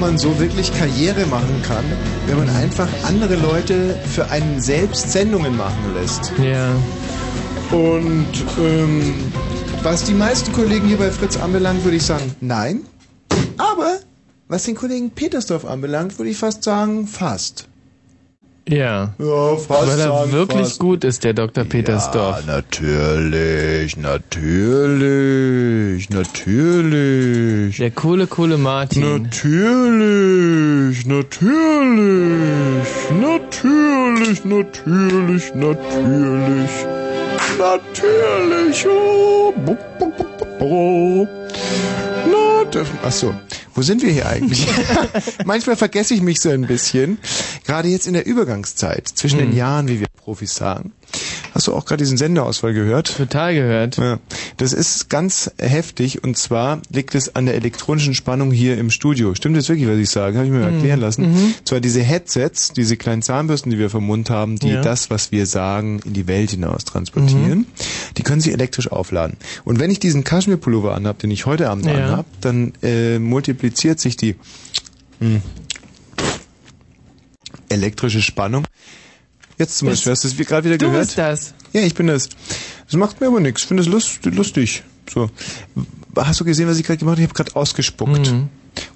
ob man so wirklich Karriere machen kann, wenn man einfach andere Leute für einen selbst Sendungen machen lässt. Ja. Und ähm, was die meisten Kollegen hier bei Fritz anbelangt, würde ich sagen, nein. Aber was den Kollegen Petersdorf anbelangt, würde ich fast sagen, fast. Ja. Ja, fast. Weil er wirklich fast. gut ist, der Dr. Petersdorf. Ja, natürlich, natürlich, natürlich. Der coole, coole Martin. Natürlich, natürlich, natürlich, natürlich, natürlich, natürlich. Oh, bu. Na, das- ach so, wo sind wir hier eigentlich? Manchmal vergesse ich mich so ein bisschen. Gerade jetzt in der Übergangszeit zwischen den Jahren, wie wir Profis sagen. Hast du auch gerade diesen Sendeauswahl gehört? Total gehört. Ja, das ist ganz heftig und zwar liegt es an der elektronischen Spannung hier im Studio. Stimmt das wirklich, was ich sage? Habe ich mir mal erklären lassen. Zwar diese Headsets, diese kleinen Zahnbürsten, die wir vom Mund haben, die Ja. das, was wir sagen, in die Welt hinaus transportieren, die können sich elektrisch aufladen. Und wenn ich diesen Kaschmirpullover anhab, den ich heute Abend Ja. anhab, dann äh, multipliziert sich die hm, elektrische Spannung. Jetzt zum Beispiel, hast du es gerade wieder Du gehört? bist das. Ja, ich bin das. Das macht mir aber nichts. Ich finde es lust, lustig. So. Hast du gesehen, was ich gerade gemacht habe? Ich habe gerade ausgespuckt. Mhm.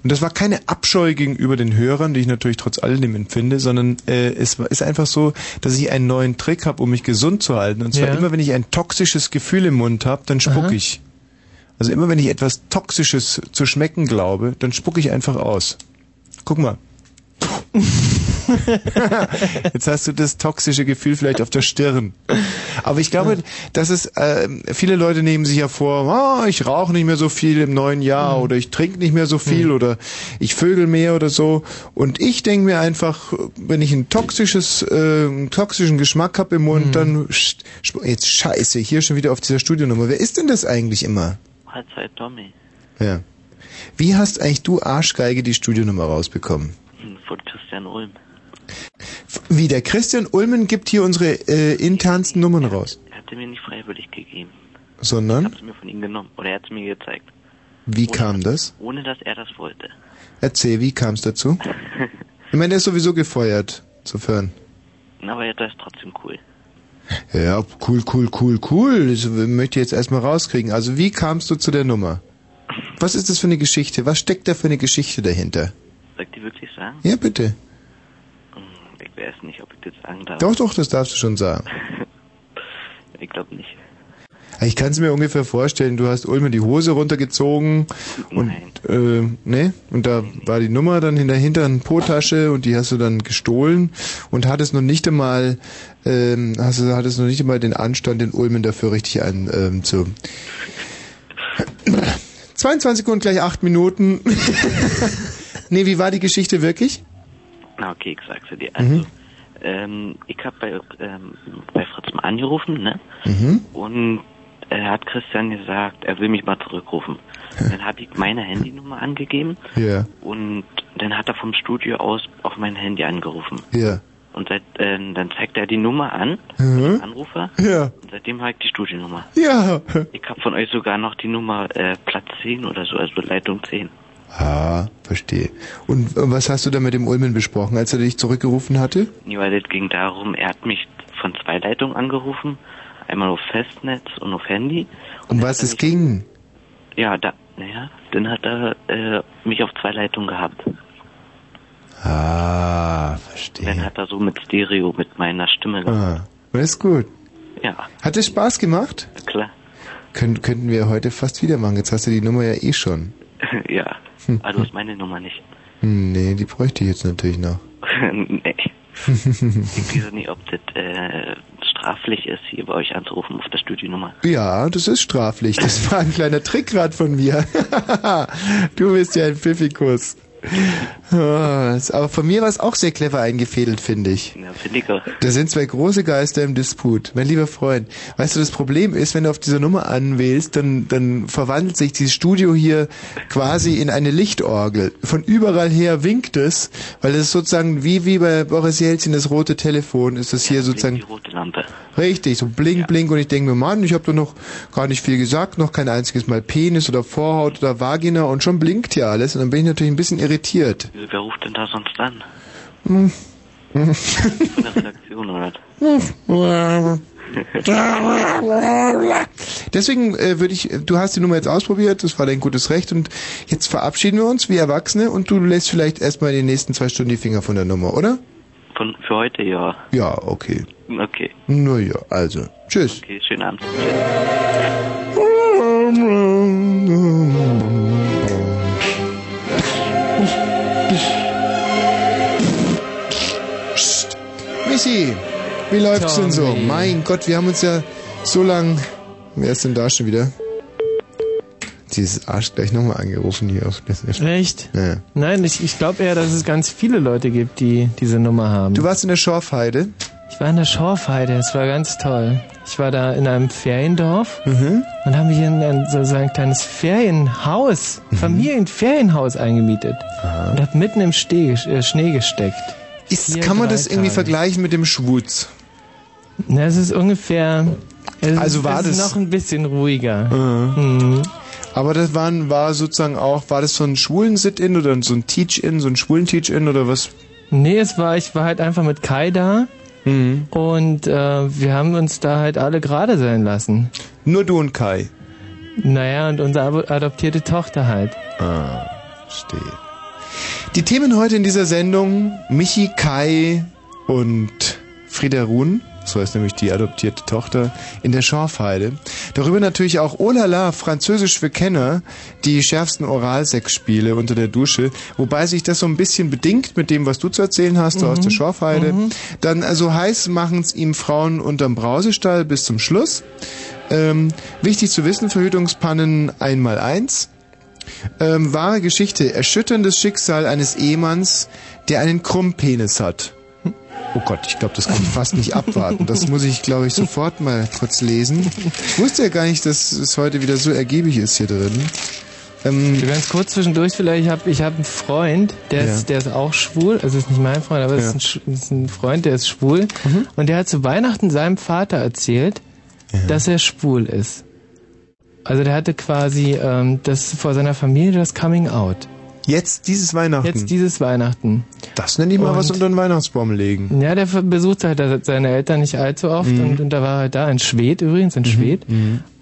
Und das war keine Abscheu gegenüber den Hörern, die ich natürlich trotz alledem empfinde, sondern äh, es ist einfach so, dass ich einen neuen Trick habe, um mich gesund zu halten. Und zwar Ja. immer, wenn ich ein toxisches Gefühl im Mund habe, dann spuck Aha. ich. Also immer, wenn ich etwas Toxisches zu schmecken glaube, dann spuck ich einfach aus. Guck mal. Jetzt hast du das toxische Gefühl vielleicht auf der Stirn. Aber ich glaube, dass es äh, viele Leute nehmen sich ja vor, ah, ich rauche nicht mehr so viel im neuen Jahr oder ich trinke nicht mehr so viel oder ich vögel mehr oder so. Und ich denke mir einfach, wenn ich ein toxisches, äh, einen toxischen Geschmack habe im Mund, dann sch- sp- jetzt scheiße, hier schon wieder auf dieser Studionummer. Wer ist denn das eigentlich immer? Mahlzeit Tommy. Ja. Wie hast eigentlich du Arschgeige die Studionummer rausbekommen? Von Christian Ulm. Wie der Christian Ulmen gibt hier unsere äh, internsten Nummern raus. Er hat sie mir nicht freiwillig gegeben. Ich Sondern, habe sie mir von ihm genommen. Oder er hat sie mir gezeigt. wie kam das? Ohne dass er das wollte. Erzähl, wie kam es dazu? Ich meine, der ist sowieso gefeuert, insofern. Aber das ist trotzdem cool. Ja, cool, cool, cool, cool. Das möchte ich jetzt erstmal rauskriegen. Also, wie kamst du zu der Nummer? Was ist das für eine Geschichte? Was steckt da für eine Geschichte dahinter? Soll ich die wirklich sagen? Ja, bitte. Ich weiß nicht, ob ich das sagen darf. Doch, doch, das darfst du schon sagen. Ich glaube nicht. Ich kann es mir ungefähr vorstellen, du hast Ulmer die Hose runtergezogen und äh, ne und da war die Nummer dann in der hinteren Po-Tasche und die hast du dann gestohlen und hattest noch nicht einmal ähm, hast du hattest noch nicht einmal den Anstand den Ulmen dafür richtig an ähm, zu 22 Sekunden gleich 8 Minuten. nee, wie war die Geschichte wirklich? Na okay, ich sag's dir. Also, Mhm. ähm, ich habe bei, ähm, bei Fritz mal angerufen, ne? Mhm. Und er hat Christian gesagt, er will mich mal zurückrufen. Dann habe ich meine Handynummer angegeben Ja, und dann hat er vom Studio aus auf mein Handy angerufen. ja. Und seit, äh, dann zeigt er die Nummer an, Mhm. Anrufer, Ja. und seitdem habe ich die Studienummer. Ja. Ich habe von euch sogar noch die Nummer äh, Platz 10 oder so, also Leitung 10. Ah, verstehe. Und was hast du da mit dem Ulmen besprochen, als er dich zurückgerufen hatte? Nee, weil es ging darum, er hat mich von zwei Leitungen angerufen, einmal auf Festnetz und auf Handy. Um was es ging? Ja, da, naja, dann hat er äh, mich auf zwei Leitungen gehabt. Ah, verstehe. Dann hat er so mit Stereo, mit meiner Stimme gehabt. Ah, das ist gut. Ja, Hat es Spaß gemacht? klar. Kön könnten wir heute fast wieder machen. Jetzt hast du die Nummer ja eh schon. ja, Hm. also ist meine Nummer nicht. Nee, die bräuchte ich jetzt natürlich noch. nee. Ich weiß nicht, ob das äh, straflich ist, hier bei euch anzurufen auf der Studienummer. ja, das ist straflich. Das war ein kleiner Trick gerade von mir. du bist ja ein Pfiffikus. Ja, ist- aber von mir war es auch sehr clever eingefädelt, finde ich. Ja, finde ich auch. Da sind zwei große Geister im Disput. Mein lieber Freund, weißt du, das Problem ist, wenn du auf dieser Nummer anwählst, dann, dann verwandelt sich dieses Studio hier quasi in eine Lichtorgel. Von überall her winkt es, weil es ist sozusagen wie, wie bei Boris Jelzin das rote Telefon, ist es hier sozusagen Die rote Lampe. richtig, so blink, blink und ich denke mir, Mann, ich habe doch noch gar nicht viel gesagt, noch kein einziges Mal Penis oder Vorhaut oder Vagina und schon blinkt hier alles und dann bin ich natürlich ein bisschen irritiert. Wer wer ruft denn da sonst an? Hm. Von der Redaktion, oder? Deswegen äh, würde ich, du hast die Nummer jetzt ausprobiert, das war dein gutes Recht und jetzt verabschieden wir uns wie Erwachsene und du lässt vielleicht erstmal in den nächsten zwei Stunden die Finger von der Nummer, oder? Von, für heute, ja. Ja, okay. Okay. Na ja, also. Tschüss. Okay, schönen Abend. Psst. Missy, wie läuft's denn so? Tommy. Mein Gott, wir haben uns ja so lang. Wer ist denn da schon wieder? Dieses Arsch gleich nochmal angerufen hier auf das Echt? ja. Nein, ich, ich glaube eher, dass es ganz viele Leute gibt, die diese Nummer haben. Du warst in der Schorfheide. Ich war in der Schorfheide, es war ganz toll. Ich war da in einem Feriendorf Mhm. und haben hier in ein, so, so ein kleines Ferienhaus, Mhm. Familienferienhaus eingemietet und hab mitten im Steh, äh, Schnee gesteckt. Ist, kann man das irgendwie Tage. vergleichen mit dem Schwutz? Na, es ist ungefähr. Es Also war es ist das- noch ein bisschen ruhiger. Mhm. Aber das waren, war sozusagen auch, war das so ein schwulen Sit-In oder so ein Teach-In, so ein schwulen Teach-In oder was? Nee, es war, ich war halt einfach mit Kai da Mhm. und äh, wir haben uns da halt alle gerade sein lassen. Nur du und Kai. Naja, und unsere adoptierte Tochter halt. Ah, verstehe. Die Themen heute in dieser Sendung, Michi, Kai und Frieda Ruhn, so heißt nämlich die adoptierte Tochter, in der Schorfheide. Darüber natürlich auch Olala, Französisch für Kenner, die schärfsten Oralsexspiele unter der Dusche, wobei sich das so ein bisschen bedingt mit dem, was du zu erzählen hast, so aus der Schorfheide. Dann also heiß machen's ihm Frauen unterm Brausestall bis zum Schluss. Ähm, wichtig zu wissen, Verhütungspannen einmal eins. Ähm, wahre Geschichte. Erschütterndes Schicksal eines Ehemanns, der einen Krummpenis hat. Oh Gott, ich glaube, das kann ich fast nicht abwarten. Das muss ich, glaube ich, sofort mal kurz lesen. Ich wusste ja gar nicht, dass es heute wieder so ergiebig ist hier drin. Ähm, So ganz kurz zwischendurch vielleicht, ich habe ich hab einen Freund, der, Ja. ist, der ist auch schwul, also ist nicht mein Freund, aber es Ja. ist, ein, ist ein Freund, der ist schwul Mhm. und der hat zu Weihnachten seinem Vater erzählt, dass er schwul ist. Also der hatte quasi ähm, das vor seiner Familie das Coming Out. jetzt dieses Weihnachten. Jetzt dieses Weihnachten. das nenne ich mal Und- was unter den Weihnachtsbaum legen. Ja, der besucht halt seine Eltern nicht allzu oft Mhm. und, und da war er da in Schwed übrigens, in Schwed.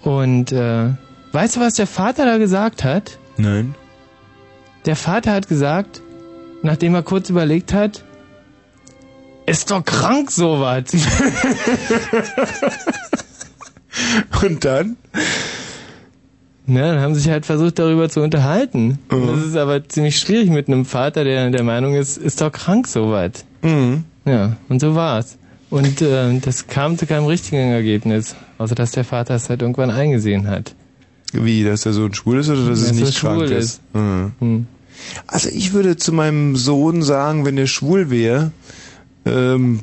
Und äh, weißt du, was der Vater da gesagt hat? Nein. Der Vater hat gesagt, nachdem er kurz überlegt hat, ist doch krank sowas. Und dann? Ja, dann haben sie sich halt versucht darüber zu unterhalten. Und Das ist aber ziemlich schwierig mit einem Vater, der der Meinung ist, ist doch krank sowas. Mhm. Ja, und so war's. Und äh, das kam zu keinem richtigen Ergebnis, außer dass der Vater es halt irgendwann eingesehen hat. Wie, dass er so ein schwul ist oder dass Dass er er nicht krank schwul ist? ist. Mhm. Hm. Also ich würde zu meinem Sohn sagen, wenn er schwul wäre, ähm,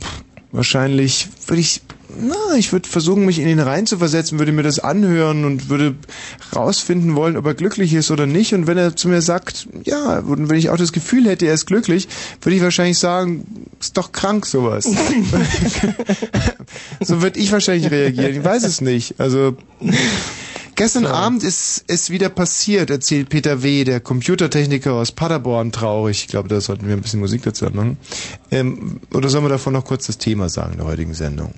wahrscheinlich würde ich, na, ich würde versuchen, mich in ihn reinzuversetzen, würde mir das anhören und würde rausfinden wollen, ob er glücklich ist oder nicht. Und wenn er zu mir sagt, ja, und wenn ich auch das Gefühl hätte, er ist glücklich, würde ich wahrscheinlich sagen, ist doch krank sowas. so würde ich wahrscheinlich reagieren. Ich weiß es nicht. Also Gestern Abend ist es wieder passiert, erzählt Peter W., der Computertechniker aus Paderborn, traurig. Ich glaube, da sollten wir ein bisschen Musik dazu machen. Ähm, oder sollen wir davon noch kurz das Thema sagen der heutigen Sendung?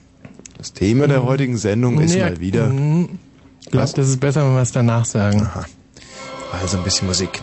Das Thema der heutigen Sendung ist Nee, mal wieder... hm, Ich glaube, das ist besser, wenn wir es danach sagen. Aha. Also ein bisschen Musik.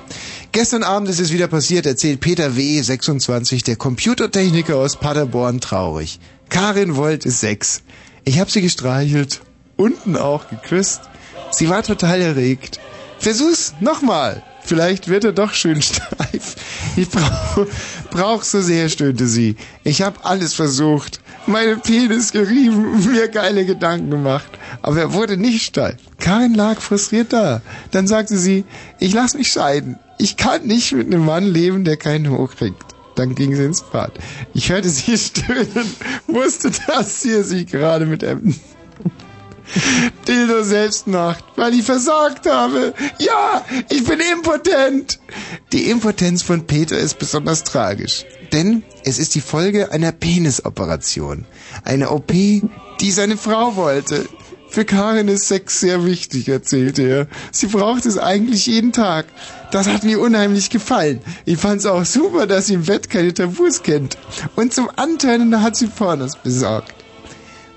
Gestern Abend ist es wieder passiert, erzählt Peter W., 26, der Computertechniker aus Paderborn, traurig. Karin Volt ist sechs. Ich habe sie gestreichelt, unten auch geküsst. Sie war total erregt. Versuch's nochmal. Vielleicht wird er doch schön steif. Ich brauch, brauch so sehr, stöhnte sie. Ich habe alles versucht. Meine Penis gerieben, mir geile Gedanken gemacht. Aber er wurde nicht steif. Karin lag frustriert da. Dann sagte sie, ich lass mich scheiden. Ich kann nicht mit einem Mann leben, der keinen hochkriegt. Dann ging sie ins Bad. Ich hörte sie stöhnen, wusste, dass sie sich gerade mit einem Dildo selbst macht, weil ich versagt habe. Ja, ich bin impotent. Die Impotenz von Peter ist besonders tragisch. Denn es ist die Folge einer Penisoperation. Eine OP, die seine Frau wollte. Für Karin ist Sex sehr wichtig, erzählte er. Sie braucht es eigentlich jeden Tag. Das hat mir unheimlich gefallen. Ich fand es auch super, dass sie im Bett keine Tabus kennt. Und zum Antönen hat sie Pornos besorgt.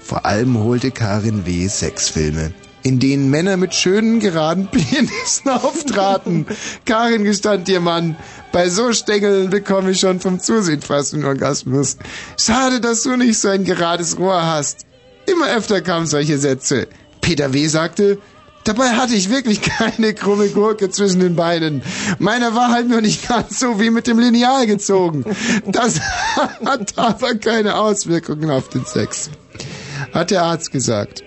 Vor allem holte Karin W. Sexfilme, in denen Männer mit schönen, geraden Penissen auftraten. Karin gestand ihr Mann, bei so Stängeln bekomme ich schon vom Zusehen fast einen Orgasmus. Schade, dass du nicht so ein gerades Rohr hast. Immer öfter kamen solche Sätze. Peter W. sagte, Dabei hatte ich wirklich keine krumme Gurke zwischen den Beinen. Meiner war halt nur nicht ganz so wie mit dem Lineal gezogen. Das hat aber keine Auswirkungen auf den Sex. Hat der Arzt gesagt.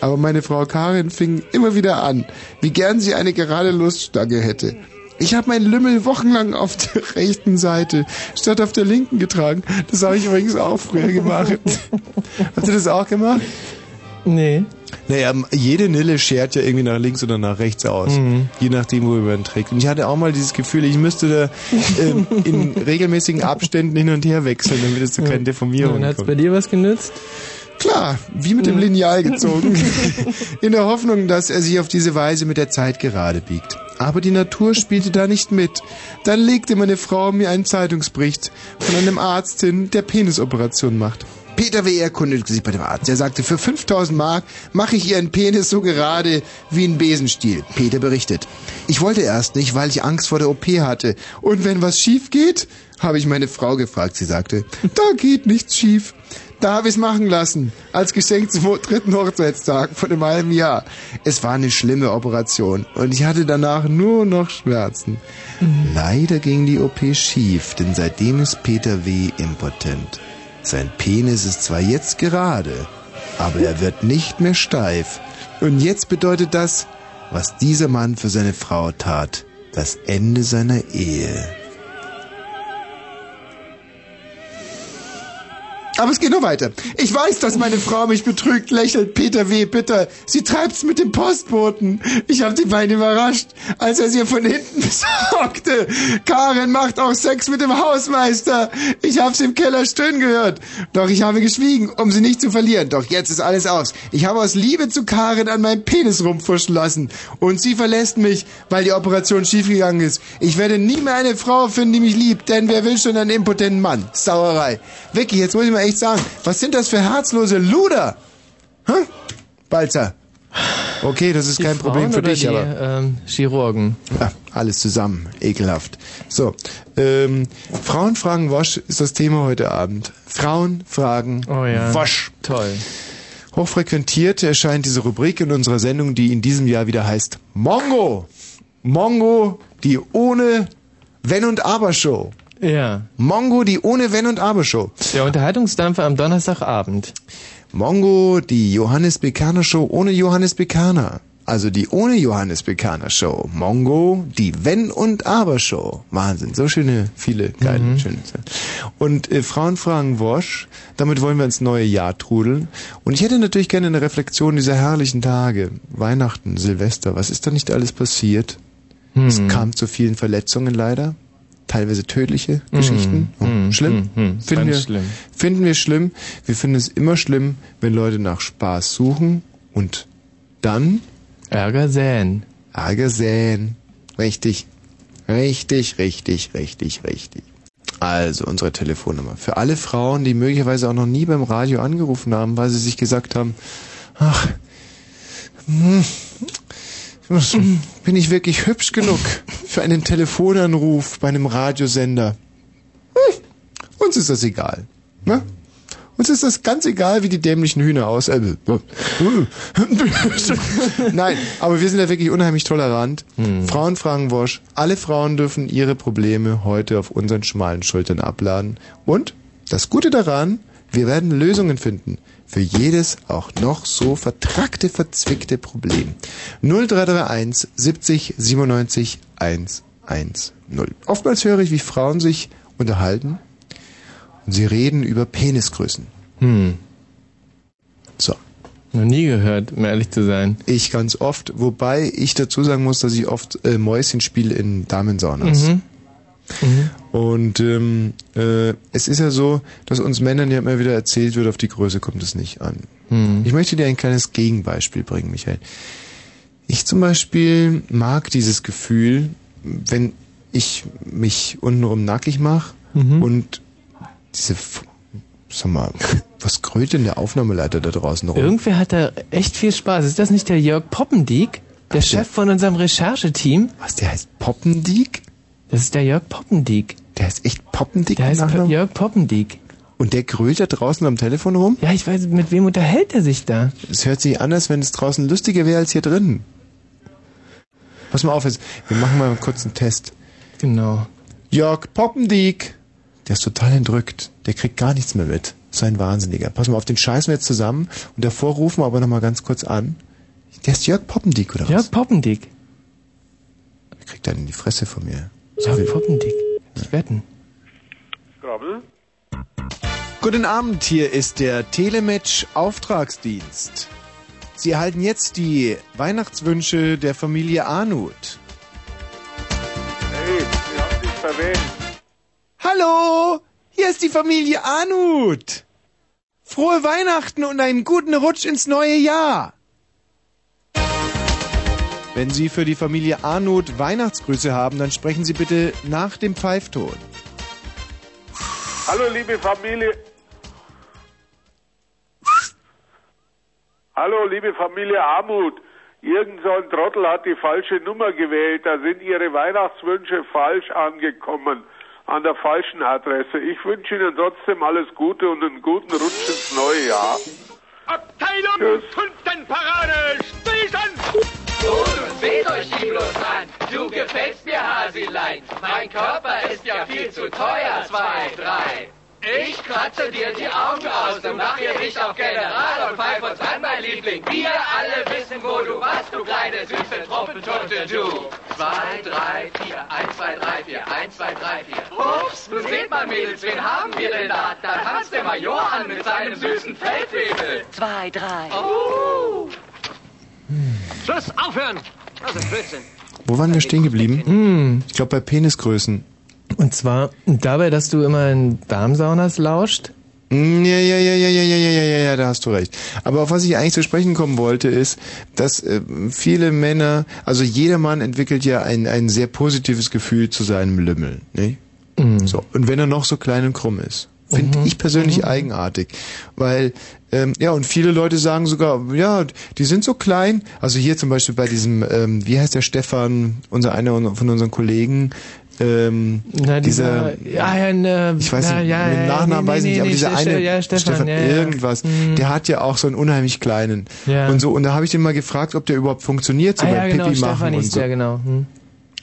Aber meine Frau Karin fing immer wieder an, wie gern sie eine gerade Luststange hätte. Ich habe meinen Lümmel wochenlang auf der rechten Seite statt auf der linken getragen. Das habe ich übrigens auch früher gemacht. Hast du das auch gemacht? Nee. Naja, jede Nille schert ja irgendwie nach links oder nach rechts aus. Mhm. Je nachdem, wo man trägt. Und ich hatte auch mal dieses Gefühl, ich müsste da ähm, in regelmäßigen Abständen hin und her wechseln, damit es zu keinen Deformierungen Und hat's kommt. bei dir was genützt? Klar, wie mit dem Lineal gezogen. In der Hoffnung, dass er sich auf diese Weise mit der Zeit gerade biegt. Aber die Natur spielte da nicht mit. Dann legte meine Frau mir einen Zeitungsbericht von einem Arzt hin, der Penisoperation macht. Peter W. erkundigte sich bei dem Arzt. Er sagte, für 5000 Mark mache ich ihren Penis so gerade wie ein Besenstiel. Peter berichtet. Ich wollte erst nicht, weil ich Angst vor der OP hatte. Und wenn was schief geht, habe ich meine Frau gefragt. Sie sagte, da geht nichts schief. Da habe ich es machen lassen, als Geschenk zum dritten Hochzeitstag vor einem halben Jahr. Es war eine schlimme Operation und ich hatte danach nur noch Schmerzen. Leider ging die OP schief, denn seitdem ist Peter W. impotent. Sein Penis ist zwar jetzt gerade, aber er wird nicht mehr steif. Und jetzt bedeutet das, was dieser Mann für seine Frau tat, das Ende seiner Ehe. Aber es geht noch weiter. Ich weiß, dass meine Frau mich betrügt, lächelt Peter W. bitter. Sie treibt's mit dem Postboten. Ich hab die beiden überrascht, als er sie von hinten besorgte. Karin macht auch Sex mit dem Hausmeister. Ich hab's im Keller stöhnen gehört. Doch ich habe geschwiegen, um sie nicht zu verlieren. Doch jetzt ist alles aus. Ich habe aus Liebe zu Karin an meinem Penis rumfuschen lassen. Und sie verlässt mich, weil die Operation schiefgegangen ist. Ich werde nie mehr eine Frau finden, die mich liebt, denn wer will schon einen impotenten Mann? Sauerei. Vicky, jetzt muss ich mal echt sagen, was sind das für herzlose Luder? Hä? Balzer. Okay, das ist Die kein Problem Frauen für oder dich, die, aber Ähm, Chirurgen. ja, alles zusammen, ekelhaft. So, ähm, Frauen fragen Wosch ist das Thema heute Abend. Frauen fragen Oh ja. Wosch. Toll. Hochfrequentiert erscheint diese Rubrik in unserer Sendung, die in diesem Jahr wieder heißt Mongo. Mongo, die ohne Wenn und Aber Show. Ja. Mongo, die ohne Wenn und Aber Show. Der Unterhaltungsdampfer am Donnerstagabend. Mongo, die Johannes Bekaner Show ohne Johannes Bekaner. Also die ohne Johannes Bekaner Show. Mongo, die Wenn und Aber Show. Wahnsinn, so schöne, viele geile, Mhm. schöne. Und äh, Frauen fragen Wosch, damit wollen wir ins neue Jahr trudeln. Und ich hätte natürlich gerne eine Reflexion dieser herrlichen Tage. Weihnachten, Silvester, was ist da nicht alles passiert? Es Hm. kam zu vielen Verletzungen leider. Teilweise tödliche Geschichten. Oh, hm, schlimm. hm. Finden, wir, schlimm. finden wir schlimm. Wir finden es immer schlimm, wenn Leute nach Spaß suchen und dann Ärger säen. Ärger säen. Richtig. Richtig, richtig, richtig, richtig. Also unsere Telefonnummer. Für alle Frauen, die möglicherweise auch noch nie beim Radio angerufen haben, weil sie sich gesagt haben, ach, hm, bin ich wirklich hübsch genug für einen Telefonanruf bei einem Radiosender? Hm, uns ist das egal. Ne? Uns ist das ganz egal, wie die dämlichen Hühner aus. Äh, Nein, aber wir sind ja wirklich unheimlich tolerant. Frauen fragen Wosch. Alle Frauen dürfen ihre Probleme heute auf unseren schmalen Schultern abladen. Und das Gute daran, wir werden Lösungen finden. Für jedes auch noch so vertrackte, verzwickte Problem. 0331 70 97 110. Oftmals höre ich, wie Frauen sich unterhalten und sie reden über Penisgrößen. Hm. So. Noch nie gehört, um ehrlich zu sein. Ich ganz oft, wobei ich dazu sagen muss, dass ich oft äh, Mäuschen spiele in Damensaunas. Mhm. Und ähm, äh, es ist ja so, dass uns Männern ja immer wieder erzählt wird, auf die Größe kommt es nicht an. Hm. Ich möchte dir ein kleines Gegenbeispiel bringen, Michael. Ich zum Beispiel mag dieses Gefühl, wenn ich mich untenrum nackig mache Mhm. und diese, sag mal, was grölt denn der Aufnahmeleiter da draußen rum? Irgendwer hat da echt viel Spaß. Ist das nicht der Jörg Poppendiek? Der Chef von unserem Rechercheteam? Was, der heißt Poppendiek? Das ist der Jörg Poppendiek. Der heißt echt Poppendiek? Der heißt Nachname? Jörg Poppendiek. Und der grölt da draußen am Telefon rum? Ja, ich weiß, mit wem unterhält er sich da? Es hört sich an, als wenn es draußen lustiger wäre als hier drin. Pass mal auf, jetzt, wir machen mal kurz einen Test. Genau. Jörg Poppendiek. Der ist total entrückt. Der kriegt gar nichts mehr mit. So ein Wahnsinniger. Pass mal auf, den scheißen wir jetzt zusammen und davor rufen wir aber nochmal ganz kurz an. Der ist Jörg Poppendiek, oder was? Jörg Poppendiek. Der kriegt einen in die Fresse von mir. Jörg Poppendiek. Ich wetten. Krabbel? Guten Abend, hier ist der Telematch Auftragsdienst. Sie erhalten jetzt die Weihnachtswünsche der Familie Arnut. Hey, Sie haben sich verwählt. Hallo, hier ist die Familie Arnut. Frohe Weihnachten und einen guten Rutsch ins neue Jahr. Wenn Sie für die Familie Arnut Weihnachtsgrüße haben, dann sprechen Sie bitte nach dem Pfeifton. Hallo, liebe Familie. Hallo, liebe Familie Armut. Irgend so ein Trottel hat die falsche Nummer gewählt. Da sind Ihre Weihnachtswünsche falsch angekommen. An der falschen Adresse. Ich wünsche Ihnen trotzdem alles Gute und einen guten Rutsch ins neue Jahr. Abteilung Tschüss. Fünftenparade, Spesen! Und seht euch die bloß an, du gefällst mir, Hasilein. Mein Körper ist ja viel zu teuer, zwei, drei. Ich kratze dir die Augen aus und mach hier nicht auf General und pfeif uns an, mein Liebling. Wir alle wissen, wo du warst, du kleine süße Truppentote, du. Zwei, drei, vier, eins, zwei, drei, vier, eins, zwei, drei, vier. Ups, nun seht mal, Mädels, wen haben wir denn da? Da tanzt der Major an mit seinem süßen Feldwebel. Zwei, drei. Oh. Schluss, aufhören! Das ist Blödsinn. Wo waren wir stehen geblieben? Hm. Ich glaube bei Penisgrößen. Und zwar dabei, dass du immer in Darmsaunas lauscht? Mm, Ja, ja, ja, ja, ja, ja, ja, ja, ja, ja, da hast du recht. Aber auf was ich eigentlich zu sprechen kommen wollte, ist, dass äh, viele Männer, also jeder Mann entwickelt ja ein, ein sehr positives Gefühl zu seinem Lümmel. Ne? So. Und wenn er noch so klein und krumm ist. Finde ich persönlich eigenartig. Weil, ähm, ja, und viele Leute sagen sogar, ja, die sind so klein. Also hier zum Beispiel bei diesem, ähm, wie heißt der Stefan, unser einer von unseren Kollegen, ähm, Na, dieser, ja, ja, ne, ich weiß na, nicht, ja, mit ja, Nachnamen nee, weiß ich nee, nicht, aber nee, dieser Ste- eine, ja, Stefan, ja, ja. irgendwas, Mhm. der hat ja auch so einen unheimlich kleinen. Ja. Und so, und da habe ich den mal gefragt, ob der überhaupt funktioniert, so ah, beim ja, genau, Pipi Stefan machen und ist so. der, genau. Hm.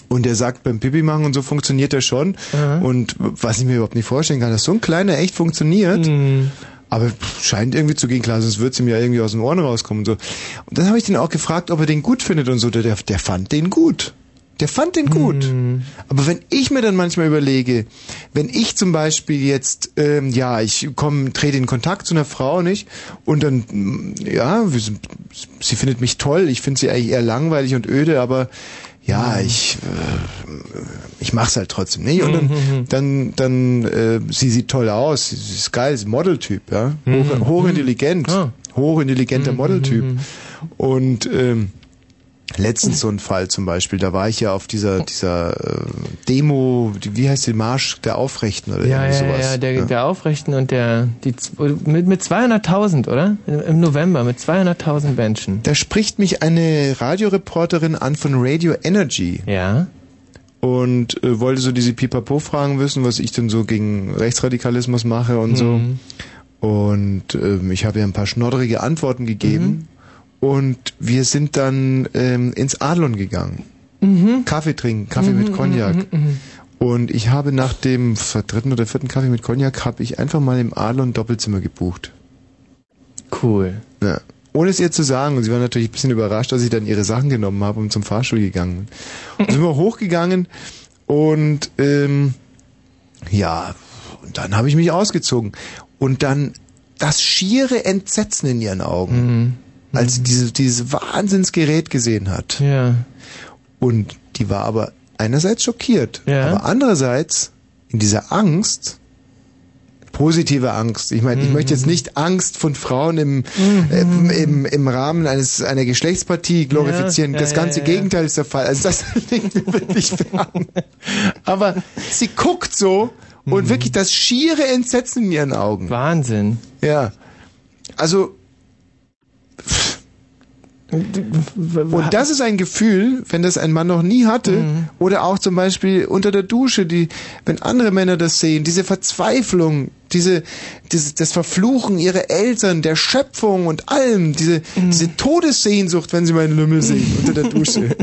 Und der sagt, beim Pipi machen und so funktioniert er schon. Aha. Und was ich mir überhaupt nicht vorstellen kann, dass so ein kleiner echt funktioniert. Mhm. Aber scheint irgendwie zu gehen, klar, sonst wird's ihm ja irgendwie aus den Ohren rauskommen und so. Und dann habe ich den auch gefragt, ob er den gut findet und so. Der, der, fand den gut. Der fand den gut. Mhm. Aber wenn ich mir dann manchmal überlege, wenn ich zum Beispiel jetzt, ähm, ja, ich komme, trete in Kontakt zu einer Frau, nicht? Und dann, ja, sie findet mich toll, ich finde sie eigentlich eher langweilig und öde, aber ja, ich, äh, ich mach's halt trotzdem, nicht? Und dann, dann, dann, äh, sie sieht toll aus, sie ist geil, ist ein Modeltyp, ja, Hoch, hochintelligent, Ah. hochintelligenter Modeltyp. Und ähm, letztens so ein Fall zum Beispiel, da war ich ja auf dieser dieser äh, Demo, die, wie heißt die Marsch der Aufrechten oder Ja, irgendwie ja, sowas. ja, der, der Aufrechten und der, die, mit, mit 200.000, oder? Im November, mit 200.000 Menschen. Da spricht mich eine Radioreporterin an von Radio Energy. Ja. Und äh, wollte so diese Pipapo-Fragen wissen, was ich denn so gegen Rechtsradikalismus mache und so. Mhm. Und ähm, ich habe ihr ein paar schnoddrige Antworten gegeben. Und wir sind dann ähm, ins Adlon gegangen. Kaffee trinken, Kaffee mit Cognac. Und ich habe nach dem dritten oder vierten Kaffee mit Cognac, habe ich einfach mal im Adlon Doppelzimmer gebucht. Cool. Ja. Ohne es ihr zu sagen. Und sie war natürlich ein bisschen überrascht, dass ich dann ihre Sachen genommen habe und zum Fahrstuhl gegangen bin. Und sind wir hochgegangen und ähm, ja, und dann habe ich mich ausgezogen. Und dann das schiere Entsetzen in ihren Augen, als sie diese, dieses Wahnsinnsgerät gesehen hat. Ja. Und die war aber einerseits schockiert, Ja. aber andererseits in dieser Angst, positive Angst. Ich meine, ich möchte jetzt nicht Angst von Frauen im, ähm, im, im Rahmen eines einer Geschlechtspartie glorifizieren. Ja, das ja, ganze ja. Gegenteil ist der Fall. Also das liegt mir wirklich fern. Aber sie guckt so und wirklich das schiere Entsetzen in ihren Augen. Wahnsinn. Ja. Also Und das ist ein Gefühl, wenn das ein Mann noch nie hatte, oder auch zum Beispiel unter der Dusche, die, wenn andere Männer das sehen, diese Verzweiflung, diese, diese, das Verfluchen ihrer Eltern, der Schöpfung und allem, diese, diese Todessehnsucht, wenn sie meinen Lümmel sehen unter der Dusche.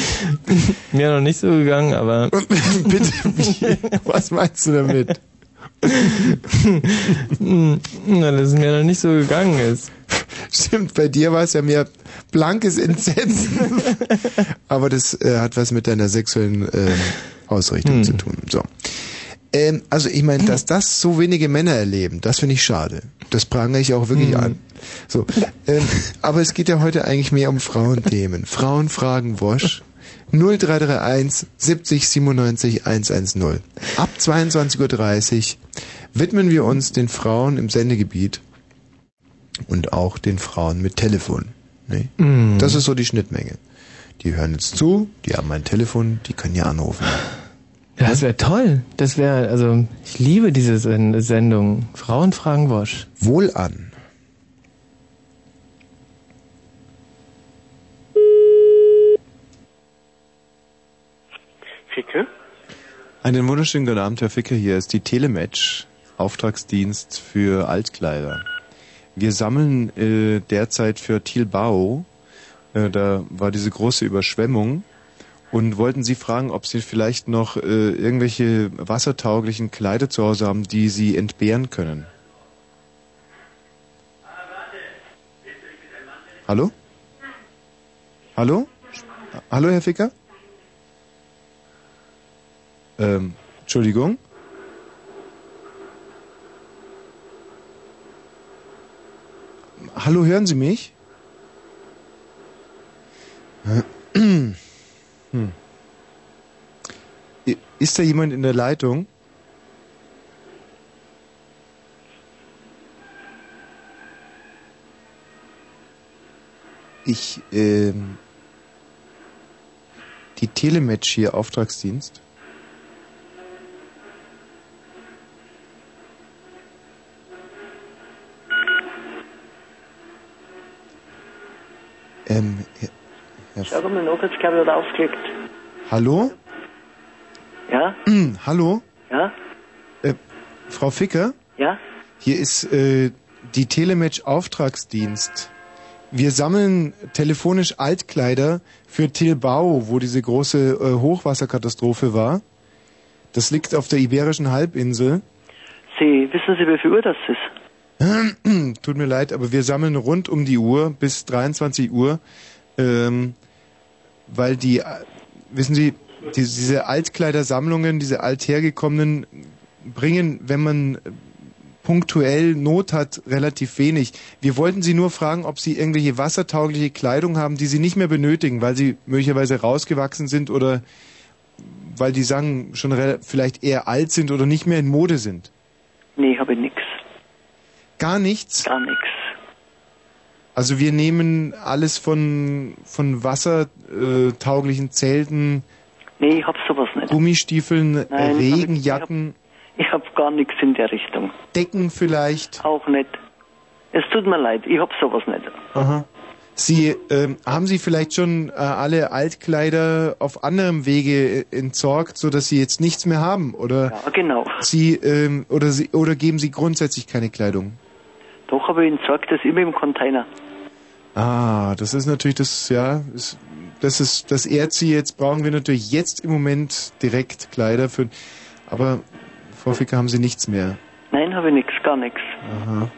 Mir noch nicht so gegangen, aber. Bitte, wie? was meinst du damit? Na, dass es mir noch nicht so gegangen ist. Stimmt, bei dir war es ja mehr blankes Entsetzen. Aber das äh, hat was mit deiner sexuellen ähm, Ausrichtung zu tun. So. Ähm, also ich meine, dass das so wenige Männer erleben, das finde ich schade. Das prangere ich auch wirklich an. So. Ähm, aber es geht ja heute eigentlich mehr um Frauenthemen. Frauen fragen Wosch. 0331 70 97 110. Ab 22.30 Uhr widmen wir uns den Frauen im Sendegebiet und auch den Frauen mit Telefon. Ne? Mm. Das ist so die Schnittmenge. Die hören jetzt zu, die haben ein Telefon, die können ja anrufen. Ja, das wäre toll. Das wäre, also, ich liebe diese Sen- Sendung. Frauen fragen Wosch. Wohl an. Ficke? Einen wunderschönen guten Abend, Herr Ficke. Hier ist die Telematch, Auftragsdienst für Altkleider. Wir sammeln äh, derzeit für Thielbau, äh, da war diese große Überschwemmung, und wollten Sie fragen, ob Sie vielleicht noch äh, irgendwelche wassertauglichen Kleider zu Hause haben, die Sie entbehren können. Hallo? Hallo? Hallo, Herr Ficker? Ähm, Entschuldigung? Hallo, hören Sie mich? Hm. Ist da jemand in der Leitung? Ich, ähm, die Telematch hier, Auftragsdienst. Ähm, Herr, Schau mal nach, jetzt glaube ich, hat aufgelegt. Hallo? Ja? Hallo? Ja? Äh, Frau Ficker? Ja? Hier ist äh, die Telematch Auftragsdienst. Wir sammeln telefonisch Altkleider für Tilbau, wo diese große äh, Hochwasserkatastrophe war. Das liegt auf der Iberischen Halbinsel. Sie, wissen Sie, wie viel Uhr das ist? Tut mir leid, aber wir sammeln rund um die Uhr bis 23 Uhr, ähm, weil die, äh, wissen Sie, die, diese Altkleidersammlungen, diese althergekommenen, bringen, wenn man äh, punktuell Not hat, relativ wenig. Wir wollten Sie nur fragen, ob Sie irgendwelche wassertaugliche Kleidung haben, die Sie nicht mehr benötigen, weil Sie möglicherweise rausgewachsen sind oder weil die Sachen schon vielleicht eher alt sind oder nicht mehr in Mode sind. Nee, habe ich. Gar nichts? Gar nix. Also wir nehmen alles von, von wassertauglichen Zelten, Nee, ich hab sowas nicht. Gummistiefeln, äh, Nein, hab ich- Regenjacken, Ich hab gar nix in der Richtung. Decken vielleicht. Auch nicht. Es tut mir leid, ich hab sowas nicht. Aha. Sie, ähm, haben Sie vielleicht schon äh, alle Altkleider auf anderem Wege äh, entsorgt, so dass Sie jetzt nichts mehr haben? Oder Ja, genau. Sie, ähm, oder Sie, oder geben Sie grundsätzlich keine Kleidung? Doch, aber ich entsorge das immer im Container. Ah, das ist natürlich das, ja, ist, das ist, das ehrt Sie. Jetzt brauchen wir natürlich jetzt im Moment direkt Kleider für, aber Frau Ficker, haben Sie nichts mehr? Nein, habe ich nichts, gar nichts. Aha.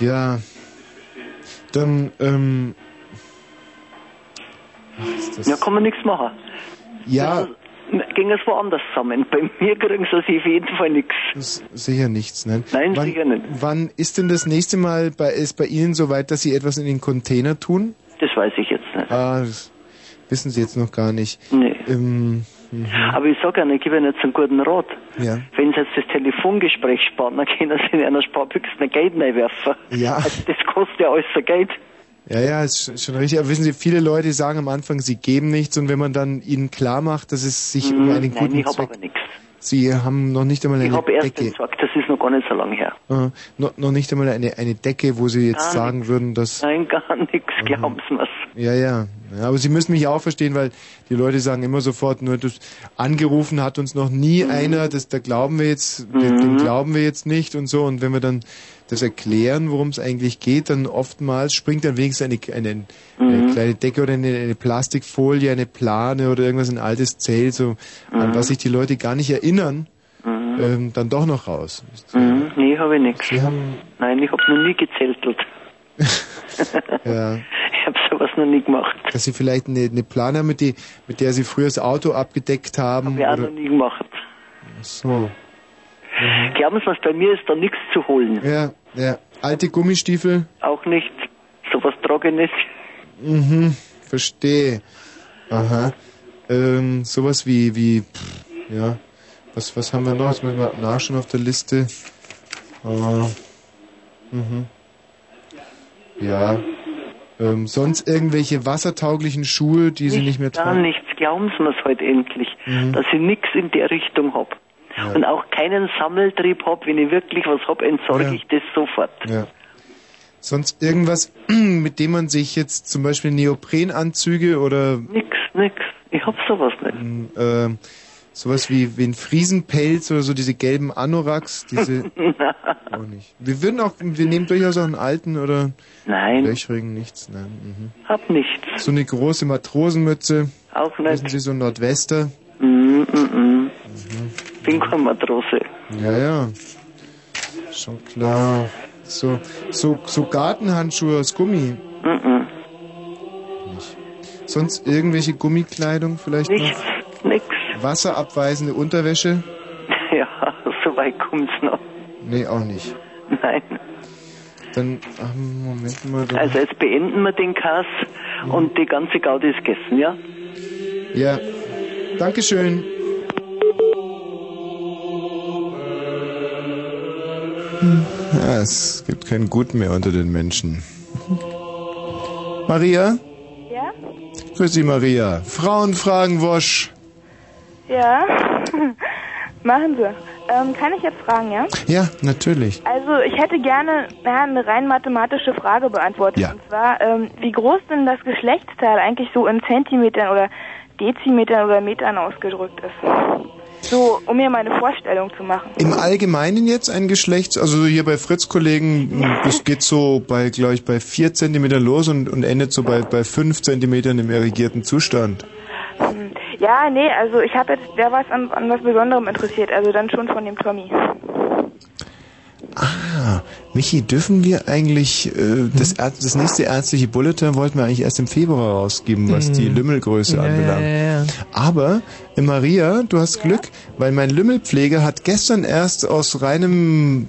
Ja. Dann, ähm. ach, ist das- Ja, kann man nichts machen. ja, Ging es woanders zusammen. Bei mir kriegen sie auf jeden Fall nichts. sicher nichts, ne? Nein, wann, sicher nicht. Wann ist denn das nächste Mal bei, ist bei Ihnen soweit, dass Sie etwas in den Container tun? Das weiß ich jetzt nicht. Ah, das wissen Sie jetzt noch gar nicht. Nee. Ähm, mhm. Aber ich sage Ihnen, ich gebe Ihnen jetzt einen guten Rat. ja. Wenn Sie jetzt das Telefongespräch sparen, dann können Sie in einer Sparbüchse ein Geld reinwerfen. Ja. Also das kostet ja alles so Geld. Ja, ja, ist schon- richtig. Aber wissen Sie, viele Leute sagen am Anfang, sie geben nichts und wenn man dann ihnen klar macht, dass es sich um einen Nein, guten ich habe Zweck... aber nichts. Sie haben noch nicht einmal Ich eine habe erst Decke. entsorgt, das ist noch gar nicht so lange her. Äh, noch, noch nicht einmal eine, eine Decke, wo Sie jetzt Gar sagen würden, dass... Nein, gar nichts, Mhm. glauben Sie mir's. Ja, ja, ja. Aber Sie müssen mich auch verstehen, weil die Leute sagen immer sofort, nur das angerufen hat uns noch nie Mhm. einer, das, da glauben wir jetzt, den, den glauben wir jetzt nicht und so. Und wenn wir dann das erklären, worum es eigentlich geht, dann oftmals springt dann wenigstens eine, eine, eine Mhm. kleine Decke oder eine, eine Plastikfolie, eine Plane oder irgendwas, ein altes Zelt, so an was sich die Leute gar nicht erinnern, ähm, dann doch noch raus. Mhm. Nee, habe ich nichts. Sie haben, Nein, ich habe noch nie gezeltelt. Ja, Ich habe sowas noch nie gemacht. dass Sie vielleicht eine, eine Plane haben, mit, die, mit der Sie früher das Auto abgedeckt haben. Habe ich auch oder, noch nie gemacht. so. Glauben Sie was, bei mir ist da nichts zu holen. Ja, ja. Alte Gummistiefel. Auch nicht. Sowas nicht. Mhm, verstehe. Aha. Ähm, sowas wie, wie, pff, ja. Was, was haben wir noch? Jetzt müssen wir nachschauen auf der Liste. Ah. Mhm. Ja. Ähm, sonst irgendwelche wassertauglichen Schuhe, die Sie nicht mehr Gar tragen? nichts. Glauben Sie mir's heute endlich, Mhm. dass ich nichts in der Richtung hab. Ja. Und auch keinen Sammeltrieb hab. Wenn ich wirklich was hab, entsorge Ja. ich das sofort. Ja. Sonst irgendwas, mit dem man sich jetzt zum Beispiel Neoprenanzüge oder Nix, nix. Ich hab sowas nicht. ähm, sowas wie, wie ein Friesenpelz oder so, diese gelben Anoraks, diese auch nicht. Wir würden auch, wir nehmen durchaus auch einen alten oder Nein. löchrigen, nichts. Nein, mhm. Hab nichts. So eine große Matrosenmütze, Auch wissen nicht. Sie, so ein Nordwester. Mm, mm, mm. Bin kein Matrose. Ja, ja. Schon klar. So, so, so Gartenhandschuhe aus Gummi. Mm, mm. Sonst irgendwelche Gummikleidung vielleicht Nichts, noch? Wasserabweisende Unterwäsche? Ja, so weit kommt's noch. Nee, auch nicht. Nein. Dann, ach, Moment mal. Dann, Also jetzt beenden wir den Kass und die ganze Gaudi ist gegessen, ja? ja. Dankeschön. Ja, es gibt kein Gut mehr unter den Menschen. Maria? Ja? Grüß Sie, Maria. Frauen fragen Wosch. Ja. Machen Sie. Ähm, kann ich jetzt fragen, ja? Ja, natürlich. Also ich hätte gerne ja, eine rein mathematische Frage beantwortet. Ja. Und zwar, ähm, wie groß denn das Geschlechtsteil eigentlich so in Zentimetern oder Dezimetern oder Metern ausgedrückt ist? So, um mir meine Vorstellung zu machen. Im Allgemeinen jetzt ein Geschlechts, also hier bei Fritz-Kollegen, das geht so bei, glaube ich, bei vier Zentimetern los und, und endet so bei, bei fünf Zentimetern im irrigierten Zustand. Hm, Ja, nee, also ich habe jetzt, der was an, an was Besonderem interessiert, also dann schon von dem Tommy. Ah, Michi, dürfen wir eigentlich, äh, das, Ärz- das nächste ärztliche Bulletin wollten wir eigentlich erst im Februar rausgeben, was die Lümmelgröße Ja, anbelangt. ja, ja, ja. Aber, äh, Maria, du hast Glück, weil mein Lümmelpfleger hat gestern erst aus reinem,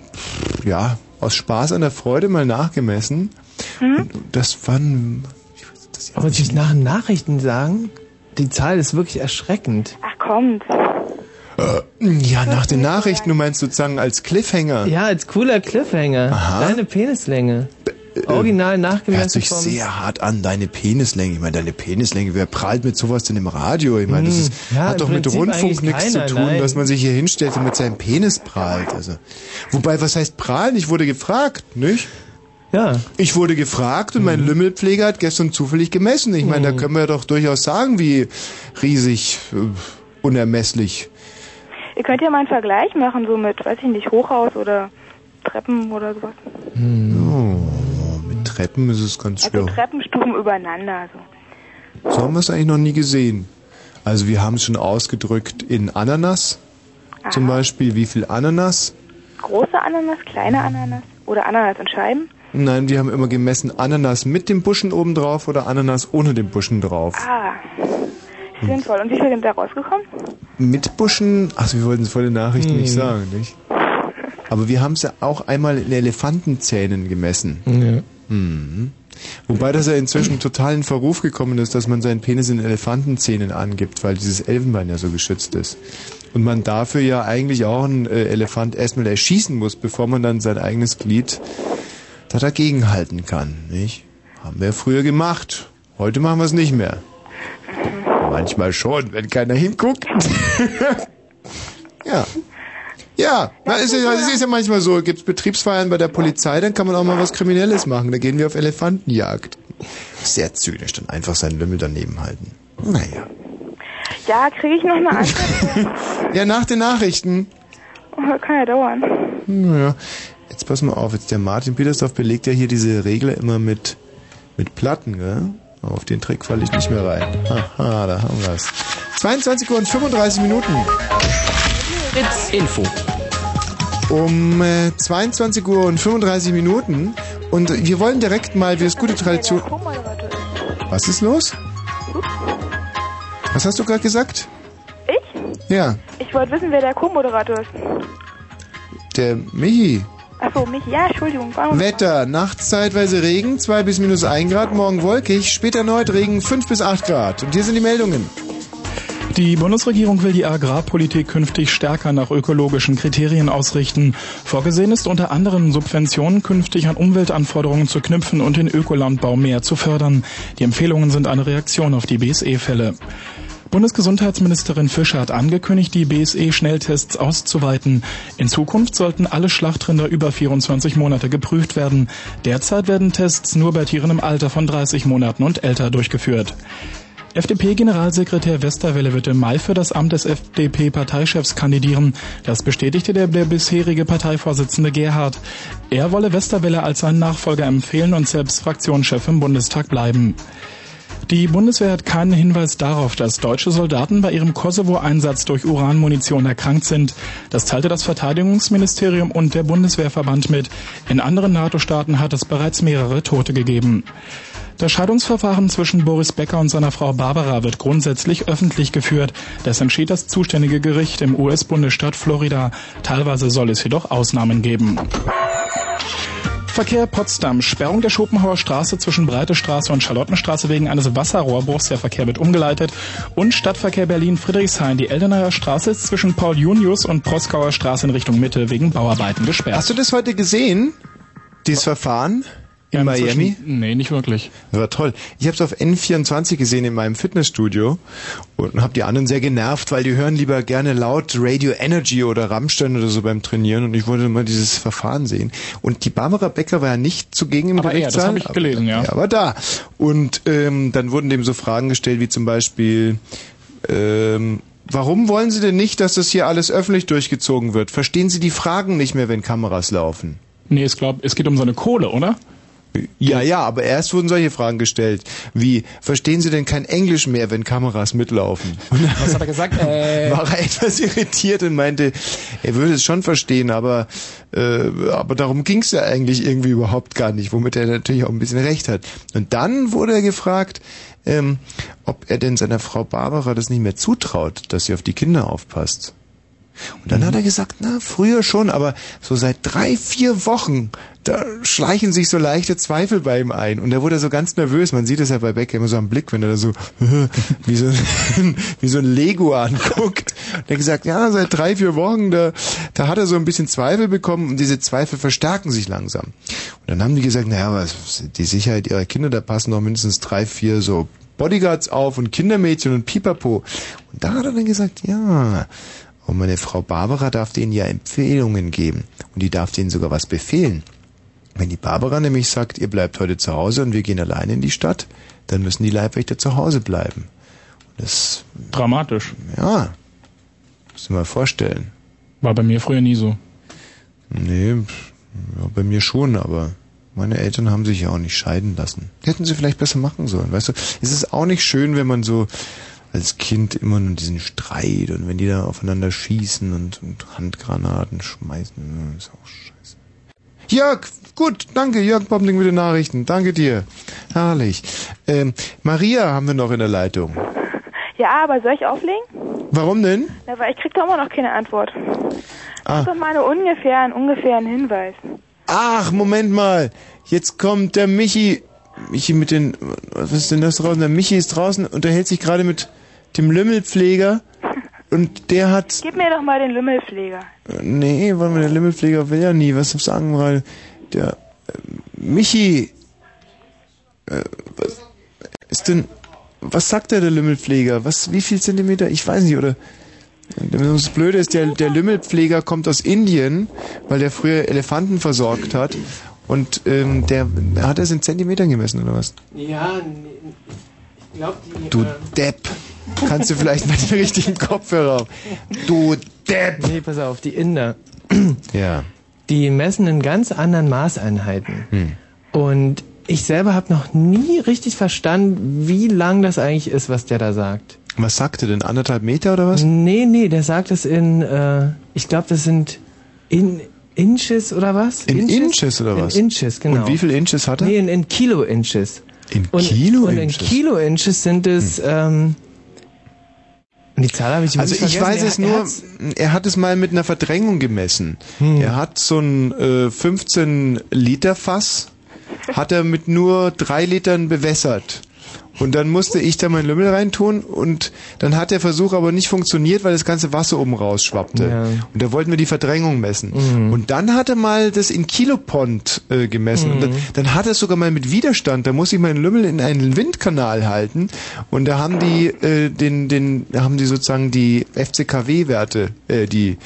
ja, aus Spaß an der Freude mal nachgemessen. Und das waren, Aber sich nach den Nachrichten sagen, die Zahl ist wirklich erschreckend. Ach kommt. äh, ja, nach den Nachrichten, du meinst sozusagen als Cliffhanger. Ja, als cooler Cliffhanger. Aha. Deine Penislänge. Original Hört nachgemessen sich vom... sehr hart an, deine Penislänge. Ich meine, deine Penislänge, wer prahlt mit sowas denn im Radio? Ich meine, das Hm, ist, ja, hat doch mit Prinzip Rundfunk eigentlich nichts keiner, zu tun, nein. dass man sich hier hinstellt und mit seinem Penis prahlt. Also, wobei, was heißt prahlen? Ich wurde gefragt, nicht? Ja. Ich wurde gefragt und mein Lümmelpfleger hat gestern zufällig gemessen. Ich meine, da können wir doch durchaus sagen, wie riesig, äh, unermesslich. Ihr könnt ja mal einen Vergleich machen, so mit, weiß ich nicht, Hochhaus oder Treppen oder sowas. Oh, mit Treppen ist es ganz Also schwer. Treppenstufen übereinander. So. So haben wir es eigentlich noch nie gesehen. Also wir haben es schon ausgedrückt in Ananas. Zum Beispiel, wie viel Ananas? Große Ananas, kleine Ananas oder Ananas in Scheiben. Nein, wir haben immer gemessen Ananas mit dem Buschen oben drauf oder Ananas ohne den Buschen drauf. Ah, sinnvoll. Und wie viel sind da rausgekommen? Mit Buschen, ach, wir wollten es vor den Nachrichten nicht Hm. sagen, nicht? Aber wir haben es ja auch einmal in Elefantenzähnen gemessen. Ja. Mhm. Wobei das ja inzwischen total in Verruf gekommen ist, dass man seinen Penis in Elefantenzähnen angibt, weil dieses Elfenbein ja so geschützt ist. Und man dafür ja eigentlich auch einen äh, Elefant erstmal erschießen muss, bevor man dann sein eigenes Glied da dagegen halten kann, nicht? Haben wir früher gemacht. Heute machen wir es nicht mehr. Manchmal schon, wenn keiner hinguckt. ja. Ja, na, ist ja, es ist ja manchmal so, gibt's Betriebsfeiern bei der Polizei, dann kann man auch mal was Kriminelles machen. Da gehen wir auf Elefantenjagd. Sehr zynisch, dann einfach seinen Lümmel daneben halten. Naja. Ja, kriege ich noch eine Antwort? Ja, nach den Nachrichten. Oh, kann ja dauern. Naja, jetzt pass mal auf, jetzt der Martin Petersdorf belegt ja hier diese Regel immer mit, mit Platten, gell? Auf den Trick falle ich nicht mehr rein. Haha, da haben wir's. 22 Uhr und 35 Minuten. Fritz Info. Um äh, 22 Uhr und 35 Minuten. Und wir wollen direkt mal, wie es gute Tradition... Was ist los? Was hast du gerade gesagt? Ich? Ja, Ich wollte wissen, wer der Co-Moderator ist. der Michi. Achso, mich. Ja, Entschuldigung. Warum? Wetter, nachts zeitweise Regen, 2 bis minus 1 Grad, morgen wolkig, später erneut Regen, 5 bis 8 Grad. Und hier sind die Meldungen. Die Bundesregierung will die Agrarpolitik künftig stärker nach ökologischen Kriterien ausrichten. Vorgesehen ist unter anderem Subventionen künftig an Umweltanforderungen zu knüpfen und den Ökolandbau mehr zu fördern. Die Empfehlungen sind eine Reaktion auf die BSE-Fälle. Bundesgesundheitsministerin Fischer hat angekündigt, die BSE-Schnelltests auszuweiten. In Zukunft sollten alle Schlachtrinder über 24 Monate geprüft werden. Derzeit werden Tests nur bei Tieren im Alter von 30 Monaten und älter durchgeführt. FDP-Generalsekretär Westerwelle wird im Mai für das Amt des FDP-Parteichefs kandidieren. Das bestätigte der, der bisherige Parteivorsitzende Gerhard. Er wolle Westerwelle als seinen Nachfolger empfehlen und selbst Fraktionschef im Bundestag bleiben. Die Bundeswehr hat keinen Hinweis darauf, dass deutsche Soldaten bei ihrem Kosovo-Einsatz durch Uranmunition erkrankt sind. Das teilte das Verteidigungsministerium und der Bundeswehrverband mit. In anderen NATO-Staaten hat es bereits mehrere Tote gegeben. Das Scheidungsverfahren zwischen Boris Becker und seiner Frau Barbara wird grundsätzlich öffentlich geführt. Das entschied das zuständige Gericht im US-Bundesstaat Florida. Teilweise soll es jedoch Ausnahmen geben. Verkehr Potsdam. Sperrung der Schopenhauer Straße zwischen Breite Straße und Charlottenstraße wegen eines Wasserrohrbruchs. Der Verkehr wird umgeleitet. Und Stadtverkehr Berlin Friedrichshain. Die Eldenayer Straße ist zwischen Paul Junius und Proskauer Straße in Richtung Mitte wegen Bauarbeiten gesperrt. Hast du das heute gesehen? Dieses Verfahren in Miami? Nee, nicht wirklich. Das war toll. Ich habe es auf N24 gesehen in meinem Fitnessstudio und habe die anderen sehr genervt, weil die hören lieber gerne laut Radio Energy oder Rammstein oder so beim Trainieren und ich wollte mal dieses Verfahren sehen. Und die Barbara Becker war ja nicht zugegen im Aber er, das Gerichtssaal. habe ich gelesen, ja. Ja, aber da. Und ähm, dann wurden dem so Fragen gestellt wie zum Beispiel, ähm, warum wollen Sie denn nicht, dass das hier alles öffentlich durchgezogen wird? Verstehen Sie die Fragen nicht mehr, wenn Kameras laufen? Nee, ich glaube, es geht um seine Kohle, oder? Ja, ja, aber erst wurden solche Fragen gestellt, wie, verstehen Sie denn kein Englisch mehr, wenn Kameras mitlaufen? Was hat er gesagt? Äh, War er etwas irritiert und meinte, er würde es schon verstehen, aber, äh, aber darum ging es ja eigentlich irgendwie überhaupt gar nicht, womit er natürlich auch ein bisschen recht hat. Und dann wurde er gefragt, ähm, ob er denn seiner Frau Barbara das nicht mehr zutraut, dass sie auf die Kinder aufpasst. Und dann hat er gesagt, na, früher schon, aber so seit drei, vier Wochen, da schleichen sich so leichte Zweifel bei ihm ein. Und er wurde so ganz nervös. Man sieht es ja bei Becker immer so am Blick, wenn er da so, wie so, ein- wie so ein Lego anguckt. Und er hat gesagt, ja, seit drei, vier Wochen, da, da hat er so ein bisschen Zweifel bekommen und diese Zweifel verstärken sich langsam. Und dann haben die gesagt, naja, aber die Sicherheit ihrer Kinder, da passen noch mindestens drei, vier so Bodyguards auf und Kindermädchen und Pipapo. Und da hat er dann gesagt, ja, und meine Frau Barbara darf denen ja Empfehlungen geben. Und die darf denen sogar was befehlen. Wenn die Barbara nämlich sagt, ihr bleibt heute zu Hause und wir gehen alleine in die Stadt, dann müssen die Leibwächter zu Hause bleiben. Das Dramatisch. Ja. Muss dir mal vorstellen. War bei mir früher nie so. Nee, ja, bei mir schon, aber meine Eltern haben sich ja auch nicht scheiden lassen. Hätten sie vielleicht besser machen sollen, weißt du? Es ist auch nicht schön, wenn man so als Kind immer nur diesen Streit und wenn die da aufeinander schießen und, und Handgranaten schmeißen, ja, ist auch scheiße. Jörg, gut, danke, Jörg Bombling mit den Nachrichten. Danke dir. Herrlich. Ähm, Maria haben wir noch in der Leitung. Ja, aber soll ich auflegen? Warum denn? Na, weil ich krieg doch immer noch keine Antwort. Ah. Das ist doch mal eine ungefähren, ungefähren Hinweis. Ach, Moment mal. Jetzt kommt der Michi. Michi mit den. Was ist denn das draußen? Der Michi ist draußen, unterhält sich gerade mit dem Lümmelpfleger. Und der hat. Gib mir doch mal den Lümmelpfleger. Äh, Nee, warte mal, der Lümmelpfleger will ja nie. Was sagen wir gerade? Der. Äh, Michi. Äh, was ist denn. Was sagt der, der Lümmelpfleger? Was, wie viel Zentimeter? Ich weiß nicht, oder? Das Blöde ist, der, der Lümmelpfleger kommt aus Indien, weil der früher Elefanten versorgt hat. Und ähm, der hat es in Zentimetern gemessen, oder was? Ja, nee, ich glaube, die. Du äh, Depp. Kannst du vielleicht mal den richtigen Kopfhörer auf? Du Depp. Nee, pass auf, die Inder. Ja. Die messen in ganz anderen Maßeinheiten. Hm. Und ich selber habe noch nie richtig verstanden, wie lang das eigentlich ist, was der da sagt. Was sagt er denn? Anderthalb Meter oder was? Nee, nee, der sagt es in, äh, ich glaube, das sind in Inches oder was? In Inches oder was? In Inches, genau. Und wie viel Inches hat er? Nee, in, in Kilo-Inches. In Und, Kilo und in Inches? Kilo-Inches sind es, ähm, und die Zahl habe ich Also ich weiß es Er- er nur, hat's- er hat es mal mit einer Verdrängung gemessen. Hm. Er hat so ein äh, 15 Liter Fass, hat er mit nur drei Litern bewässert. Und dann musste ich da meinen Lümmel reintun und dann hat der Versuch aber nicht funktioniert, weil das ganze Wasser oben rausschwappte. Ja. Und da wollten wir die Verdrängung messen. Und dann hat er mal das in Kilopond äh, gemessen. Und dann, dann hat er es sogar mal mit Widerstand. Da muss ich meinen Lümmel in einen Windkanal halten. Und da haben die äh, den, den, da haben die sozusagen die FCKW-Werte, äh, die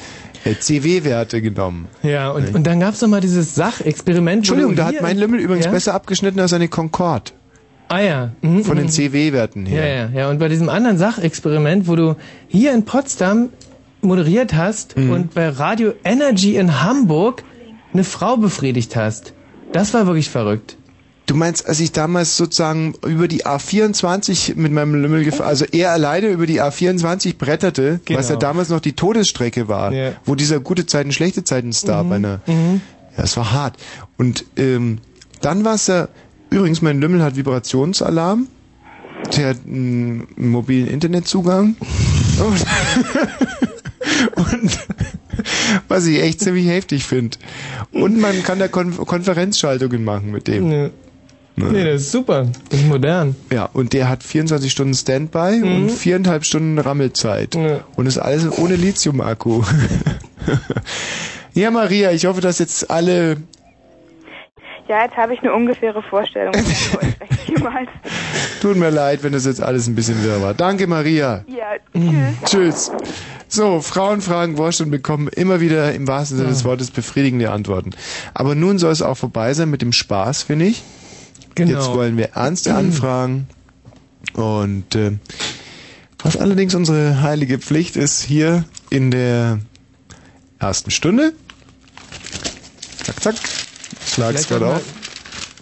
äh, CW-Werte genommen. Ja, und, und dann gab's noch mal dieses Sachexperiment. Entschuldigung, da hat mein Lümmel übrigens ja? besser abgeschnitten als eine Concorde. Ah ja. Mhm, Von den mhm. CW-Werten her. Ja, ja, ja. Und bei diesem anderen Sachexperiment, wo du hier in Potsdam moderiert hast Mhm. und bei Radio Energy in Hamburg eine Frau befriedigt hast. Das war wirklich verrückt. Du meinst, als ich damals sozusagen über die A24 mit meinem Lümmel gefahren, also er alleine über die A24 bretterte, Genau. was ja damals noch die Todesstrecke war, Ja. wo dieser gute Zeiten, schlechte Zeiten Star bei einer, Mhm. ja, es war hart. Und ähm, dann war es ja, übrigens, mein Lümmel hat Vibrationsalarm, der hat einen mobilen Internetzugang und, und was ich echt ziemlich heftig finde. Und man kann da Kon Konferenzschaltungen machen mit dem. Nee. Ne? Nee, das ist super. Das ist modern. Ja, und der hat 24 Stunden Standby Mhm. und viereinhalb Stunden Rammelzeit. Ja. Und ist alles ohne Lithium-Akku. ja, Maria, ich hoffe, dass jetzt alle... Ja, jetzt habe ich eine ungefähre Vorstellung. Tut mir leid, wenn das jetzt alles ein bisschen wirr war. Danke, Maria. Ja, Tschüss. tschüss. So, Frauen fragen Wurscht und bekommen immer wieder im wahrsten Sinne des Wortes befriedigende Antworten. Aber nun soll es auch vorbei sein mit dem Spaß, finde ich. Genau. Jetzt wollen wir ernste Anfragen. Und äh, was allerdings unsere heilige Pflicht ist, hier in der ersten Stunde. Zack, zack. Schlag's gerade auf.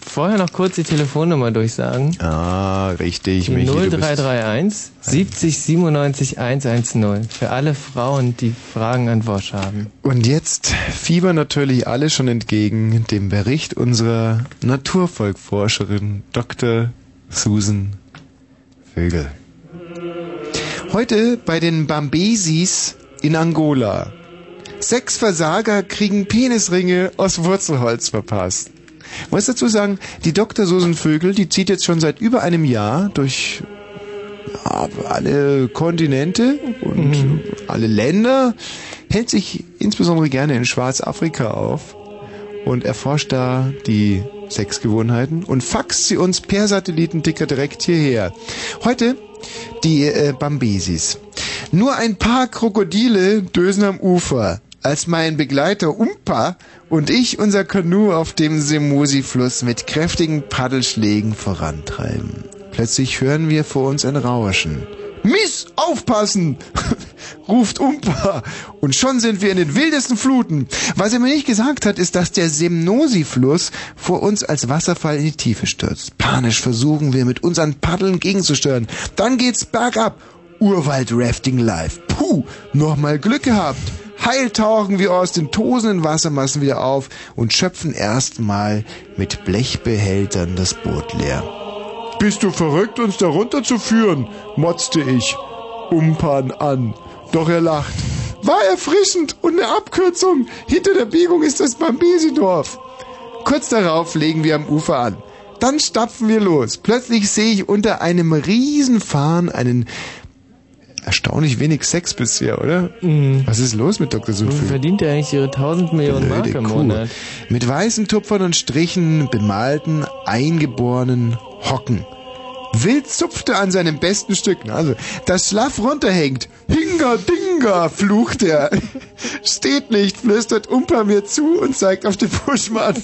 Vorher noch kurz die Telefonnummer durchsagen. Ah, richtig, Die Michi. du bist- 0331 70 97 110. Für alle Frauen, die Fragen an Wosch haben. Und jetzt fiebern natürlich alle schon entgegen dem Bericht unserer Naturvolkforscherin Dr. Susan Vögel. Heute bei den Bambesis in Angola. Sechs Versager kriegen Penisringe aus Wurzelholz verpasst. Ich muss dazu sagen, die Dr. Susan Vögel, die zieht jetzt schon seit über einem Jahr durch ja, alle Kontinente und alle Länder, hält sich insbesondere gerne in Schwarzafrika auf und erforscht da die Sexgewohnheiten und faxt sie uns per Satellitenticker direkt hierher. Heute die äh, Bambesis. Nur ein paar Krokodile dösen am Ufer. Als mein Begleiter Umpa und ich unser Kanu auf dem Semosi-Fluss mit kräftigen Paddelschlägen vorantreiben. Plötzlich hören wir vor uns ein Rauschen. Miss, aufpassen! ruft Umpa. Und schon sind wir in den wildesten Fluten. Was er mir nicht gesagt hat, ist, dass der Semnosi-Fluss vor uns als Wasserfall in die Tiefe stürzt. Panisch versuchen wir mit unseren Paddeln gegenzusteuern. Dann geht's bergab. Urwald-Rafting live. Puh, nochmal Glück gehabt. Heil tauchen wir aus den tosenden Wassermassen wieder auf und schöpfen erstmal mit Blechbehältern das Boot leer. Bist du verrückt, uns da runterzuführen? motzte ich Umpan an. Doch er lacht. War erfrischend und eine Abkürzung. Hinter der Biegung ist das Bambesidorf. Kurz darauf legen wir am Ufer an. Dann stapfen wir los. Plötzlich sehe ich unter einem Riesenfahnen einen erstaunlich wenig Sex bisher, oder? Was ist los mit Dr. Wofür Sulfur? verdient er eigentlich ihre 1000 Millionen Mark Blöde im Kuh. Monat? Mit weißen Tupfern und Strichen bemalten, eingeborenen Hocken. Wild zupfte an seinen besten Stücken, also das schlaff runterhängt. Hinga Dinga, flucht er. Steht nicht, flüstert Umpa mir zu und zeigt auf den Buschmann.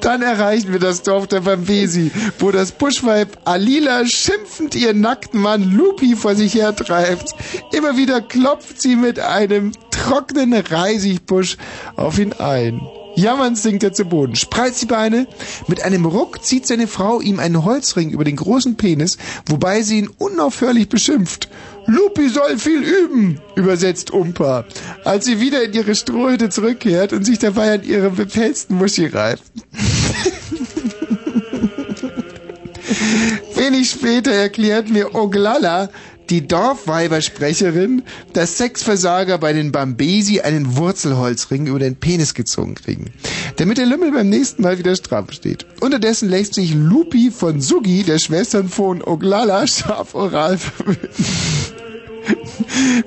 Dann erreichen wir das Dorf der Bambesi, wo das Buschweib Alila schimpfend ihren nackten Mann Lupi vor sich hertreibt. Immer wieder klopft sie mit einem trockenen Reisigbusch auf ihn ein. Jammernd sinkt er zu Boden, spreizt die Beine. Mit einem Ruck zieht seine Frau ihm einen Holzring über den großen Penis, wobei sie ihn unaufhörlich beschimpft. Lupi soll viel üben, übersetzt Umpa, als sie wieder in ihre Strohhütte zurückkehrt und sich dabei an ihrem bepelzten Muschi reibt. Wenig später erklärt mir Oglala, die Dorfweibersprecherin, dass Sexversager bei den Bambesi einen Wurzelholzring über den Penis gezogen kriegen, damit der Lümmel beim nächsten Mal wieder stramm steht. Unterdessen lässt sich Lupi von Sugi, der Schwestern von Oglala, scharf oral verwöhnen.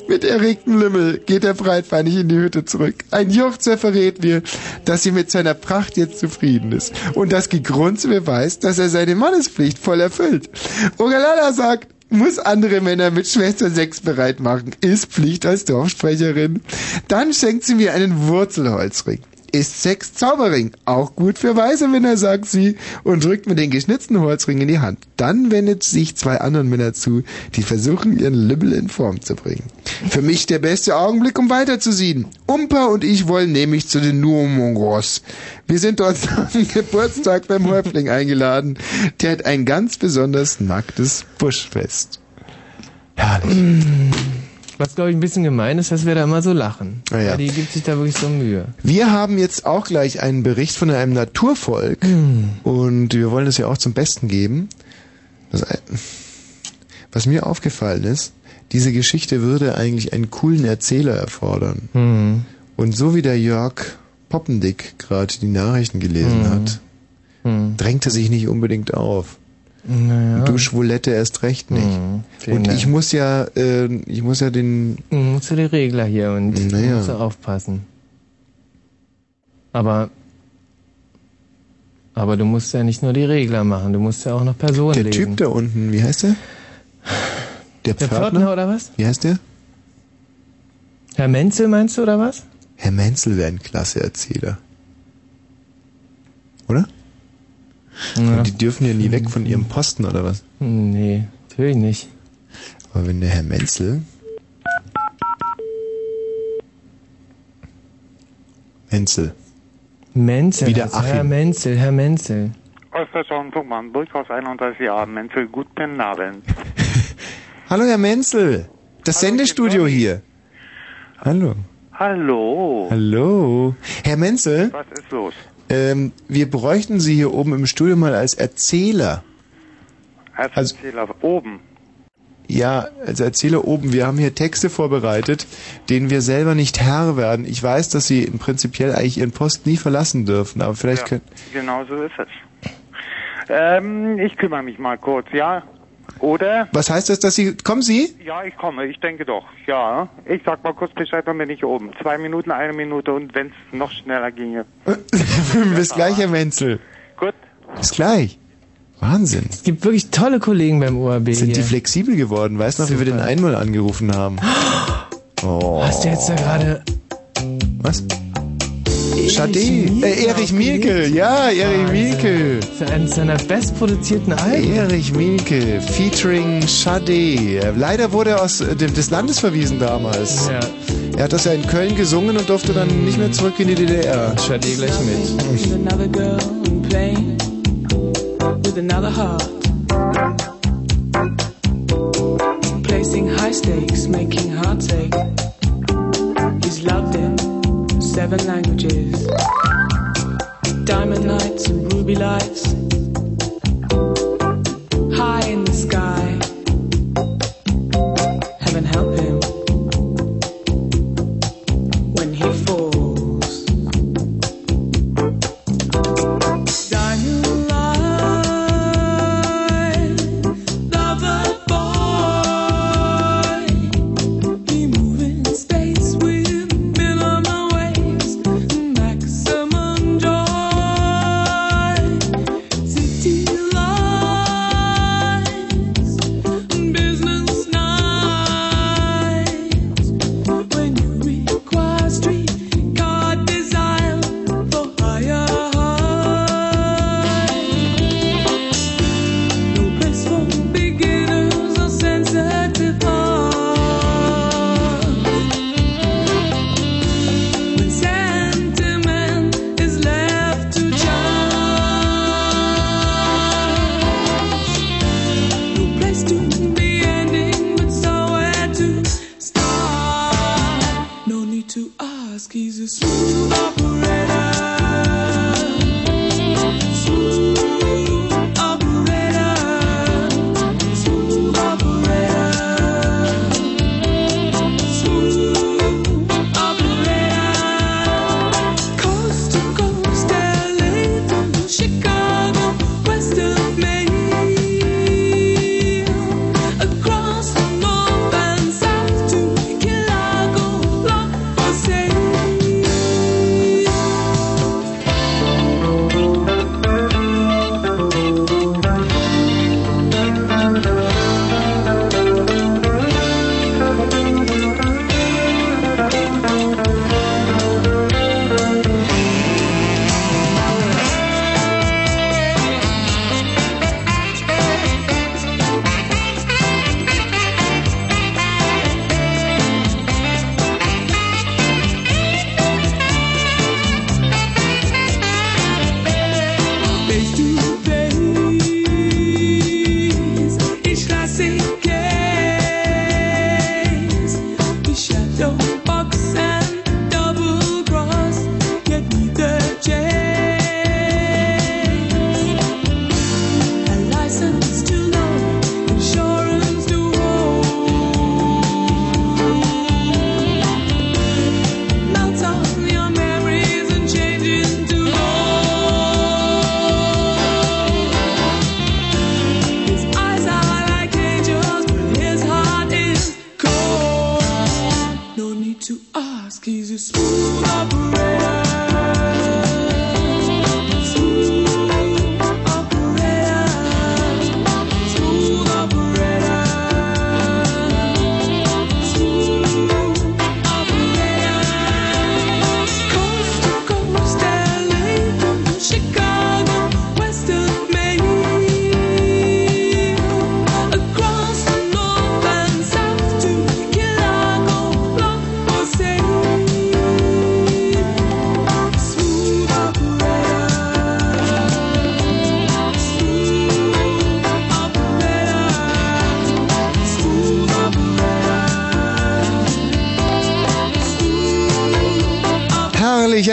Mit erregtem Lümmel geht er breitbeinig in die Hütte zurück. Ein Juchzer verrät mir, dass sie mit seiner Pracht jetzt zufrieden ist. Und das Gegrunze beweist, dass er seine Mannespflicht voll erfüllt. Ogalala sagt, muss andere Männer mit Schwester Sex bereit machen. Ist Pflicht als Dorfsprecherin. Dann schenkt sie mir einen Wurzelholzring. Ist Sex Zauberring. Auch gut für weiße Männer, sagt sie und drückt mir den geschnitzten Holzring in die Hand. Dann wendet sich zwei anderen Männer zu, die versuchen, ihren Lübbel in Form zu bringen. Für mich der beste Augenblick, um weiterzuziehen. Umpa und ich wollen nämlich zu den Nuomongos. Wir sind dort am Geburtstag beim Häuptling eingeladen. Der hat ein ganz besonders nacktes Buschfest. Herrlich. Was, glaube ich, ein bisschen gemein ist, dass wir da immer so lachen. Ah ja. Die gibt sich da wirklich so Mühe. Wir haben jetzt auch gleich einen Bericht von einem Naturvolk und wir wollen das ja auch zum Besten geben. Das, was mir aufgefallen ist, diese Geschichte würde eigentlich einen coolen Erzähler erfordern. Mhm. Und so wie der Jörg Poppendick gerade die Nachrichten gelesen Mhm. hat, Mhm. drängt er sich nicht unbedingt auf. Naja. Du Schwulette erst recht nicht. Mhm. Und ich muss ja, äh, ich muss ja den, Mhm, musst du die Regler hier und Naja. musst du aufpassen. Aber aber du musst ja nicht nur die Regler machen, du musst ja auch noch Personen der lesen. Typ da unten, wie heißt der? Der, Der Pförtner? Pförtner oder was? Wie heißt der? Herr Menzel meinst du oder was? Herr Menzel wäre ein klasse Erzähler. Oder? Ja. Und die dürfen ja nie weg von ihrem Posten, oder was? Nee, natürlich nicht. Aber wenn der Herr Menzel... Menzel. Menzel, Wieder also Herr Achim. Menzel, Herr Menzel. Ostaschauen von Manburg aus 31 Jahren. Menzel, guten Abend. Hallo Herr Menzel. Das Sendestudio hier. Hallo. Hallo. Hallo. Herr Menzel, Was ist los? Ähm, wir bräuchten Sie hier oben im Studio mal als Erzähler. Als Also- Erzähler oben. Ja, als Erzähler oben. Wir haben hier Texte vorbereitet, denen wir selber nicht Herr werden. Ich weiß, dass Sie prinzipiell eigentlich Ihren Post nie verlassen dürfen, aber vielleicht Ja, können... genau so ist es. Ähm, ich kümmere mich mal kurz, ja? Oder? Was heißt das, dass Sie... Kommen Sie? Ja, ich komme, ich denke doch, ja. Ich sag mal kurz Bescheid, dann bin ich oben. Zwei Minuten, eine Minute und wenn es noch schneller ginge. Bis gleich, Herr Menzel. Gut. Bis gleich. Wahnsinn. Es gibt wirklich tolle Kollegen beim ORB Sind die hier. flexibel geworden? Weißt du noch, wie wir den einmal angerufen haben? Oh. Hast du jetzt da gerade Was? Schade. Äh, Erich Mielke. Ja, Erich Mielke. Für eines seiner bestproduzierten Alben. Erich Mielke, featuring Schade. Leider wurde er aus dem, des Landes verwiesen damals. Ja. Er hat das ja in Köln gesungen und durfte dann nicht mehr zurück in die DDR. Schade gleich mit. with another girl and playing with another heart. Placing high stakes, making heartache. He's loved in seven languages. Diamond nights and ruby lights.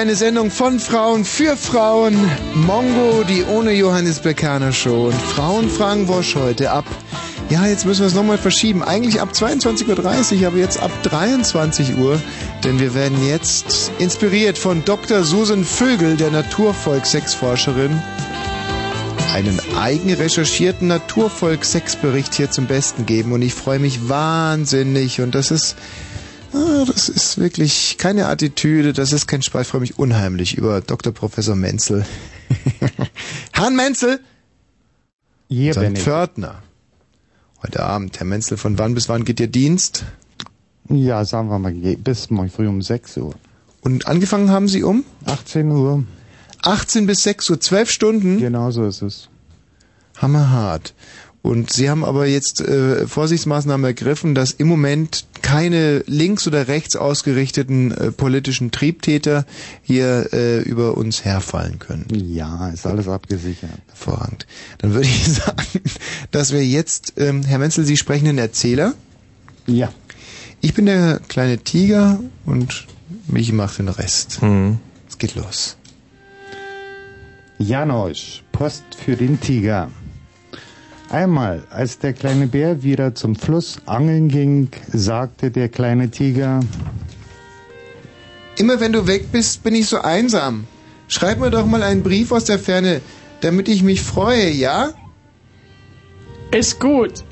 Eine Sendung von Frauen für Frauen. Mongo, die ohne Johannes Bekerner Show. Und Frauen fragen Wosch heute ab. Ja, jetzt müssen wir es nochmal verschieben. Eigentlich ab 22.30 Uhr, aber jetzt ab 23 Uhr. Denn wir werden jetzt inspiriert von Dr. Susan Vögel, der Naturvolk-Sexforscherin, einen eigen recherchierten Naturvolk-Sexbericht hier zum Besten geben. Und ich freue mich wahnsinnig. Und das ist, das ist wirklich keine Attitüde, das ist kein Spaß. Ich freue mich unheimlich über Dr. Professor Menzel. Herrn Menzel! Hier Sein bin ich. Pförtner. Heute Abend. Herr Menzel, von wann bis wann geht Ihr Dienst? Ja, sagen wir mal, bis morgen früh um 6 Uhr. Und angefangen haben Sie um? 18 Uhr. 18 bis 6 Uhr, zwölf Stunden? Genau so ist es. Hammerhart. Und Sie haben aber jetzt äh, Vorsichtsmaßnahmen ergriffen, dass im Moment keine links oder rechts ausgerichteten äh, politischen Triebtäter hier äh, über uns herfallen können. Ja, ist alles abgesichert. Hervorragend. Dann würde ich sagen, dass wir jetzt, ähm, Herr Menzel, Sie sprechen den Erzähler. Ja. Ich bin der kleine Tiger und Michi macht den Rest. Es geht los. Janosch, Post für den Tiger. Einmal, als der kleine Bär wieder zum Fluss angeln ging, sagte der kleine Tiger, Immer wenn du weg bist, bin ich so einsam. Schreib mir doch mal einen Brief aus der Ferne, damit ich mich freue, ja? Ist gut,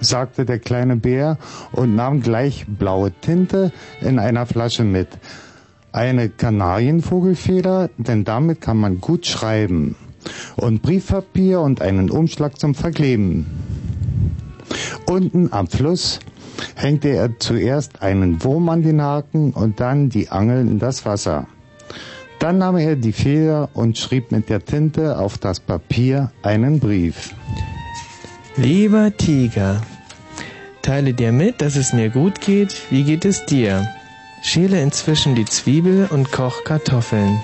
sagte der kleine Bär und nahm gleich blaue Tinte in einer Flasche mit. Eine Kanarienvogelfeder, denn damit kann man gut schreiben. Und Briefpapier und einen Umschlag zum Verkleben. Unten am Fluss hängte er zuerst einen Wurm an den Haken und dann die Angel in das Wasser. Dann nahm er die Feder und schrieb mit der Tinte auf das Papier einen Brief. Lieber Tiger, teile dir mit, dass es mir gut geht. Wie geht es dir? Schäle inzwischen die Zwiebel und koch Kartoffeln,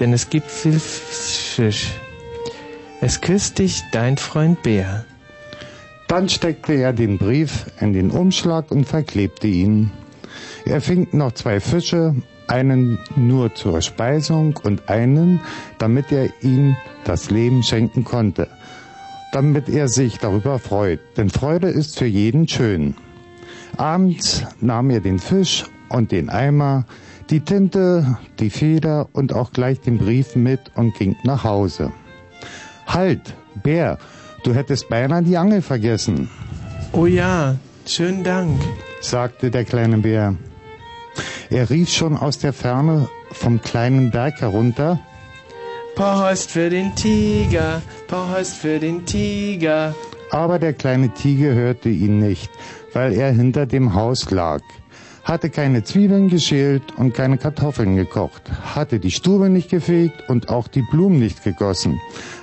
denn es gibt viel Fisch. Es küsst dich dein Freund Bär. Dann steckte er den Brief in den Umschlag und verklebte ihn. Er fing noch zwei Fische, einen nur zur Speisung und einen, damit er ihm das Leben schenken konnte, damit er sich darüber freut, denn Freude ist für jeden schön. Abends nahm er den Fisch und den Eimer, die Tinte, die Feder und auch gleich den Brief mit und ging nach Hause. Halt, Bär, du hättest beinahe die Angel vergessen. Oh ja, schönen Dank, sagte der kleine Bär. Er rief schon aus der Ferne vom kleinen Berg herunter. Post für den Tiger, Post für den Tiger. Aber der kleine Tiger hörte ihn nicht, weil er hinter dem Haus lag, hatte keine Zwiebeln geschält und keine Kartoffeln gekocht, hatte die Stube nicht gefegt und auch die Blumen nicht gegossen,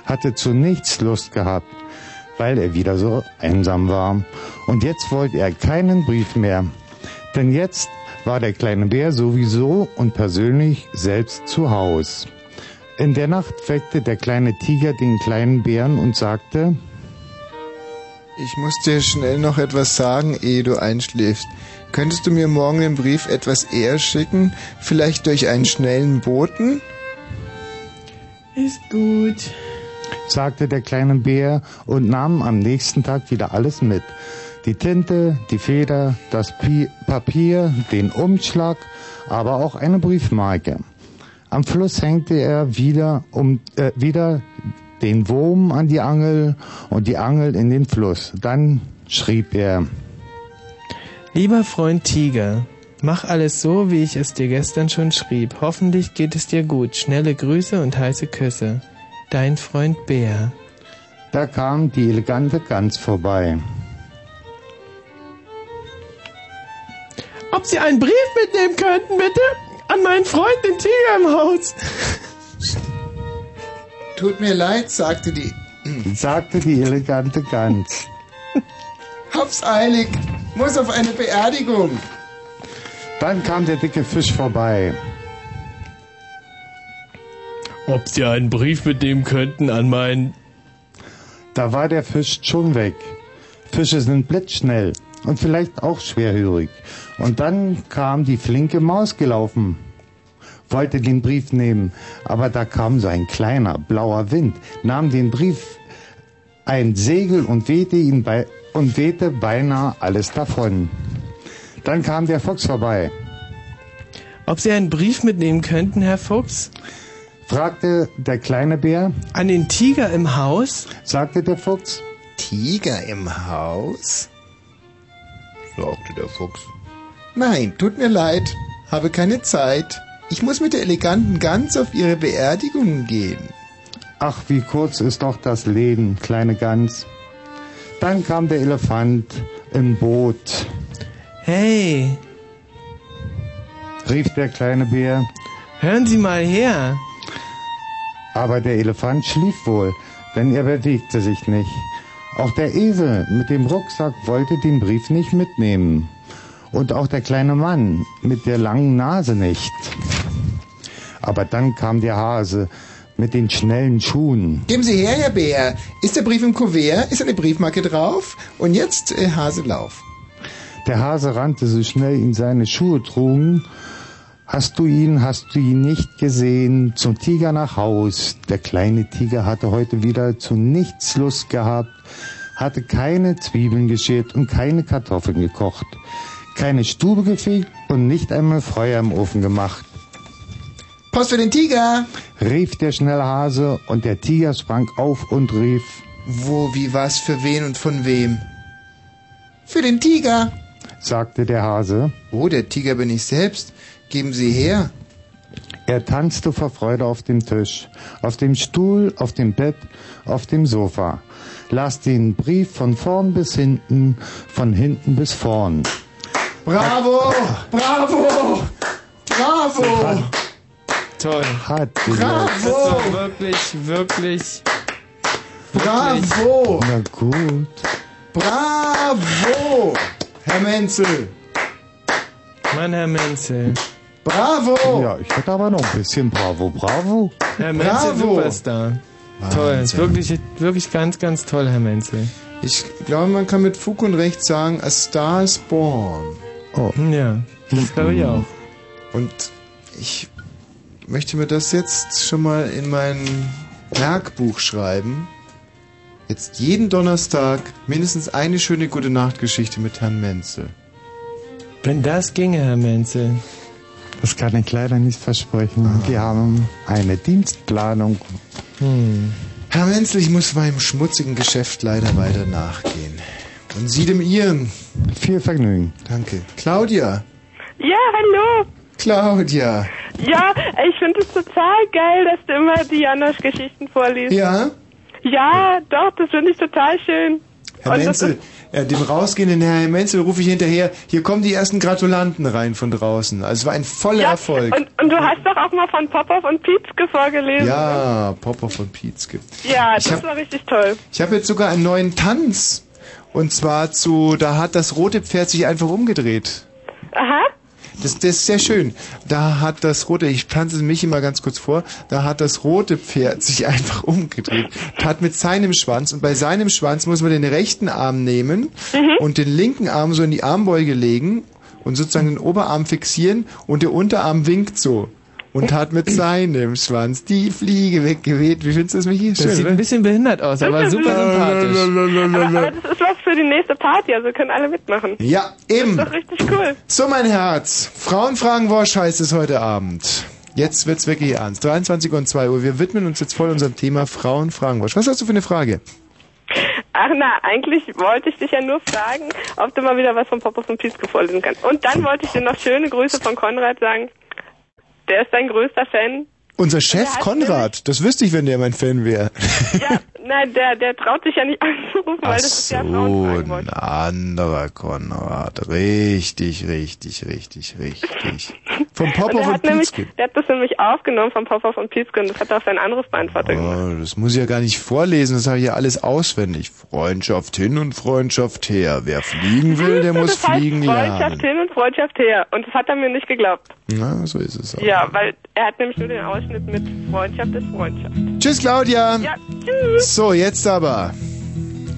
hatte zu nichts Lust gehabt, weil er wieder so einsam war. Und jetzt wollte er keinen Brief mehr, denn jetzt war der kleine Bär sowieso und persönlich selbst zu Haus. In der Nacht weckte der kleine Tiger den kleinen Bären und sagte, Ich muss dir schnell noch etwas sagen, ehe du einschläfst. Könntest du mir morgen den Brief etwas eher schicken? Vielleicht durch einen schnellen Boten? Ist gut, sagte der kleine Bär und nahm am nächsten Tag wieder alles mit. Die Tinte, die Feder, das Pi Papier, den Umschlag, aber auch eine Briefmarke. Am Fluss hängte er wieder, um, äh, wieder den Wurm an die Angel und die Angel in den Fluss. Dann schrieb er, Lieber Freund Tiger, mach alles so, wie ich es dir gestern schon schrieb. Hoffentlich geht es dir gut. Schnelle Grüße und heiße Küsse. Dein Freund Bär. Da kam die elegante Gans vorbei. Ob Sie einen Brief mitnehmen könnten, bitte? An meinen Freund, den Tiger im Haus. Tut mir leid, sagte die. sagte die elegante Gans. Hab's eilig, muss auf eine Beerdigung. Dann kam der dicke Fisch vorbei. Ob Sie einen Brief mitnehmen könnten an meinen... Da war der Fisch schon weg. Fische sind blitzschnell und vielleicht auch schwerhörig. Und dann kam die flinke Maus gelaufen, wollte den Brief nehmen, aber da kam so ein kleiner blauer Wind, nahm den Brief, ein Segel und wehte ihn bei und wehte beinahe alles davon. Dann kam der Fuchs vorbei. Ob Sie einen Brief mitnehmen könnten, Herr Fuchs? Fragte der kleine Bär. An den Tiger im Haus? sagte der Fuchs. Tiger im Haus? sagte der Fuchs. Nein, tut mir leid, habe keine Zeit. Ich muss mit der eleganten Gans auf ihre Beerdigung gehen. Ach, wie kurz ist doch das Leben, kleine Gans. Dann kam der Elefant im Boot. Hey, rief der kleine Bär. Hören Sie mal her. Aber der Elefant schlief wohl, denn er bewegte sich nicht. Auch der Esel mit dem Rucksack wollte den Brief nicht mitnehmen. Und auch der kleine Mann mit der langen Nase nicht. Aber dann kam der Hase mit den schnellen Schuhen. Geben Sie her, Herr Bär. Ist der Brief im Kuvert? Ist eine Briefmarke drauf? Und jetzt äh, Hase Lauf. Der Hase rannte so schnell ihm seine Schuhe trugen. Hast du ihn, hast du ihn nicht gesehen? Zum Tiger nach Haus. Der kleine Tiger hatte heute wieder zu nichts Lust gehabt, hatte keine Zwiebeln geschält und keine Kartoffeln gekocht, keine Stube gefegt und nicht einmal Feuer im Ofen gemacht. Post für den Tiger! rief der schnelle Hase und der Tiger sprang auf und rief, Wo, wie, was, für wen und von wem? Für den Tiger! sagte der Hase. Oh, der Tiger bin ich selbst. Geben Sie her. Er tanzte vor Freude auf dem Tisch, auf dem Stuhl, auf dem Bett, auf dem Sofa, las den Brief von vorn bis hinten, von hinten bis vorn. Bravo! Bravo! Bravo! Toll. Hat Bravo! Das war wirklich, wirklich. Bravo! Na gut. Bravo! Herr Menzel! Mann, Herr Menzel. Bravo! Ja, ich hätte aber noch ein bisschen Bravo, Bravo. Herr Menzel, Bravo! Superstar. Toll, ist wirklich, wirklich ganz, ganz toll, Herr Menzel. Ich glaube, man kann mit Fug und Recht sagen, a star is born. Oh. Ja, das glaube ich auch. Und ich möchte mir das jetzt schon mal in mein Merkbuch schreiben. Jetzt jeden Donnerstag mindestens eine schöne gute Nachtgeschichte mit Herrn Menzel. Wenn das ginge, Herr Menzel. Das kann ich leider nicht versprechen. Wir haben eine Dienstplanung. Hm. Herr Menzel, ich muss meinem schmutzigen Geschäft leider weiter nachgehen. Und Sie dem Ihren. Viel Vergnügen. Danke. Claudia. Ja, hallo. Claudia. Ja, ich finde es total geil, dass du immer die Janosch-Geschichten vorliest. Ja? Ja, doch, das finde ich total schön. Herr Und Menzel, äh, dem rausgehenden Herr Menzel rufe ich hinterher. Hier kommen die ersten Gratulanten rein von draußen. Also es war ein voller ja, Erfolg. Und, und du hast doch auch mal von Popov und Pietzke vorgelesen. Ja, Popper von Pietzke. Ja, das hab- war richtig toll. Ich habe jetzt sogar einen neuen Tanz. Und zwar zu, da hat das rote Pferd sich einfach umgedreht. Aha. Das, das ist sehr schön. Da hat das rote, ich tanze mich immer ganz kurz vor, da hat das rote Pferd sich einfach umgedreht. Hat mit seinem Schwanz und bei seinem Schwanz muss man den rechten Arm nehmen und den linken Arm so in die Armbeuge legen und sozusagen den Oberarm fixieren und der Unterarm winkt so. Und hat mit seinem Schwanz die Fliege weggeweht. Wie findest du das, Michi? Das sieht ein bisschen behindert aus, aber super sympathisch. Aber, aber das ist was für die nächste Party, also können alle mitmachen. Ja, eben. Das ist doch richtig cool. So, mein Herz. Frauenfragen Wosch heißt es heute Abend. Jetzt wird's wirklich ernst. 23 und 2 Uhr. Wir widmen uns jetzt voll unserem Thema Frauenfragen Wosch. Was hast du für eine Frage? Ach na, eigentlich wollte ich dich ja nur fragen, ob du mal wieder was von Popov und Pietzke vorlesen kannst. Und dann wollte ich dir noch schöne Grüße von Konrad sagen. Der ist dein größter Fan. Unser Chef Konrad. Das wüsste ich, wenn der mein Fan wäre. Nein, der, der traut sich ja nicht anzurufen, weil das ist ja. So, ein anderer Konrad. Richtig, richtig, richtig, richtig. Vom hat, nämlich, Pietzke. der hat das nämlich aufgenommen von Popov und Pietzke und das hat er auf seinen Anrufbeantworter gemacht. Oh, das muss ich ja gar nicht vorlesen, das habe ich ja alles auswendig. Freundschaft hin und Freundschaft her. Wer fliegen will, der muss das heißt fliegen Freundschaft lernen. hin und Freundschaft her. Und das hat er mir nicht geglaubt. Na, so ist es auch. Ja, weil er hat nämlich nur den Ausschnitt mit Freundschaft ist Freundschaft. Tschüss, Claudia. Ja, tschüss. So, jetzt aber.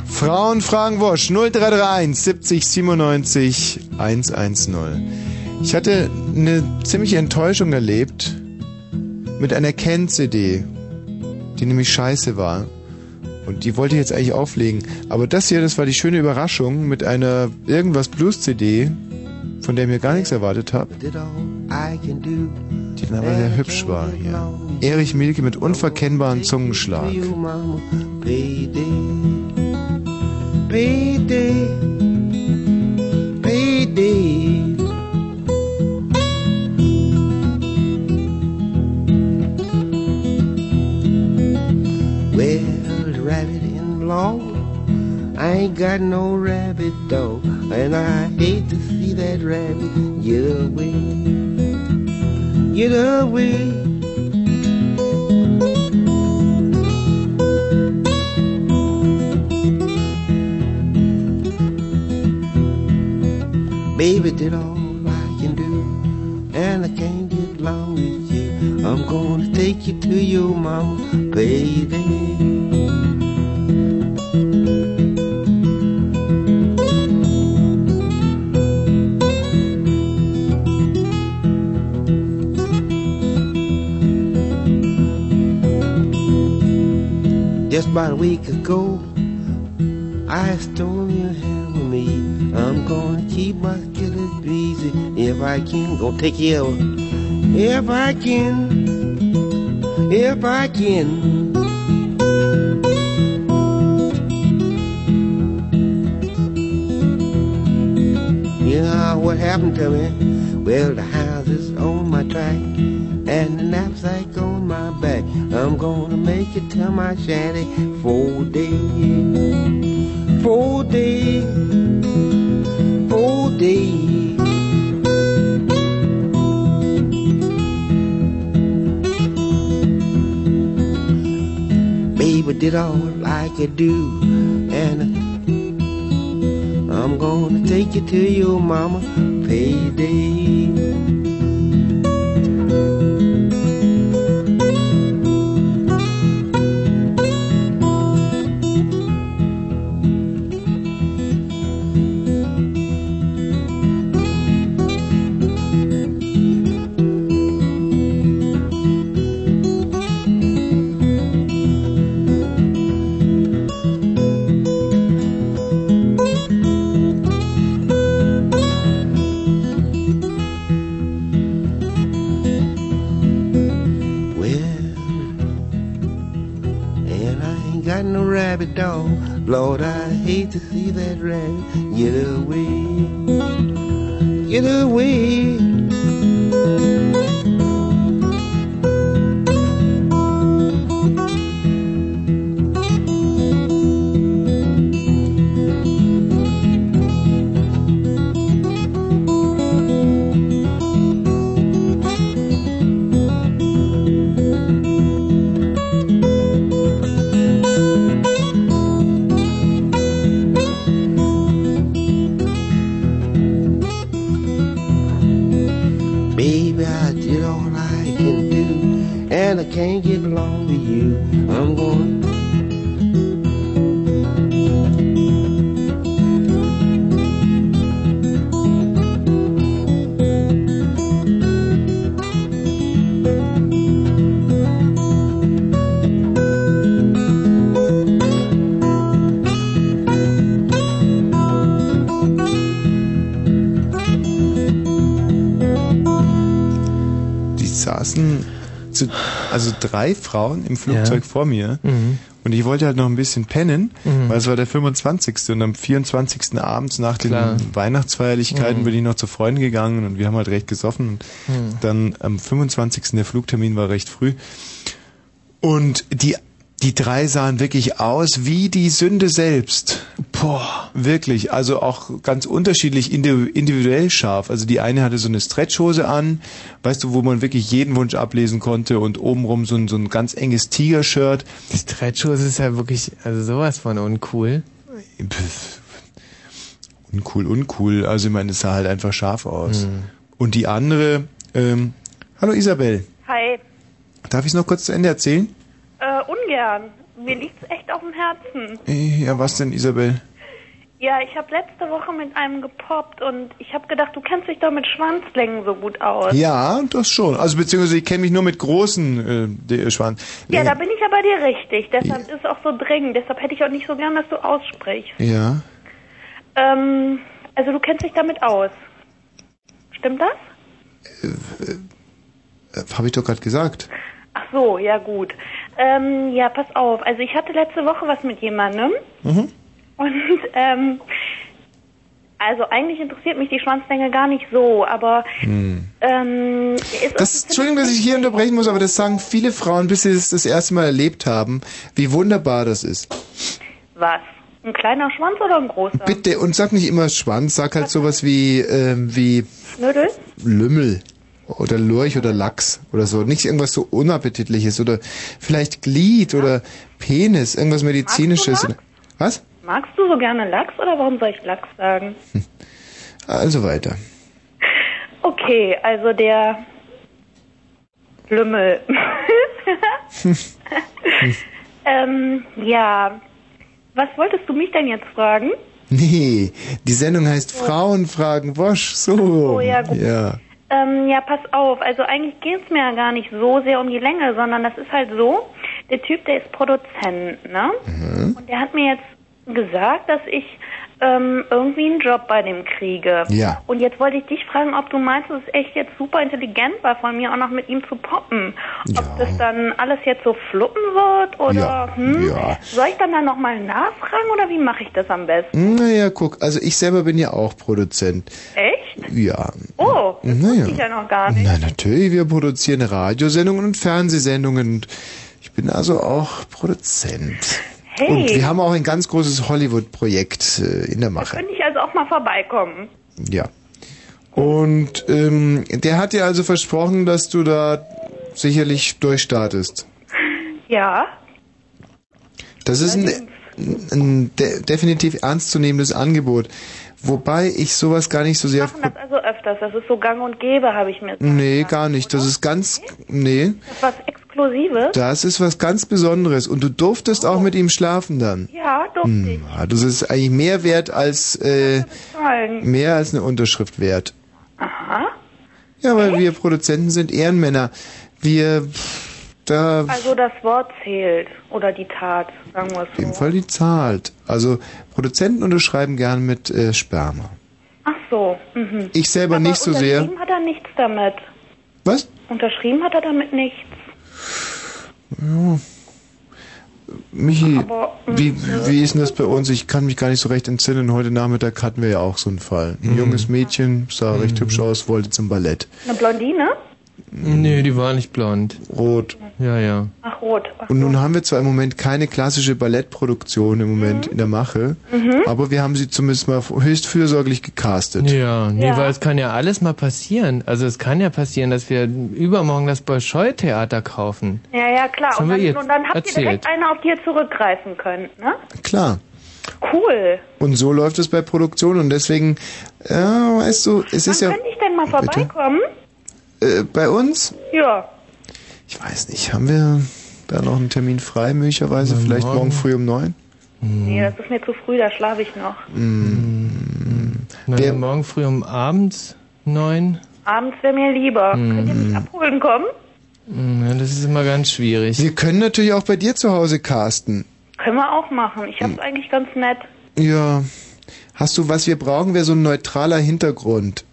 Frauen fragen Wosch 0331 70 97 110. Ich hatte eine ziemliche Enttäuschung erlebt mit einer Ken-CD, die nämlich scheiße war. Und die wollte ich jetzt eigentlich auflegen. Aber das hier, das war die schöne Überraschung mit einer irgendwas Blues-CD, von der mir gar nichts erwartet habe, die dann aber sehr hübsch war hier. Erich Mielke mit unverkennbaren Zungenschlag. Payday, payday. Well, rabbit in lawn, I ain't got no rabbit dog, and I hate to see that rabbit get away. get away. Baby did all I can do, and I can't get along with you. I'm gonna take you to your mama, baby. Just about a week ago, I stole your hand with me. I'm gonna keep my killers busy if I can. Gonna take care of. If I can, if I can. Yeah, what happened to me? Well, the my track and the knapsack on my back. I'm gonna make it to my shanty four days, four days, four days. Baby did all I could do, and I'm gonna take you to your mama payday. Rabbit dog. Lord, I hate to see that rabbit get away. Get away. Saßen zu, also drei Frauen im Flugzeug Ja. vor mir Mhm. und ich wollte halt noch ein bisschen pennen, Mhm. weil es war der 25. und am 24. abends nach den Klar. Weihnachtsfeierlichkeiten Mhm. bin ich noch zu Freunden gegangen und wir haben halt recht gesoffen und Mhm. dann am 25. der Flugtermin war recht früh und die die drei sahen wirklich aus wie die Sünde selbst. Boah. Wirklich, also auch ganz unterschiedlich indi- individuell scharf. Also die eine hatte so eine Stretchhose an, weißt du, wo man wirklich jeden Wunsch ablesen konnte und obenrum so ein, so ein ganz enges Tiger-Shirt. Die Stretchhose ist ja wirklich, also sowas von uncool. Pff, Uncool, uncool. Also ich meine, es sah halt einfach scharf aus. Mhm. Und die andere, ähm, hallo Isabel, Hi. darf ich es noch kurz zu Ende erzählen? Äh, ungern. Mir liegt's echt auf dem Herzen. Äh, Ja, was denn, Isabel? Ja, ich habe letzte Woche mit einem gepoppt und ich habe gedacht, du kennst dich doch mit Schwanzlängen so gut aus. Ja, das schon. Also beziehungsweise ich kenne mich nur mit großen äh, de- Schwanz. Ja, da bin ich aber dir richtig. Deshalb ist auch so dringend. Deshalb hätte ich auch nicht so gern, dass du aussprichst. Ja. Ähm, also du kennst dich damit aus. Stimmt das? Äh, Habe ich doch gerade gesagt. Ach so, ja gut. Ähm, ja, pass auf. Also ich hatte letzte Woche was mit jemandem Mhm. und ähm, also eigentlich interessiert mich die Schwanzlänge gar nicht so, aber Hm. ähm, ist Das, Entschuldigung, dass ich hier unterbrechen muss, aber das sagen viele Frauen, bis sie es das erste Mal erlebt haben, wie wunderbar das ist. was? Ein kleiner Schwanz oder ein großer? Bitte, und sag nicht immer Schwanz, sag halt sowas wie, ähm, wie Schnödel? Lümmel. Oder Lurch oder Lachs oder so. Nicht irgendwas so unappetitliches oder vielleicht Glied oder Penis, irgendwas medizinisches. Was? Magst du so gerne Lachs oder warum soll ich Lachs sagen? Also weiter. Okay, also der Lümmel. ähm, ja. Was wolltest du mich denn jetzt fragen? Nee, die Sendung heißt Frauen fragen Wosch. So. Oh, ja, gut. ja. Ähm, ja, pass auf. Also eigentlich geht's mir ja gar nicht so sehr um die Länge, sondern das ist halt so, der Typ, der ist Produzent, ne? Mhm. Und der hat mir jetzt gesagt, dass ich ähm, irgendwie einen Job bei dem kriege. Ja. Und jetzt wollte ich dich fragen, ob du meinst, es ist echt jetzt super intelligent war von mir auch noch mit ihm zu poppen. Ob das dann alles jetzt so fluppen wird oder Ja, hm? ja. soll ich dann da nochmal nachfragen oder wie mache ich das am besten? Naja, guck, also ich selber bin ja auch Produzent. Echt? Ja. Oh, das Naja. ich ja noch gar nicht. Na, natürlich, wir produzieren Radiosendungen und Fernsehsendungen. Ich bin also auch Produzent. Hey. Und wir haben auch ein ganz großes Hollywood-Projekt äh, in der Mache. Könnte ich also auch mal vorbeikommen? Ja. Und ähm, der hat dir also versprochen, dass du da sicherlich durchstartest. Ja. Das ist ein, ein de definitiv ernstzunehmendes Angebot. Wobei ich sowas gar nicht so sehr... Machen das also öfters. Das ist so gang und gäbe, habe ich mir gesagt. Nee, gar nicht. Das ist ganz... Nee. Das ist was Exklusives? Das ist was ganz Besonderes. Und du durftest auch mit ihm schlafen dann. Ja, durfte ich. Hm, ja, das ist eigentlich mehr wert als... Äh, mehr als eine Unterschrift wert. Aha. Ja, weil wir Produzenten sind Ehrenmänner. Wir... Da... Also das Wort zählt. Oder die Tat, sagen wir es In so. dem Fall die zahlt. Also Produzenten unterschreiben gern mit äh, Sperma. Ach so. Mhm. Ich selber Aber nicht so sehr. Unterschrieben hat er nichts damit. Was? Unterschrieben hat er damit nichts. Ja. Michi, Aber, mm, wie, wie ist denn das bei uns? Ich kann mich gar nicht so recht entsinnen. Heute Nachmittag hatten wir ja auch so einen Fall. Ein junges Mädchen, sah recht hübsch aus, wollte zum Ballett. Eine Blondine? Nee, die war nicht blond. Rot. Ja, ja. Ach, rot. Ach, Und nun haben wir zwar im Moment keine klassische Ballettproduktion im Moment in der Mache, Mhm. aber wir haben sie zumindest mal höchst fürsorglich gecastet. Ja, nee, Ja. weil es kann ja alles mal passieren. Also es kann ja passieren, dass wir übermorgen das Bolschoi-Theater kaufen. ja, ja, klar. Das Und wir dann, jetzt und dann habt ihr erzählt. direkt eine, auf die ihr zurückgreifen könnt, ne? Klar. Cool. Und so läuft es bei Produktionen und deswegen, ja, weißt du, es ist Wann ja könnte ich denn mal Bitte? vorbeikommen? Äh, bei uns, Ja. ich weiß nicht, haben wir da noch einen Termin frei möglicherweise, Na, vielleicht morgen. morgen früh um neun? Nee, das ist mir zu früh, da schlafe ich noch. Na, ja, morgen früh um abends neun. Abends wäre mir lieber. Mhm. Könnt ihr mich abholen kommen? Hm, Ja, das ist immer ganz schwierig. Wir können natürlich auch bei dir zu Hause casten. Können wir auch machen. Ich hab's eigentlich ganz nett. Ja. Hast du, was wir brauchen, wäre so ein neutraler Hintergrund.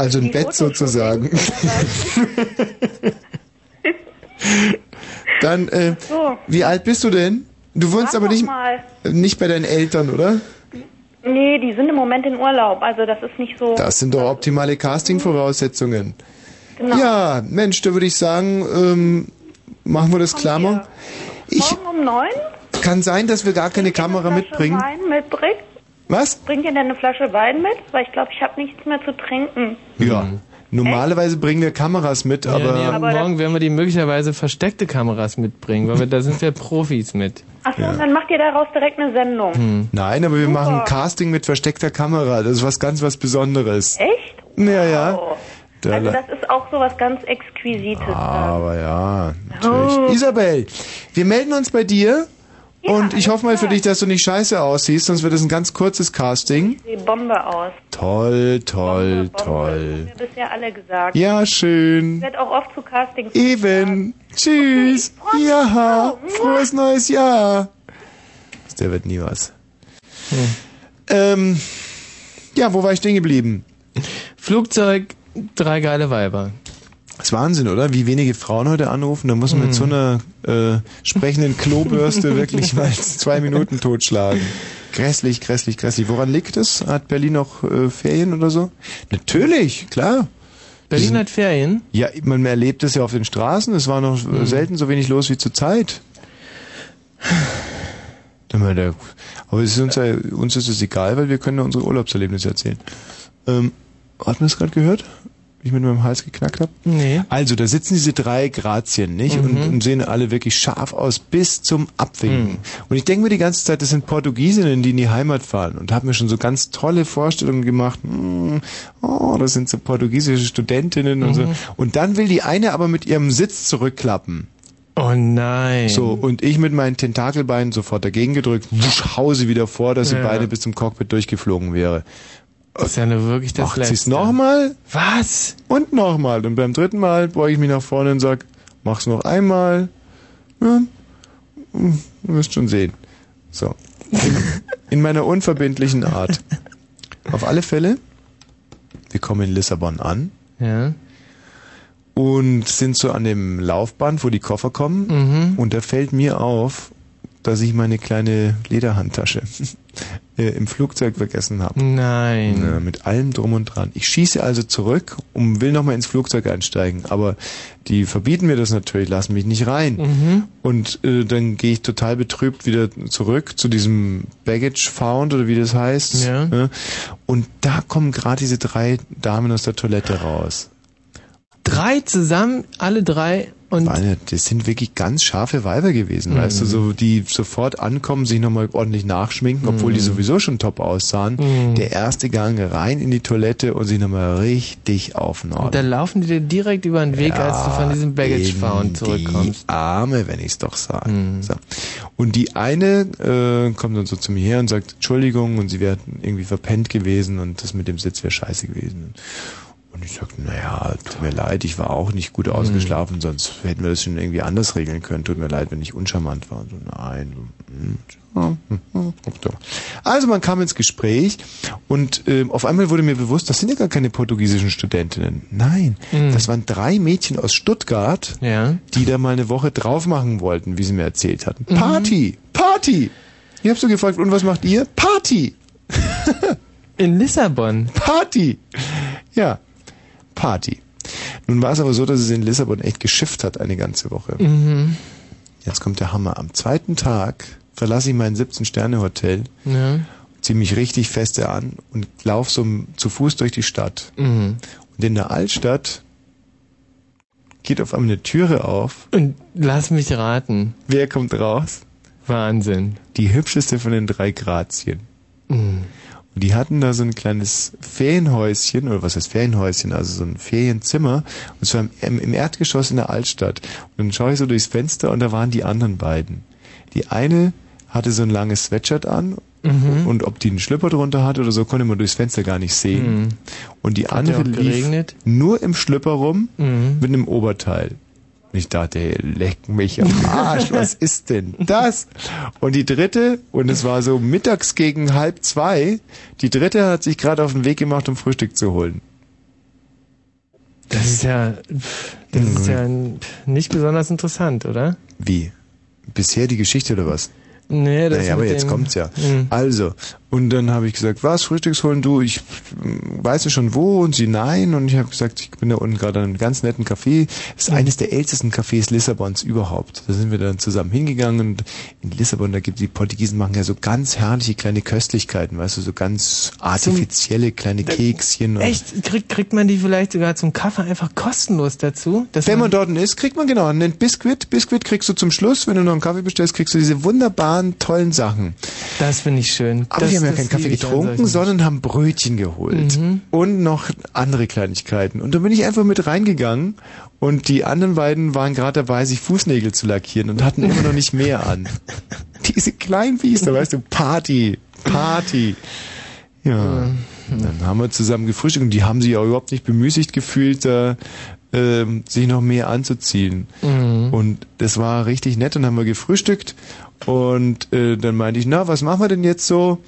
Also ein Bett sozusagen. Dann, äh, So. wie alt bist du denn? Du wohnst Sag aber nicht, mal. nicht bei deinen Eltern, oder? Nee, die sind im Moment in Urlaub. Also das ist nicht so. Das sind doch optimale Casting-Voraussetzungen. Genau. Ja, Mensch, da würde ich sagen, ähm, machen wir das klar morgen. Ich, Morgen um neun? kann sein, dass wir gar keine Kamera mitbringen. Wein mitbringt? Was? Bringt ihr denn eine Flasche Wein mit? Weil ich glaube, ich habe nichts mehr zu trinken. Ja. Normalerweise bringen wir Kameras mit, aber, ja, nee, aber morgen werden wir die möglicherweise versteckte Kameras mitbringen, weil wir, da sind wir Profis mit. Achso, und dann macht ihr daraus direkt eine Sendung. Hm. Nein, aber wir Super. machen Casting mit versteckter Kamera. Das ist was ganz was Besonderes. Echt? Ja, ja. Da Also das ist auch so was ganz Exquisites. aber ja, natürlich. Oh. Isabel, wir melden uns bei dir. Und ich hoffe mal für dich, dass du nicht scheiße aussiehst, sonst wird es ein ganz kurzes Casting. Sieht Bombe aus. Toll, toll, Das toll. haben wir bisher alle gesagt. Ja, Ich schön. werde auch oft zu Castings. Eben. Tschüss. Ja, frohes neues Jahr. Der wird nie was. Ähm, ja, wo war ich stehen geblieben? Flugzeug, drei geile Weiber. Das ist Wahnsinn, oder? Wie wenige Frauen heute anrufen. Da muss man mit so einer äh, sprechenden Klobürste wirklich mal zwei Minuten totschlagen. Grässlich, grässlich, grässlich. Woran liegt es? Hat Berlin noch äh, Ferien oder so? Natürlich, klar. Berlin hat Ferien? Ja, man erlebt es ja auf den Straßen. Es war noch äh, selten so wenig los wie zur Zeit. Aber es ist uns, ja, uns ist es egal, weil wir können ja unsere Urlaubserlebnisse erzählen. Ähm, hat man das gerade gehört? Wie ich mit meinem Hals geknackt habe? Nee. Also, da sitzen diese drei Grazien, nicht? Und, Mhm. und sehen alle wirklich scharf aus bis zum Abwinken. Und ich denke mir die ganze Zeit, das sind Portugiesinnen, die in die Heimat fahren und habe mir schon so ganz tolle Vorstellungen gemacht. Hm, oh, das sind so portugiesische Studentinnen und so. Mhm. Und dann will die eine aber mit ihrem Sitz zurückklappen. Oh nein. So, und ich mit meinen Tentakelbeinen sofort dagegen gedrückt, wusch, hause wieder vor, dass die Ja. Beine bis zum Cockpit durchgeflogen wäre. Das ist ja nur wirklich das sie's Letzte. nochmal? Was? Und nochmal. Und beim dritten Mal beuge ich mich nach vorne und sag, mach's noch einmal. Ja, hm, du wirst schon sehen. So. In, in meiner unverbindlichen Art. Auf alle Fälle, wir kommen in Lissabon an Ja. und sind so an dem Laufband, wo die Koffer kommen. Mhm. Und da fällt mir auf, dass ich meine kleine Lederhandtasche äh, im Flugzeug vergessen habe. Nein. Ja, mit allem drum und dran. Ich schieße also zurück und will nochmal ins Flugzeug einsteigen, aber die verbieten mir das natürlich, lassen mich nicht rein. Mhm. Und äh, dann gehe ich total betrübt wieder zurück zu diesem Baggage Found oder wie das heißt. Ja. Ne? Und da kommen gerade diese drei Damen aus der Toilette raus. Drei zusammen, alle drei und Weil das sind wirklich ganz scharfe Weiber gewesen, Mhm. weißt du, so die sofort ankommen, sich nochmal ordentlich nachschminken, obwohl die Mhm. sowieso schon top aussahen. Mhm. Der erste Gang rein in die Toilette und sich nochmal richtig aufnorden. Und da laufen die dir direkt über den Weg, als du von diesem Baggage Found zurückkommst. Die Arme, wenn ich es doch sage. So. Und die eine äh, kommt dann so zu mir her und sagt, Entschuldigung, und sie wäre irgendwie verpennt gewesen und das mit dem Sitz wäre scheiße gewesen. Und ich sagte, naja, tut mir leid, ich war auch nicht gut ausgeschlafen, sonst hätten wir das schon irgendwie anders regeln können. Tut mir leid, wenn ich uncharmant war. Und so, nein. hm, hm, hm. Also man kam ins Gespräch und ähm, auf einmal wurde mir bewusst, das sind ja gar keine portugiesischen Studentinnen. Nein, Mhm. das waren drei Mädchen aus Stuttgart, Ja. die da mal eine Woche drauf machen wollten, wie sie mir erzählt hatten. Mhm. Party! Party! Ich hab so gefragt, und was macht ihr? Party! In Lissabon. Party! Ja, Party. Nun war es aber so, dass es in Lissabon echt geschifft hat eine ganze Woche. Mhm. Jetzt kommt der Hammer. Am zweiten Tag verlasse ich mein 17-Sterne-Hotel, Ja. ziehe mich richtig feste an und laufe so zu Fuß durch die Stadt. Mhm. Und in der Altstadt geht auf einmal eine Türe auf. Und lass mich raten. Wer kommt raus? Wahnsinn. Die hübscheste von den drei Grazien. Mhm. Und die hatten da so ein kleines Ferienhäuschen, oder was heißt Ferienhäuschen, also so ein Ferienzimmer, und zwar im, im Erdgeschoss in der Altstadt. Und dann schaue ich so durchs Fenster und da waren die anderen beiden. Die eine hatte so ein langes Sweatshirt an Mhm. und ob die einen Schlüpper drunter hatte oder so, konnte man durchs Fenster gar nicht sehen. Mhm. Und die Hat andere lief nur im Schlüpper rum Mhm. mit einem Oberteil. Und ich dachte, hey, leck mich am Arsch, was ist denn das? Und die dritte, und es war so mittags gegen halb zwei, die dritte hat sich gerade auf den Weg gemacht, um Frühstück zu holen. Das ist ja, das ist ja nicht besonders interessant, oder? Wie? Bisher die Geschichte oder was? Nee, das naja, aber jetzt kommt's ja. Mhm. Also, und dann habe ich gesagt, was, Frühstücks holen du? Ich mm, weiß ja schon wo und sie nein. Und ich habe gesagt, ich bin da unten gerade in einem ganz netten Café. Das ist Mhm. eines der ältesten Cafés Lissabons überhaupt. Da sind wir dann zusammen hingegangen und in Lissabon, da gibt die Portugiesen machen ja so ganz herrliche kleine Köstlichkeiten, weißt du, so ganz artifizielle kleine Kekschen. und- Echt? Kriegt, kriegt man die vielleicht sogar zum Kaffee einfach kostenlos dazu? Dass Wenn man dort ist, kriegt man genau einen Biskuit. Biskuit kriegst du zum Schluss. Wenn du noch einen Kaffee bestellst, kriegst du diese wunderbaren, tollen Sachen. Das finde ich schön. Aber das, haben ja keinen Kaffee getrunken, sondern haben Brötchen geholt. Mhm. Und noch andere Kleinigkeiten. Und da bin ich einfach mit reingegangen und die anderen beiden waren gerade dabei, sich Fußnägel zu lackieren und hatten immer noch nicht mehr an. Diese kleinen Biester, weißt du, Party, Party. Ja, dann haben wir zusammen gefrühstückt und die haben sich auch überhaupt nicht bemüßigt gefühlt, da, ähm, sich noch mehr anzuziehen. Mhm. Und das war richtig nett. Dann haben wir gefrühstückt und äh, dann meinte ich, na, was machen wir denn jetzt so?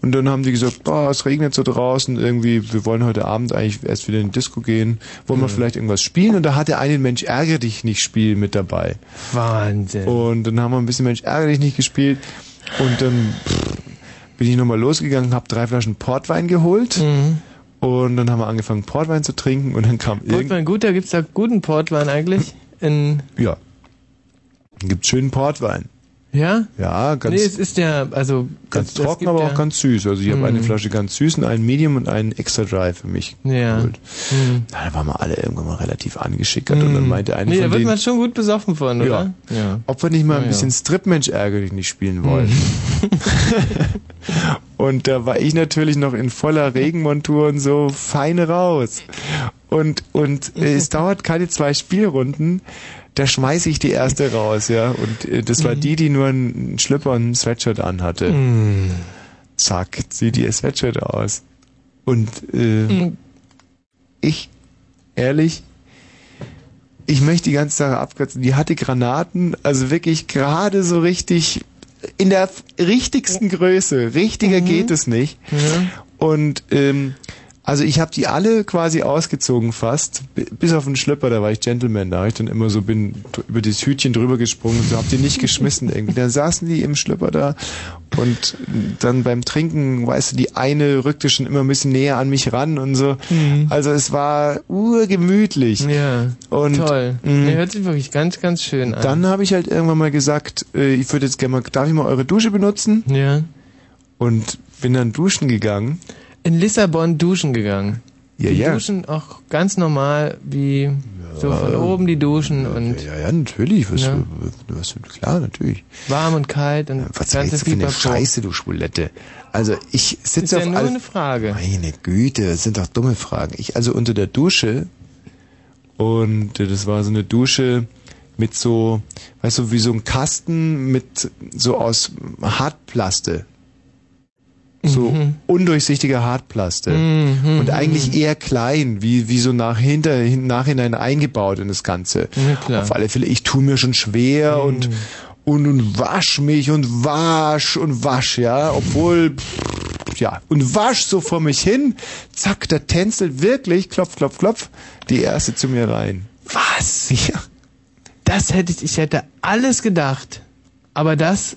Und dann haben die gesagt, boah, es regnet so draußen, irgendwie, wir wollen heute Abend eigentlich erst wieder in die Disco gehen. Wollen wir Mhm. vielleicht irgendwas spielen? Und da hatte einen Mensch ärgere dich nicht Spiel mit dabei. Wahnsinn. Und dann haben wir ein bisschen Mensch ärgere dich nicht gespielt. Und dann pff, bin ich nochmal losgegangen, habe drei Flaschen Portwein geholt. Mhm. Und dann haben wir angefangen, Portwein zu trinken. Und dann kam Portwein gut, da gibt's da guten Portwein eigentlich. In Ja. Gibt schönen Portwein. Ja? Ja, ganz, nee, es ist ja, also... ganz das- das trocken, gibt aber ja, auch ganz süß. Also ich habe Mm. eine Flasche ganz süßen, einen Medium und einen extra dry für mich Ja. geholt. Hm. Na, da waren wir alle irgendwann mal relativ angeschickert und dann meinte eine Nee, da von wird denen, man schon gut besoffen von, oder? Ja. ob wir nicht mal ein Ja, ja. bisschen Strip-Mensch ärgerlich nicht spielen wollen. Hm. und da war ich natürlich noch in voller Regenmontur und so fein raus. Und, und äh, es dauert keine zwei Spielrunden, da schmeiße ich die erste raus, ja. Und äh, das war die, die nur einen Schlüpper und einen Sweatshirt anhatte. Hm. Zack, zieht ihr Sweatshirt aus. Und äh, Hm. ich, ehrlich, ich möchte die ganze Sache abkürzen. Die hatte Granaten, also wirklich gerade so richtig in der richtigsten Größe. Richtiger geht es nicht. Und ähm, also ich habe die alle quasi ausgezogen fast, bi- bis auf den Schlüpper, da war ich Gentleman, da habe ich dann immer so bin über das Hütchen drüber gesprungen und so, hab die nicht geschmissen irgendwie. Dann saßen die im Schlüpper da und dann beim Trinken, weißt du, die eine rückte schon immer ein bisschen näher an mich ran und so. Also es war urgemütlich. Ja, Und, toll. mh, Nee, hört sich wirklich ganz, ganz schön an. dann habe ich halt irgendwann mal gesagt, äh, ich würde jetzt gerne mal, darf ich mal eure Dusche benutzen? Ja. Und bin dann duschen gegangen. In Lissabon duschen gegangen. Ja, die ja. duschen auch ganz normal, wie so von oben die duschen und Ja, ja, natürlich. Was, Ja. was, klar, natürlich. warm und kalt und Was ganze für eine. Scheiße, du Schwulette? Also ich Ist sitze ja auf nur all- eine Frage. Meine Güte, das sind doch dumme Fragen. Ich also unter der Dusche und äh, das war so eine Dusche mit so, weißt du, wie so ein Kasten mit so aus Hartplaste. So Mhm. undurchsichtige Hartplaste. Mhm, Und eigentlich eher klein, wie, wie so nach hinter, hin, nachhinein eingebaut in das Ganze. Ja. Auf alle Fälle, ich tue mir schon schwer und, und, und wasch mich und wasch und wasch, ja, obwohl, ja, und wasch so vor mich hin, zack, da tänzelt wirklich, klopf, klopf, klopf, die erste zu mir rein. Was? Ja. Das hätte ich, ich hätte alles gedacht. Aber das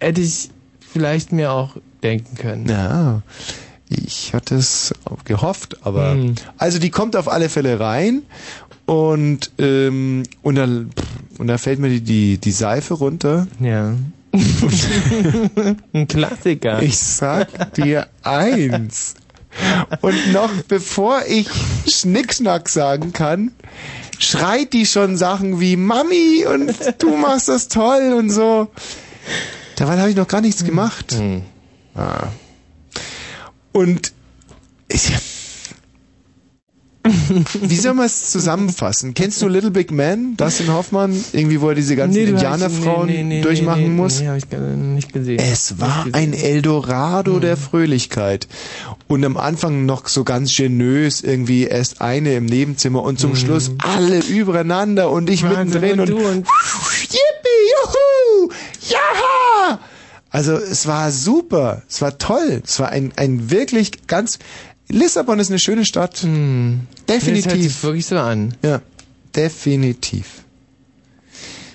hätte ich vielleicht mir auch denken können. Ja, ich hatte es gehofft, aber Hm. also die kommt auf alle Fälle rein und ähm, und dann und da fällt mir die die, die Seife runter. Ja. Ein Klassiker. Ich sag dir eins. Und noch bevor ich Schnickschnack sagen kann, schreit die schon Sachen wie Mami und du machst das toll und so. Dabei habe ich noch gar nichts gemacht. Ah. Und ich, wie soll man es zusammenfassen? Kennst du Little Big Man, Dustin Hoffmann, irgendwie wo er diese ganzen Nee, Indianerfrauen nee, nee, durchmachen muss? Nee, hab ich nicht gesehen. Es war Nicht ein gesehen. Eldorado der Fröhlichkeit. Und am Anfang noch so ganz genös irgendwie erst eine im Nebenzimmer und zum Schluss alle übereinander und ich Wahnsinn, mittendrin und und, du und Yippie, juhu, jaha! Also es war super, es war toll, es war ein, ein wirklich ganz... Lissabon ist eine schöne Stadt. Nee, das hört Definitiv. sich wirklich so an. Ja, definitiv.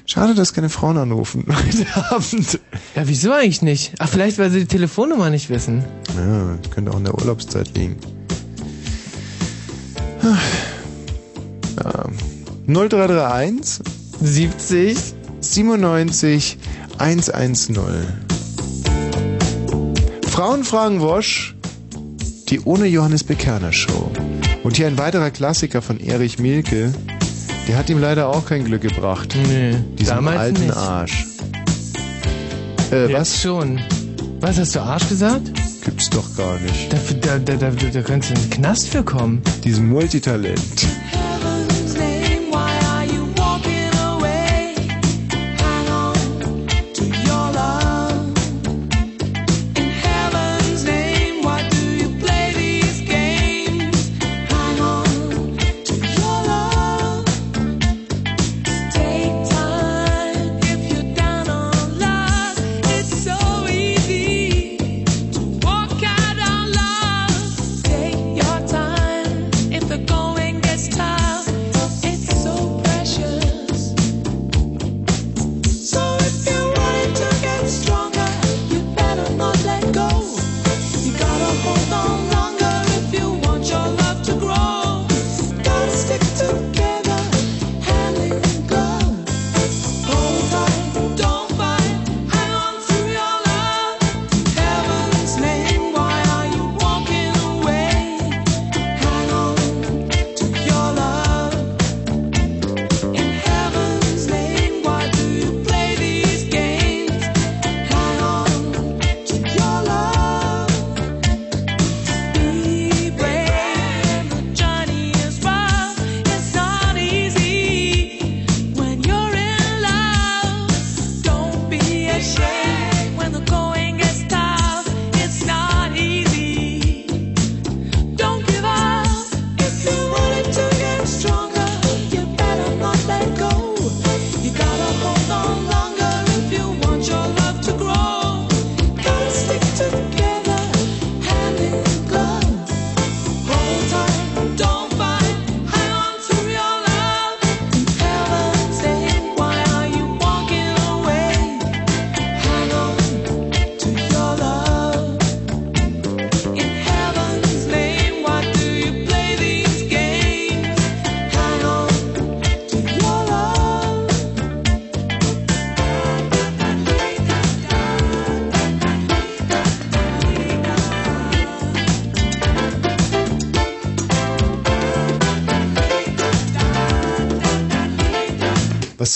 Schade, dass keine Frauen anrufen heute Abend. Ja, wieso eigentlich nicht? Ach, vielleicht, weil sie die Telefonnummer nicht wissen. Ja, könnte auch in der Urlaubszeit liegen. Ja. 0331 70 97 110. Frauen fragen Wosch, die ohne Johannes Bekerner Show. Und hier ein weiterer Klassiker von Erich Mielke. Der hat ihm leider auch kein Glück gebracht. Diesen damals alten nicht. Arsch. Äh, Jetzt was? schon. Was hast du Arsch gesagt? Gibt's doch gar nicht. Da, da, da, da, da könntest du in den Knast für kommen. Diesem Multitalent.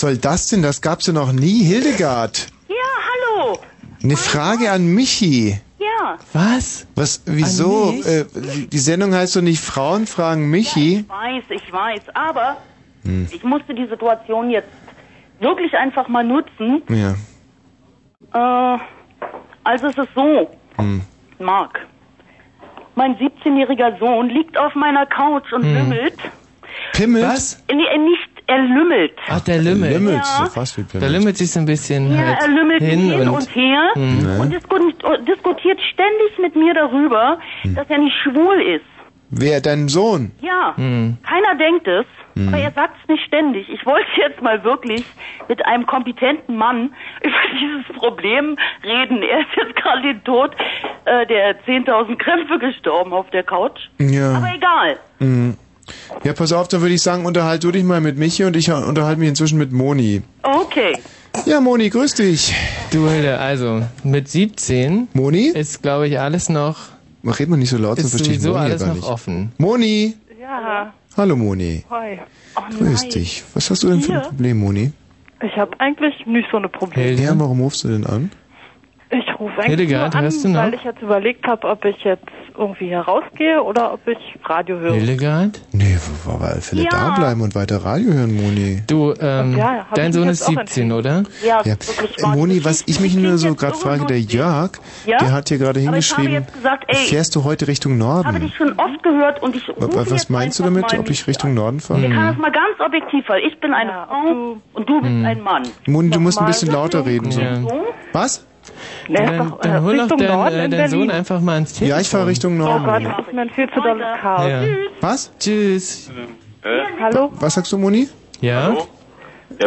Soll das denn? Das gab's ja noch nie, Hildegard. Ja, hallo. Eine Frage an Michi. Ja. Was? Was, wieso? Mich? Äh, die- die Sendung heißt doch nicht Frauen fragen Michi. Ich weiß, ich weiß, aber Hm. ich musste die Situation jetzt wirklich einfach mal nutzen. Ja. Äh, also es ist so, Hm. Marc. Mein 17-jähriger Sohn liegt auf meiner Couch und Hm. lümmelt. Pimmelt? Was? Nee, nicht, er lümmelt. Ach, der Lümmel. Lümmelt, Ja. so fast wie Der lümmelt sich so ein bisschen Ja, halt er lümmelt hin, hin, und, her Hm. und disku diskutiert ständig mit mir darüber, Hm. dass er nicht schwul ist. Wer, dein Sohn? Ja, Hm. keiner denkt es, Hm. aber er sagt es nicht ständig. Ich wollte jetzt mal wirklich mit einem kompetenten Mann über dieses Problem reden. Er ist jetzt gerade den Tod äh, der 10.000 Krämpfe gestorben auf der Couch. Ja. Aber egal. Mhm. Ja, pass auf, dann würde ich sagen, unterhalt du dich mal mit Michi und ich unterhalte mich inzwischen mit Moni. Okay. Ja, Moni, grüß dich. Du, Hilde, also mit 17 Moni? ist, glaube ich, alles noch. Red mal nicht so laut, sonst verstehe ich Moni ja alles gar noch nicht. offen. Moni, Ja, hallo Moni. hi. Grüß dich. Was hast du denn für ein Hier? Problem, Moni? Ich habe eigentlich nicht so eine Probleme. Ja, warum rufst du denn an? Ich rufe eigentlich Hildegard, nur hörst du an, noch? weil ich jetzt überlegt habe, ob ich jetzt irgendwie hier rausgehe oder ob ich Radio höre. Hildegard? Nee, auf alle Fälle Ja. da bleiben und weiter Radio hören, Moni. Du, ähm, Ja, hab dein ich Sohn jetzt ist auch 17, oder? Ja, Ja. Äh, Moni, was ich mich nur so gerade frage, der Jörg, Ja? der hat hier gerade Aber ich habe hingeschrieben, jetzt gesagt, ey, fährst du heute Richtung habe Norden? dich schon oft gehört und ich Wa- rufe wa- Was jetzt meinst du einfach damit, mal ob ich Richtung Norden Wir können fahre? das mal ganz objektiv, weil ich bin eine Frau und du bist Hm. ein Mann. Moni, du musst ein bisschen lauter reden. So. Ja. Was? Ist Dann, doch, äh, dann hol doch Richtung deinen Norden äh, in dein Sohn Berlin. einfach mal ins Telefon. Ja, ich fahre Richtung Oh Norden. Gott, Moni. das ist mir ein viel zu dolles Chaos. Ja. Was? Tschüss. Hallo? Was sagst du, Moni? Ja?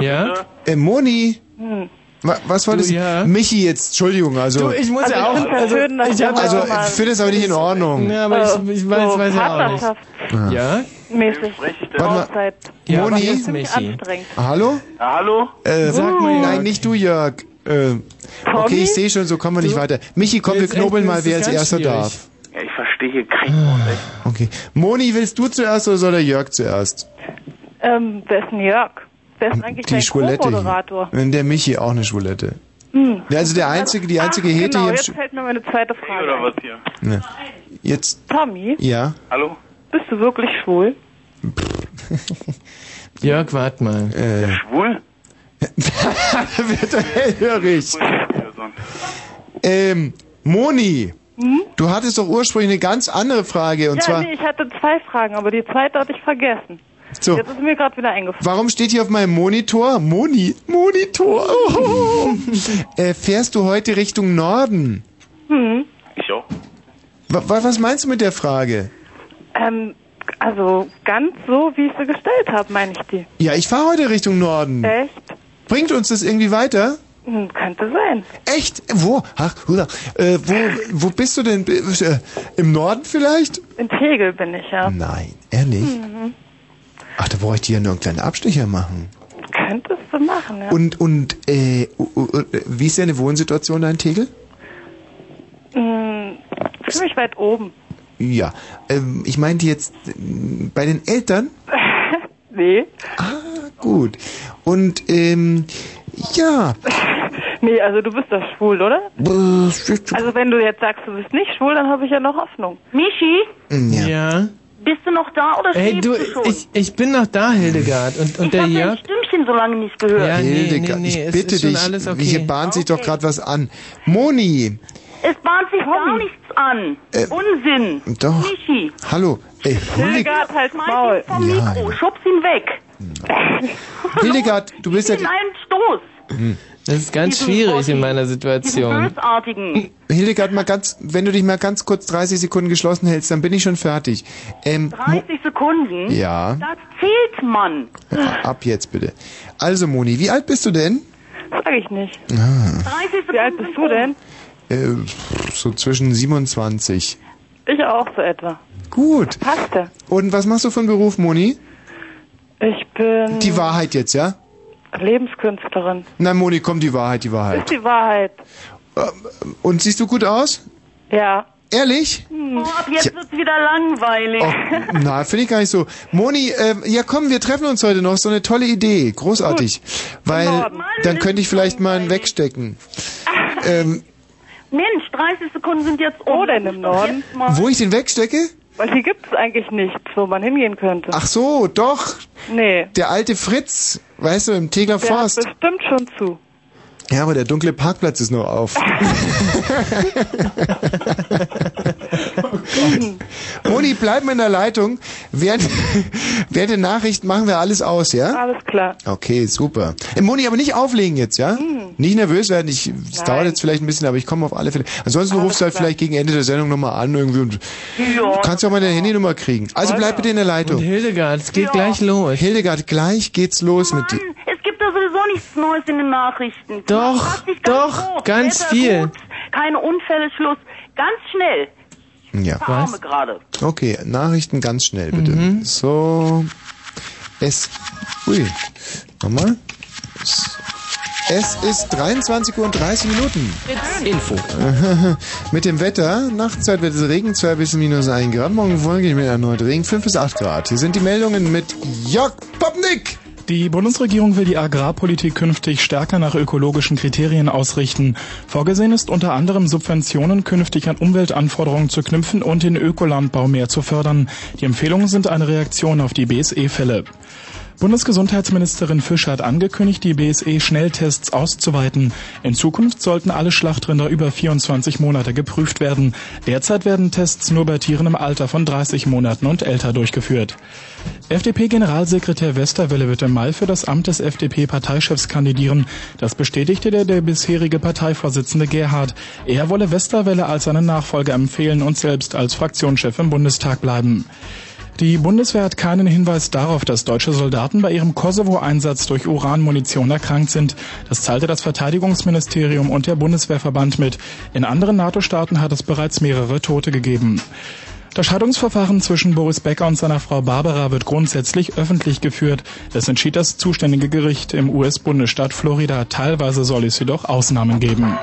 Ja? Äh, Moni? Hm. Wa- Was war Du, das? ja. Michi, jetzt, Entschuldigung, also. Du, ich muss Also ja ich auch. ja Also, schön, ich hab, also, ich finde es aber nicht in Ordnung. Ja, aber ich, ich weiß, so weiß ja auch nicht. Ja? mäßig. Warte mal. Ja, Moni? Hallo? Hallo? Äh, Sag mal, Jörg. Nein, nicht du, Jörg. Äh, okay, ich sehe schon, so kommen wir nicht Du- weiter. Michi, komm, wir knobeln mal, wer als erster darf. Ja, ich verstehe hier kein Wort, echt. Okay. Moni, willst du zuerst oder soll der Jörg zuerst? Ähm, wer ist denn Jörg? Wer ist eigentlich Die dein Schwulette Co-Moderator? hier. Der Michi, auch eine Schwulette. Hm. Ja, also der einzige, die einzige Ach, Hete genau, hier im jetzt fällt mir meine zweite Frage Oder was hier? Ne. Jetzt, Tommy, ja. Hallo? bist du wirklich schwul? Jörg, wart mal. Äh, Schwul? wird er hellhörig. Ähm, Moni, du hattest doch ursprünglich eine ganz andere Frage und ja, zwar, nee, ich hatte zwei Fragen, aber die zweite hatte ich vergessen. so, Jetzt ist mir gerade wieder eingefallen. warum steht hier auf meinem Monitor, Moni, Monitor, oh, äh, fährst du heute Richtung Norden? Hm. Ich auch. Wa- wa- was meinst du mit der Frage? Ähm, also ganz so, wie ich sie gestellt habe, meine ich die. Ja, ich fahre heute Richtung Norden. Echt? Bringt uns das irgendwie weiter? Hm, könnte sein. Echt? Wo? Ach, Huda, äh, wo, wo bist du denn? Äh, Im Norden vielleicht? In Tegel bin ich ja. Nein, ehrlich? Mhm. Ach, da bräuchte ich ja nur einen kleinen Abstecher machen. Könntest du machen, ja. Und, und, äh, äh, wie ist deine Wohnsituation da in Tegel? Hm, ziemlich weit oben. Ja, ähm, ich meinte jetzt äh, bei den Eltern? Nee. Ah, gut. Und, ähm, ja. Nee, also du bist doch schwul, oder? Also wenn du jetzt sagst, du bist nicht schwul, dann habe ich ja noch Hoffnung. Michi, Ja. Ja. bist du noch da oder Ey, schläfst du, du schon? ich, ich bin noch da, Hildegard. Und, und ich der hab dein Jörg? Stimmchen so lange nicht gehört. Ja, Hildegard, nee, nee, ich bitte dich, okay. hier bahnt sich doch gerade was an. Moni, Es bahnt sich gar nichts an. Äh, Unsinn. doch. Michi, hallo, ey, Hildegard, halt Maul. vom Ja, Mikro, schub's ihn weg. Hildegard, du bist ja... In einen Stoß. Hm. Das ist ganz schwierig in meiner Situation. Bösartigen. Hildegard, mal ganz, wenn du dich mal ganz kurz 30 Sekunden geschlossen hältst, dann bin ich schon fertig. Ähm, Mo 30 Sekunden? Ja. Das zählt, Mann. ab jetzt bitte. Also Moni, wie alt bist du denn? Sag ich nicht. Ah, 30 Sekunden. Wie alt bist du denn? äh, so zwischen 27. Ich auch so etwa. Gut. Passte. Und was machst du für einen Beruf, Moni? Ich bin Die Wahrheit jetzt, ja? Lebenskünstlerin. Nein, Moni, komm, die Wahrheit, die Ist Wahrheit. die Wahrheit. Und siehst du gut aus? Ja. Ehrlich? Oh, ab jetzt wird's wieder langweilig. Oh, na, finde ich gar nicht so. Moni, ähm, ja komm, wir treffen uns heute noch. So eine tolle Idee. Großartig. Weil dann könnte ich vielleicht mal einen wegstecken. Ähm, Mensch, 30 Sekunden sind jetzt um. Wo denn im Norden? wo ich den wegstecke? Weil hier gibt es eigentlich nichts, wo man hingehen könnte. Ach so, doch. Nee. Der alte Fritz, weißt du, im Tegler Der hat Forst. bestimmt schon zu. Ja, aber der dunkle Parkplatz ist noch auf. Moni, bleib mal in der Leitung. Während, während der Nachricht machen wir alles aus, ja? Alles klar. Okay, super. Äh, Moni, aber nicht auflegen jetzt, ja? Nicht nervös werden. Ich, es dauert jetzt vielleicht ein bisschen, aber ich komme auf alle Fälle. Ansonsten rufst du halt vielleicht gegen Ende der Sendung nochmal an irgendwie und Ja. kannst ja auch mal deine Handynummer kriegen. Also bleib bitte in der Leitung. Und Hildegard, es geht gleich los. Hildegard, gleich geht's los mit dir. Es gibt da sowieso nichts Neues in den Nachrichten. Doch, dich ganz doch, ganz viel. Gut, keine Unfälle, Schluss. Ganz schnell. Ja. Arme gerade. Okay, Nachrichten ganz schnell bitte. So. Es. Ui. Nochmal. Es- Es ist 23 Uhr und 30 Minuten. Info. Mit dem Wetter. Nachtzeit wird es Regen 2 bis minus 1 Grad. Morgen folge mit erneut Regen 5 bis 8 Grad. Hier sind die Meldungen mit Jörg Popnik. Die Bundesregierung will die Agrarpolitik künftig stärker nach ökologischen Kriterien ausrichten. Vorgesehen ist unter anderem Subventionen künftig an Umweltanforderungen zu knüpfen und den Ökolandbau mehr zu fördern. Die Empfehlungen sind eine Reaktion auf die BSE-Fälle. Bundesgesundheitsministerin Fischer hat angekündigt, die BSE-Schnelltests auszuweiten. In Zukunft sollten alle Schlachtrinder über 24 Monate geprüft werden. Derzeit werden Tests nur bei Tieren im Alter von 30 Monaten und älter durchgeführt. FDP-Generalsekretär Westerwelle wird im Mai für das Amt des FDP-Parteichefs kandidieren. Das bestätigte der, der bisherige Parteivorsitzende Gerhard. Er wolle Westerwelle als seinen Nachfolger empfehlen und selbst als Fraktionschef im Bundestag bleiben. Die Bundeswehr hat keinen Hinweis darauf, dass deutsche Soldaten bei ihrem Kosovo-Einsatz durch Uranmunition erkrankt sind. Das teilte das Verteidigungsministerium und der Bundeswehrverband mit. In anderen NATO-Staaten hat es bereits mehrere Tote gegeben. Das Scheidungsverfahren zwischen Boris Becker und seiner Frau Barbara wird grundsätzlich öffentlich geführt. Das entschied das zuständige Gericht im US-Bundesstaat Florida. Teilweise soll es jedoch Ausnahmen geben.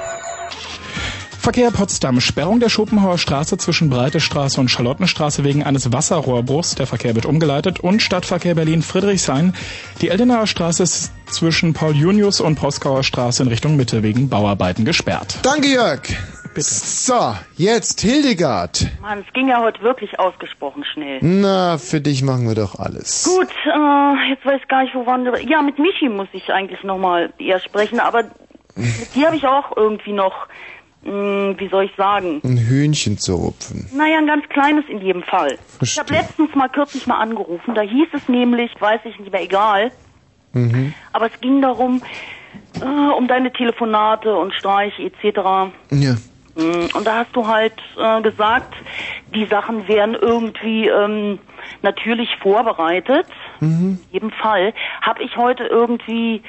Verkehr Potsdam. Sperrung der Schopenhauer Straße zwischen Breite Straße und Charlottenstraße wegen eines Wasserrohrbruchs. Der Verkehr wird umgeleitet. Und Stadtverkehr Berlin Friedrichshain. Die Eldenaer Straße ist zwischen Paul Junius und Proskauer Straße in Richtung Mitte wegen Bauarbeiten gesperrt. Danke, Jörg. Bitte. So, jetzt Hildegard. Mann, es ging ja heute wirklich ausgesprochen schnell. Na, für dich machen wir doch alles. Gut, äh, jetzt weiß ich gar nicht, wo waren wir. Ja, mit Michi muss ich eigentlich nochmal eher sprechen, aber mit dir habe ich auch irgendwie noch, mh, wie soll ich sagen, Ein Hühnchen zu rupfen. naja, ein ganz kleines in jedem Fall. Ich habe Verstehe. letztens mal kürzlich mal angerufen, da hieß es nämlich, weiß ich nicht mehr, egal, Mhm. aber es ging darum, äh, um deine Telefonate und Streiche etc. Ja. Mm, Und da hast du halt äh, gesagt, die Sachen wären irgendwie ähm, natürlich vorbereitet. Mhm. In jedem Fall habe ich heute irgendwie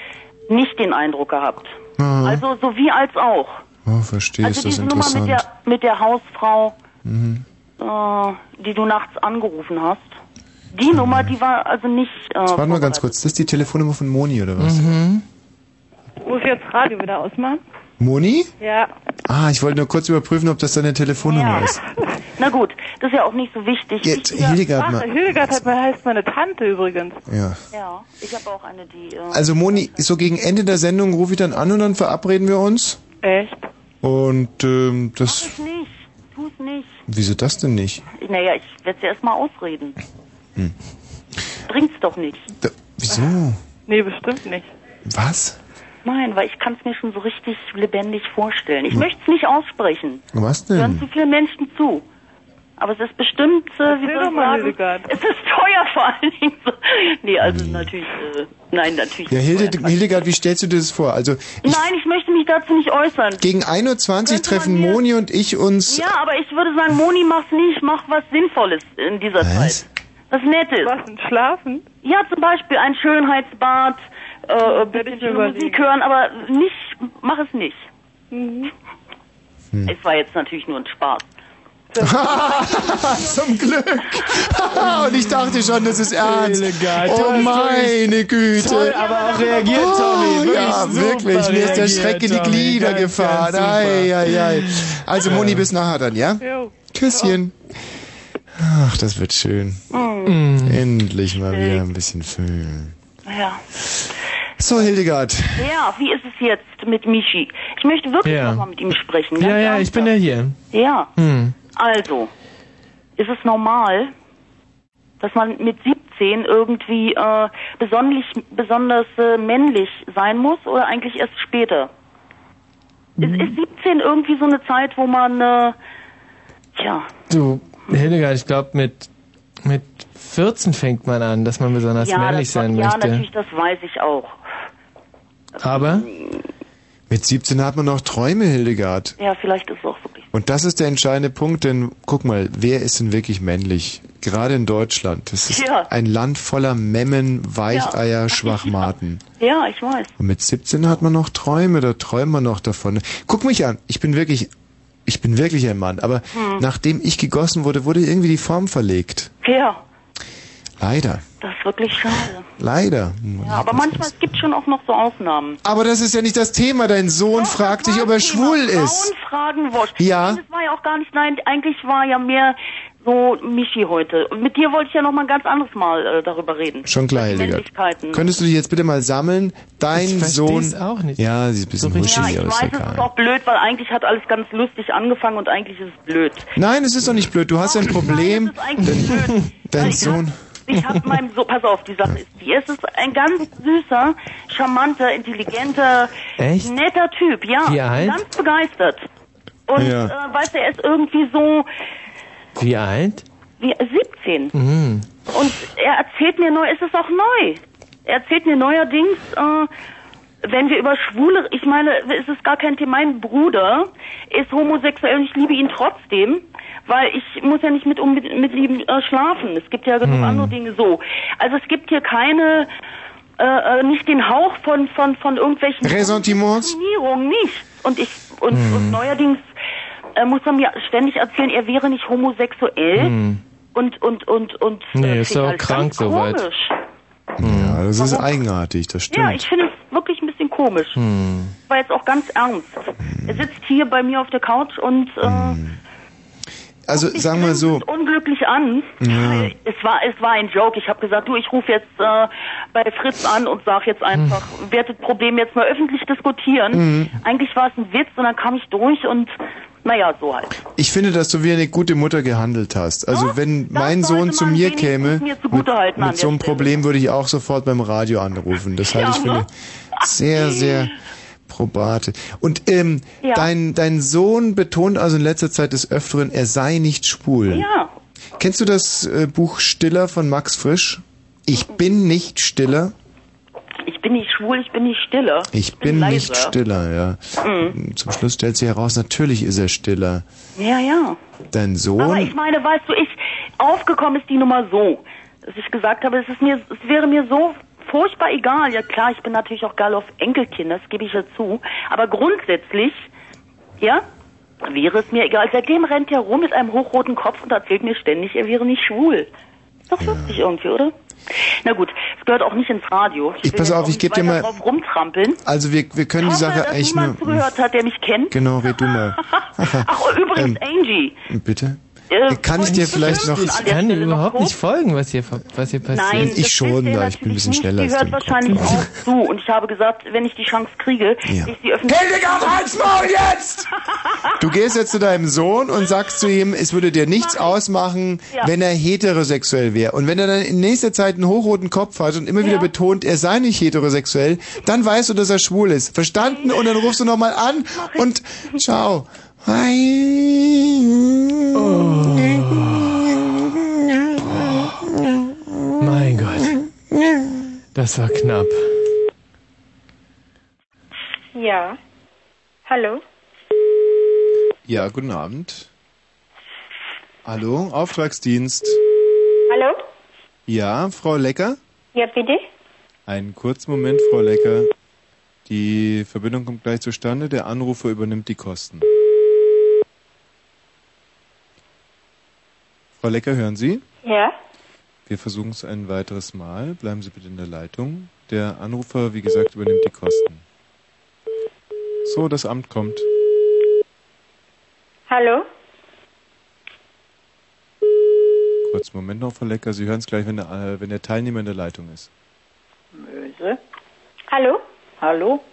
nicht den Eindruck gehabt. Aha. Also so wie als auch. Oh, verstehe, also ist das diese Nummer mit interessant. der mit der Hausfrau, Mhm. äh, die du nachts angerufen hast. Die Nummer, die war also nicht. Äh, Jetzt warte mal ganz kurz. Das ist die Telefonnummer von Moni, oder was? Mhm. Muss ich jetzt Radio wieder ausmachen? Moni? Ja. Ah, ich wollte nur kurz überprüfen, ob das deine Telefonnummer ist. Na gut, das ist ja auch nicht so wichtig. Jetzt, ich, Hildegard Ach, mal. Hildegard hat, heißt meine Tante übrigens. Ja. Ja, ich habe auch eine, die. Äh, Also Moni, so gegen Ende der Sendung rufe ich dann an und dann verabreden wir uns. Echt? Und ähm, das. Tu's nicht, tu's nicht. Wieso das denn nicht? Naja, ich werde sie erstmal ausreden. Hm. Bringt's doch nicht. Da, wieso? Nee, bestimmt nicht. Was? Nein, weil ich kann es mir schon so richtig lebendig vorstellen. Ich möchte es nicht aussprechen. Was Hören denn? zu viele Menschen zu. Aber es ist bestimmt, äh, wie soll ich sagen, Hildegard. es ist teuer vor allen Dingen. So. Nee, also natürlich, äh, nein, natürlich. Ja, Hilde, Hildegard, wie stellst du dir das vor? Also Nein, ich möchte mich dazu nicht äußern. gegen 1.20 Uhr treffen Moni und ich uns. Ja, aber ich würde sagen, Moni, mach's nicht, mach was Sinnvolles in dieser Zeit. Was Nettes. Was, ein Schlafen? Ja, zum Beispiel ein Schönheitsbad, äh, ein bisschen Musik hören, aber nicht, mach es nicht. Mhm. Es war jetzt natürlich nur ein Spaß. Zum Glück. und ich dachte schon, das ist ernst. Hildegard, oh meine Güte. toll, aber auch reagiert, Tommy. Oh, Wirklich ja, super wirklich. Mir ist der Schreck in die Tommy. Glieder Ganz, gefahren. ganz. Ei, ei, ei. Also Moni, bis nachher dann, ja? Jo. Küsschen. Ach, das wird schön. Mm. Endlich mal wieder ein bisschen Föhn. Ja. So, Hildegard. Ja, wie ist es jetzt mit Michi? Ich möchte wirklich Ja. nochmal mit ihm sprechen. Ja, ja, ich bin ja hier. Ja, Hm. Also, ist es normal, dass man mit 17 irgendwie äh, besonders, besonders äh, männlich sein muss oder eigentlich erst später? Ist, ist 17 irgendwie so eine Zeit, wo man, äh, tja, Du, Hildegard, ich glaube, mit, mit 14 fängt man an, dass man besonders ja, männlich das, sein ja, möchte. natürlich, das weiß ich auch. Aber? Mit 17 hat man noch Träume, Hildegard. Ja, vielleicht ist es auch wirklich. Und das ist der entscheidende Punkt, denn guck mal, wer ist denn wirklich männlich? Gerade in Deutschland. Das ist Ja. ein Land voller Memmen, Weicheier, Schwachmaten. Ja, ich weiß. Und mit 17 hat man noch Träume, da träumt man noch davon. Guck mich an, ich bin wirklich, ich bin wirklich ein Mann, aber Hm. nachdem ich gegossen wurde, wurde irgendwie die Form verlegt. Ja, Leider. das ist wirklich schade. Leider. Ja, aber manchmal, es gibt schon auch noch so Ausnahmen. Aber das ist ja nicht das Thema. Dein Sohn fragt dich, ob er schwul ist. Frauen fragen wurscht. Ja. Nein, Das war ja auch gar nicht, nein, eigentlich war ja mehr so Michi heute. Und mit dir wollte ich ja noch mal ein ganz anderes Mal äh, darüber reden. Schon klar. Männlichkeiten. Könntest du dich jetzt bitte mal sammeln? Dein Ich Sohn. auch nicht. Ja, sie ist ein bisschen ja, huschig, ich aber ist weiß, es ist auch blöd, weil eigentlich hat alles ganz lustig angefangen und eigentlich ist es blöd. Nein, es ist doch nicht blöd. Du hast ein Problem. Es ist eigentlich blöd. Dein Sohn. Ich hab meinem so, pass auf, die Sache ist die. Es ist ein ganz süßer, charmanter, intelligenter, Echt? netter Typ, ja. Wie alt? Ganz begeistert. Und Ja. äh, weißt du, er ist irgendwie so Wie alt? wie 17. Mhm. Und er erzählt mir neu, es ist auch neu. Er erzählt mir neuerdings, äh, wenn wir über Schwule, ich meine, es ist gar kein Thema. Mein Bruder ist homosexuell und ich liebe ihn trotzdem, weil ich muss ja nicht mit, um, mit, mit ihm äh, schlafen. Es gibt ja genug Hm. andere Dinge so. Also es gibt hier keine, äh, äh, nicht den Hauch von, von, von irgendwelchen Ressentiments? Nicht. Und ich, und, Hm. und neuerdings äh, muss er mir ständig erzählen, er wäre nicht homosexuell Hm. und und und und Nee, äh, ist finde doch ich krank ganz soweit. komisch. Ja, das ist eigenartig, das Ja, stimmt. ich finde es wirklich ein bisschen komisch. Hm. War jetzt auch ganz ernst. Er sitzt hier bei mir auf der Couch und äh, Also sagen wir so. unglücklich an. Ja. Es war es war ein Joke. Ich habe gesagt, du, ich rufe jetzt äh, bei Fritz an und sag jetzt einfach, werde das Problem jetzt mal öffentlich diskutieren. Mhm. Eigentlich war es ein Witz und dann kam ich durch und naja, so halt. Ich finde, dass du wie eine gute Mutter gehandelt hast. Also wenn mein Sohn zu mir käme, mir mit, mit so einem. Problem würde ich auch sofort beim Radio anrufen. Das halte Ja, ich für ne? sehr, sehr probate. Und ähm, Ja. dein, dein Sohn betont also in letzter Zeit des Öfteren, er sei nicht schwul. Ja. Kennst du das äh, Buch Stiller von Max Frisch? Ich bin nicht stiller. Ich bin nicht schwul, ich bin nicht stiller. Ich bin leise. nicht stiller, ja. Mhm. Zum Schluss stellt sich heraus, natürlich ist er stiller. Ja, ja. Dein Sohn? Aber ich meine, weißt du, ich aufgekommen ist die Nummer so, dass ich gesagt habe, es ist mir, es wäre mir so furchtbar egal. Ja klar, ich bin natürlich auch geil auf Enkelkinder, das gebe ich ja zu. Aber grundsätzlich, ja, wäre es mir egal. Seitdem rennt er rum mit einem hochroten Kopf und erzählt mir ständig, er wäre nicht schwul. Doch lustig irgendwie, oder? Na gut, es gehört auch nicht ins Radio. Ich will pass auf, ich geb nicht dir mal- drauf rumtrampeln. Also wir, wir können die Hoffe, Sache dass eigentlich nur... niemand zugehört hat, der mich kennt. Genau, red du mal. Ach, übrigens, Ähm, Angie. Bitte? Äh, Kann ich dir vielleicht noch... Ich kann dir überhaupt nicht folgen, was hier, was hier passiert. Nein, ich schon, da ich bin ein bisschen schneller Die als hört wahrscheinlich auch zu. Und ich habe gesagt, wenn ich die Chance kriege, Ja. ich sie öffentlich... Hildegard, halt's Maul jetzt! Du gehst jetzt zu deinem Sohn und sagst zu ihm, es würde dir nichts ausmachen, Ja. wenn er heterosexuell wäre. Und wenn er dann in nächster Zeit einen hochroten Kopf hat und immer wieder betont, er sei nicht heterosexuell, dann weißt du, dass er schwul ist. Verstanden? Und dann rufst du nochmal an und ciao. Mein Gott. Das war knapp. Ja. Hallo? Ja, guten Abend. Hallo, Auftragsdienst. Hallo? Ja, Frau Lecker? Ja, bitte? Einen kurzen Moment, Frau Lecker. Die Verbindung kommt gleich zustande. Der Anrufer übernimmt die Kosten. Frau Lecker, hören Sie? Ja? Wir versuchen es ein weiteres Mal. Bleiben Sie bitte in der Leitung. Der Anrufer, wie gesagt, übernimmt die Kosten. So, das Amt kommt. Hallo? Kurz, Moment noch, Frau Lecker. Sie hören es gleich, wenn der, äh, wenn der Teilnehmer in der Leitung ist. Möse. Hallo? Hallo?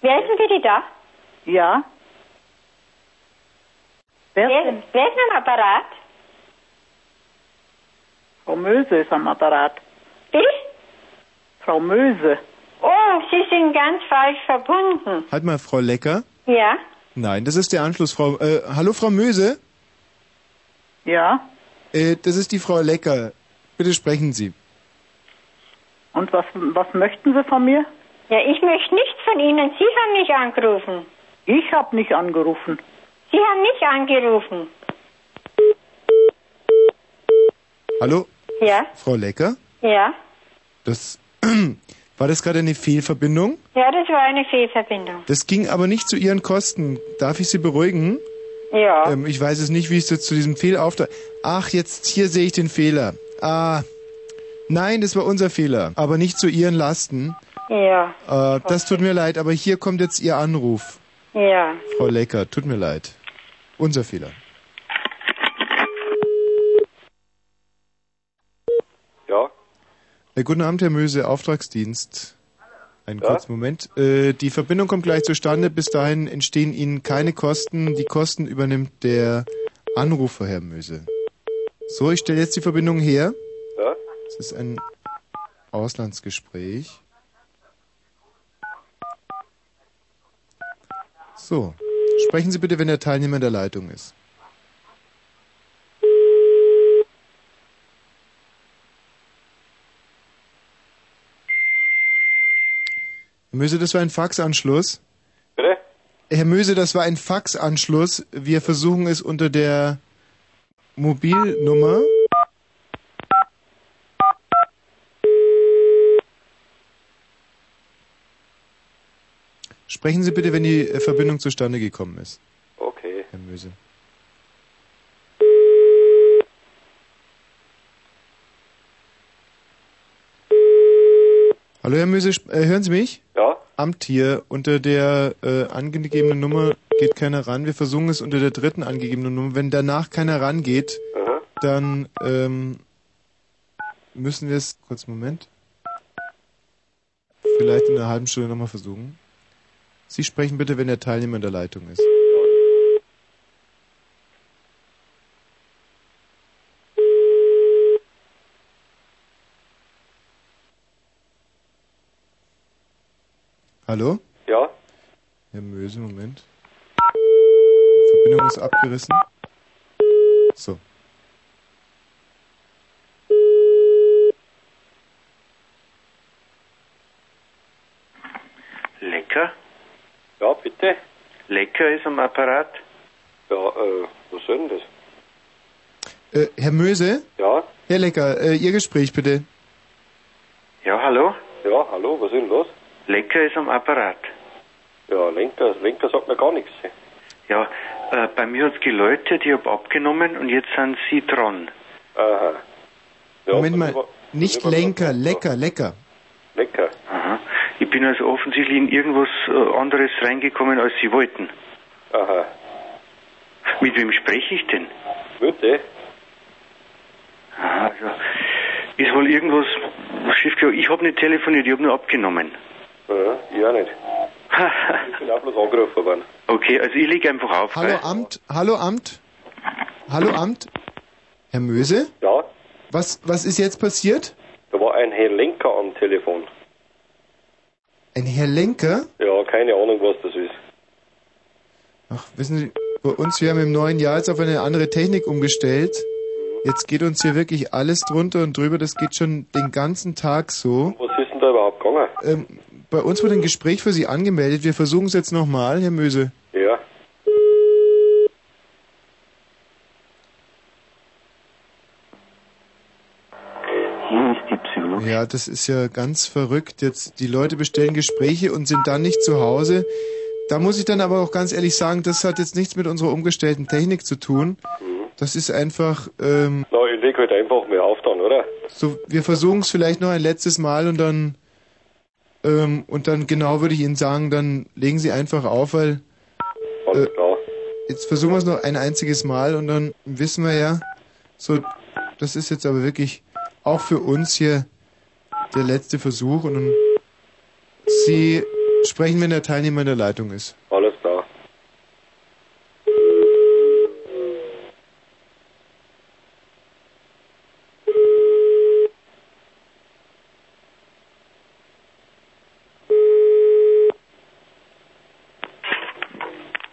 Wer ist denn bitte da? Ja? Wer Wer, ist denn? wer ist am Apparat? Frau Möse ist am Apparat. Bitte? Frau Möse. Oh, Sie sind ganz falsch verbunden. Halt mal, Frau Lecker. Ja? Nein, das ist der Anschluss, Frau. Äh, hallo, Frau Möse. Ja? Äh, das ist die Frau Lecker. Bitte sprechen Sie. Und was, was möchten Sie von mir? Ja, ich möchte nichts von Ihnen. Sie haben mich angerufen. Ich habe nicht angerufen. Sie haben mich angerufen. Hallo, Ja? Frau Lecker. Ja? Das war das gerade eine Fehlverbindung? Ja, das war eine Fehlverbindung. Das ging aber nicht zu Ihren Kosten. Darf ich Sie beruhigen? Ja. Ähm, ich weiß es nicht, wie es jetzt zu diesem Fehlauftrag. Ach, jetzt hier sehe ich den Fehler. Ah, nein, das war unser Fehler, aber nicht zu Ihren Lasten. Ja. Äh, das tut mir leid, aber hier kommt jetzt Ihr Anruf, Ja. Frau Lecker. Tut mir leid. Unser Fehler. Ja, Äh, guten Abend, Herr Möse, Auftragsdienst. Einen Ja? kurzen Moment. Äh, die Verbindung kommt gleich zustande. Bis dahin entstehen Ihnen keine Kosten. Die Kosten übernimmt der Anrufer, Herr Möse. So, ich stelle jetzt die Verbindung her. ja. Es ist ein Auslandsgespräch. So, sprechen Sie bitte, wenn der Teilnehmer in der Leitung ist. Herr Möse, das war ein Faxanschluss. Bitte? Herr Möse, das war ein Faxanschluss. Wir versuchen es unter der Mobilnummer. Sprechen Sie bitte, wenn die Verbindung zustande gekommen ist, Okay. Herr Möse. Hallo Herr Möse, äh, hören Sie mich? Ja. Amt hier. Unter der äh, angegebenen Nummer geht keiner ran. Wir versuchen es unter der dritten angegebenen Nummer. Wenn danach keiner rangeht, Aha. dann ähm, müssen wir es, kurz Moment, vielleicht in einer halben Stunde nochmal versuchen. Sie sprechen bitte, wenn der Teilnehmer in der Leitung ist. Hallo? Ja. Herr Möse, Moment. Die Verbindung ist abgerissen. So. Lecker? Ja, bitte. Lecker ist am Apparat. Ja, äh, was soll denn das? Äh, Herr Möse? Ja. Herr Lecker, äh, Ihr Gespräch bitte. Ja, hallo? Ja, hallo, was ist denn los? Lecker ist am Apparat. Ja, Lenker, Lenker sagt mir gar nichts. Ja, äh, bei mir hat's geläutet, ich hab abgenommen und jetzt sind Sie dran. Aha. Ja, Moment mal, über- nicht Lenker, lecker, lecker. Lecker. Aha. Ich bin also offensichtlich in irgendwas äh, anderes reingekommen, als Sie wollten. Aha. Mit wem spreche ich denn? Bitte? Aha, ja. Ist wohl irgendwas schiefgegangen. Ich habe nicht telefoniert, ich habe nur abgenommen. Ja, ich auch nicht. ich bin auch bloß angerufen worden. Okay, also ich lege einfach auf. Hallo gell? Amt, hallo Amt. Hallo Amt. Herr Möse? Ja, Was, was ist jetzt passiert? da war ein Herr Lenker am Telefon. Ein Herr Lenker? Ja, keine Ahnung, was das ist. Ach, wissen Sie, bei uns, wir haben im neuen Jahr jetzt auf eine andere Technik umgestellt. Jetzt geht uns hier wirklich alles drunter und drüber. Das geht schon den ganzen Tag so. Was ist denn da überhaupt gegangen? Ähm, bei uns wurde ein Gespräch für Sie angemeldet. Wir versuchen es jetzt nochmal, Herr Möse. Ja. Hier ist die Psychologie. Ja, das ist ja ganz verrückt. Jetzt die Leute bestellen Gespräche und sind dann nicht zu Hause. Da muss ich dann aber auch ganz ehrlich sagen, das hat jetzt nichts mit unserer umgestellten Technik zu tun. Das ist einfach ähm, Na, ich leg halt einfach mal auf dann, oder? so. Wir versuchen es vielleicht noch ein letztes Mal und dann ähm, und dann genau würde ich Ihnen sagen, dann legen Sie einfach auf, weil äh, jetzt versuchen wir es noch ein einziges Mal und dann wissen wir ja, so das ist jetzt aber wirklich auch für uns hier der letzte Versuch. Und dann Sie sprechen, wenn der Teilnehmer in der Leitung ist. Alles klar.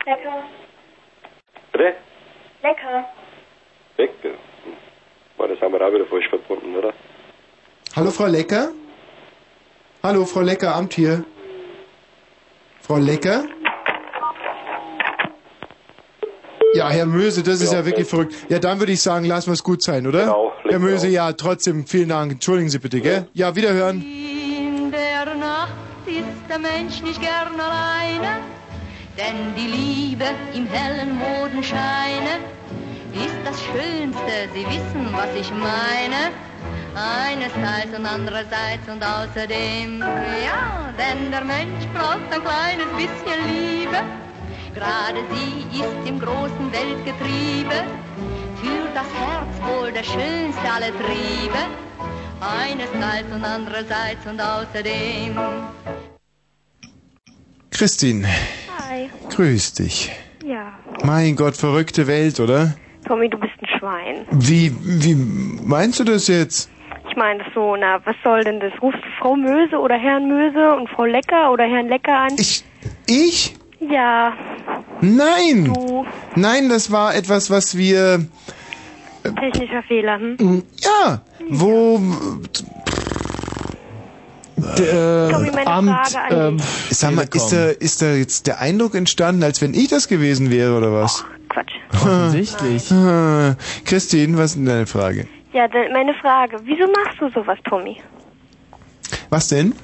Lecker. Bitte? Lecker. Weg. Boah, das haben wir auch wieder falsch verbunden, oder? Hallo, Frau Lecker? Hallo, Frau Lecker, Amt hier. Frau Lecker? Ja, Herr Möse, das ist ja wirklich verrückt. Ja, dann würde ich sagen, lassen wir es gut sein, oder? Genau, Herr Möse, auf. ja, trotzdem, vielen Dank. Entschuldigen Sie bitte, gell? Ja, wiederhören. In der Nacht ist der Mensch nicht gern alleine, denn die Liebe im hellen Mondenscheine ist das Schönste. Sie wissen, was ich meine. Einerseits und andererseits und außerdem, ja, denn der Mensch braucht ein kleines bisschen Liebe. Gerade sie ist im großen Weltgetriebe, für das Herz wohl der schönste aller Triebe. Einerseits und andererseits und außerdem. Christine, Hi. grüß dich. Ja. Mein Gott, verrückte Welt, oder? Tommy, du bist ein Schwein. Wie, wie meinst du das jetzt? Das so, na, was soll denn das? Rufst du Frau Möse oder Herrn Möse und Frau Lecker oder Herrn Lecker an? Ich? Ich? Ja. Nein! Du. Nein, das war etwas, was wir. Technischer Fehler, hm? Ja, wo. Tommy, meine Frage an dich. Sag mal, ist da, ist da jetzt der Eindruck entstanden, als wenn ich das gewesen wäre, oder was? Quatsch. Offensichtlich. Christine, was ist denn deine Frage? Ja, dann meine Frage, wieso machst du sowas, Tommy? Was denn?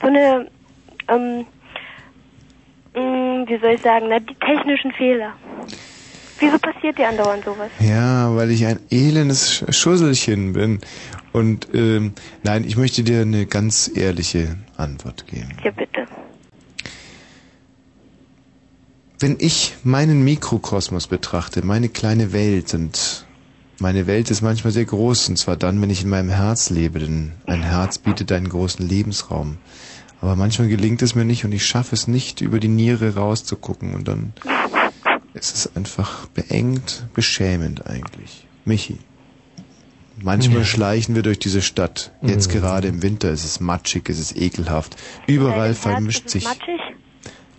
So eine, ähm, mh, wie soll ich sagen, na, die technischen Fehler. Wieso passiert dir andauernd sowas? Ja, weil ich ein elendes Sch- Schusselchen bin. Und ähm, nein, ich möchte dir eine ganz ehrliche Antwort geben. Ja, bitte. Wenn ich meinen Mikrokosmos betrachte, meine kleine Welt und meine Welt ist manchmal sehr groß und zwar dann, wenn ich in meinem Herz lebe, denn ein Herz bietet einen großen Lebensraum. Aber manchmal gelingt es mir nicht und ich schaffe es nicht, über die Niere rauszugucken und dann ist es einfach beengt, beschämend eigentlich. Michi. Manchmal Ja. schleichen wir durch diese Stadt. Jetzt Mhm. gerade im Winter ist es matschig, es ist ekelhaft. Überall vermischt sich. Matschig?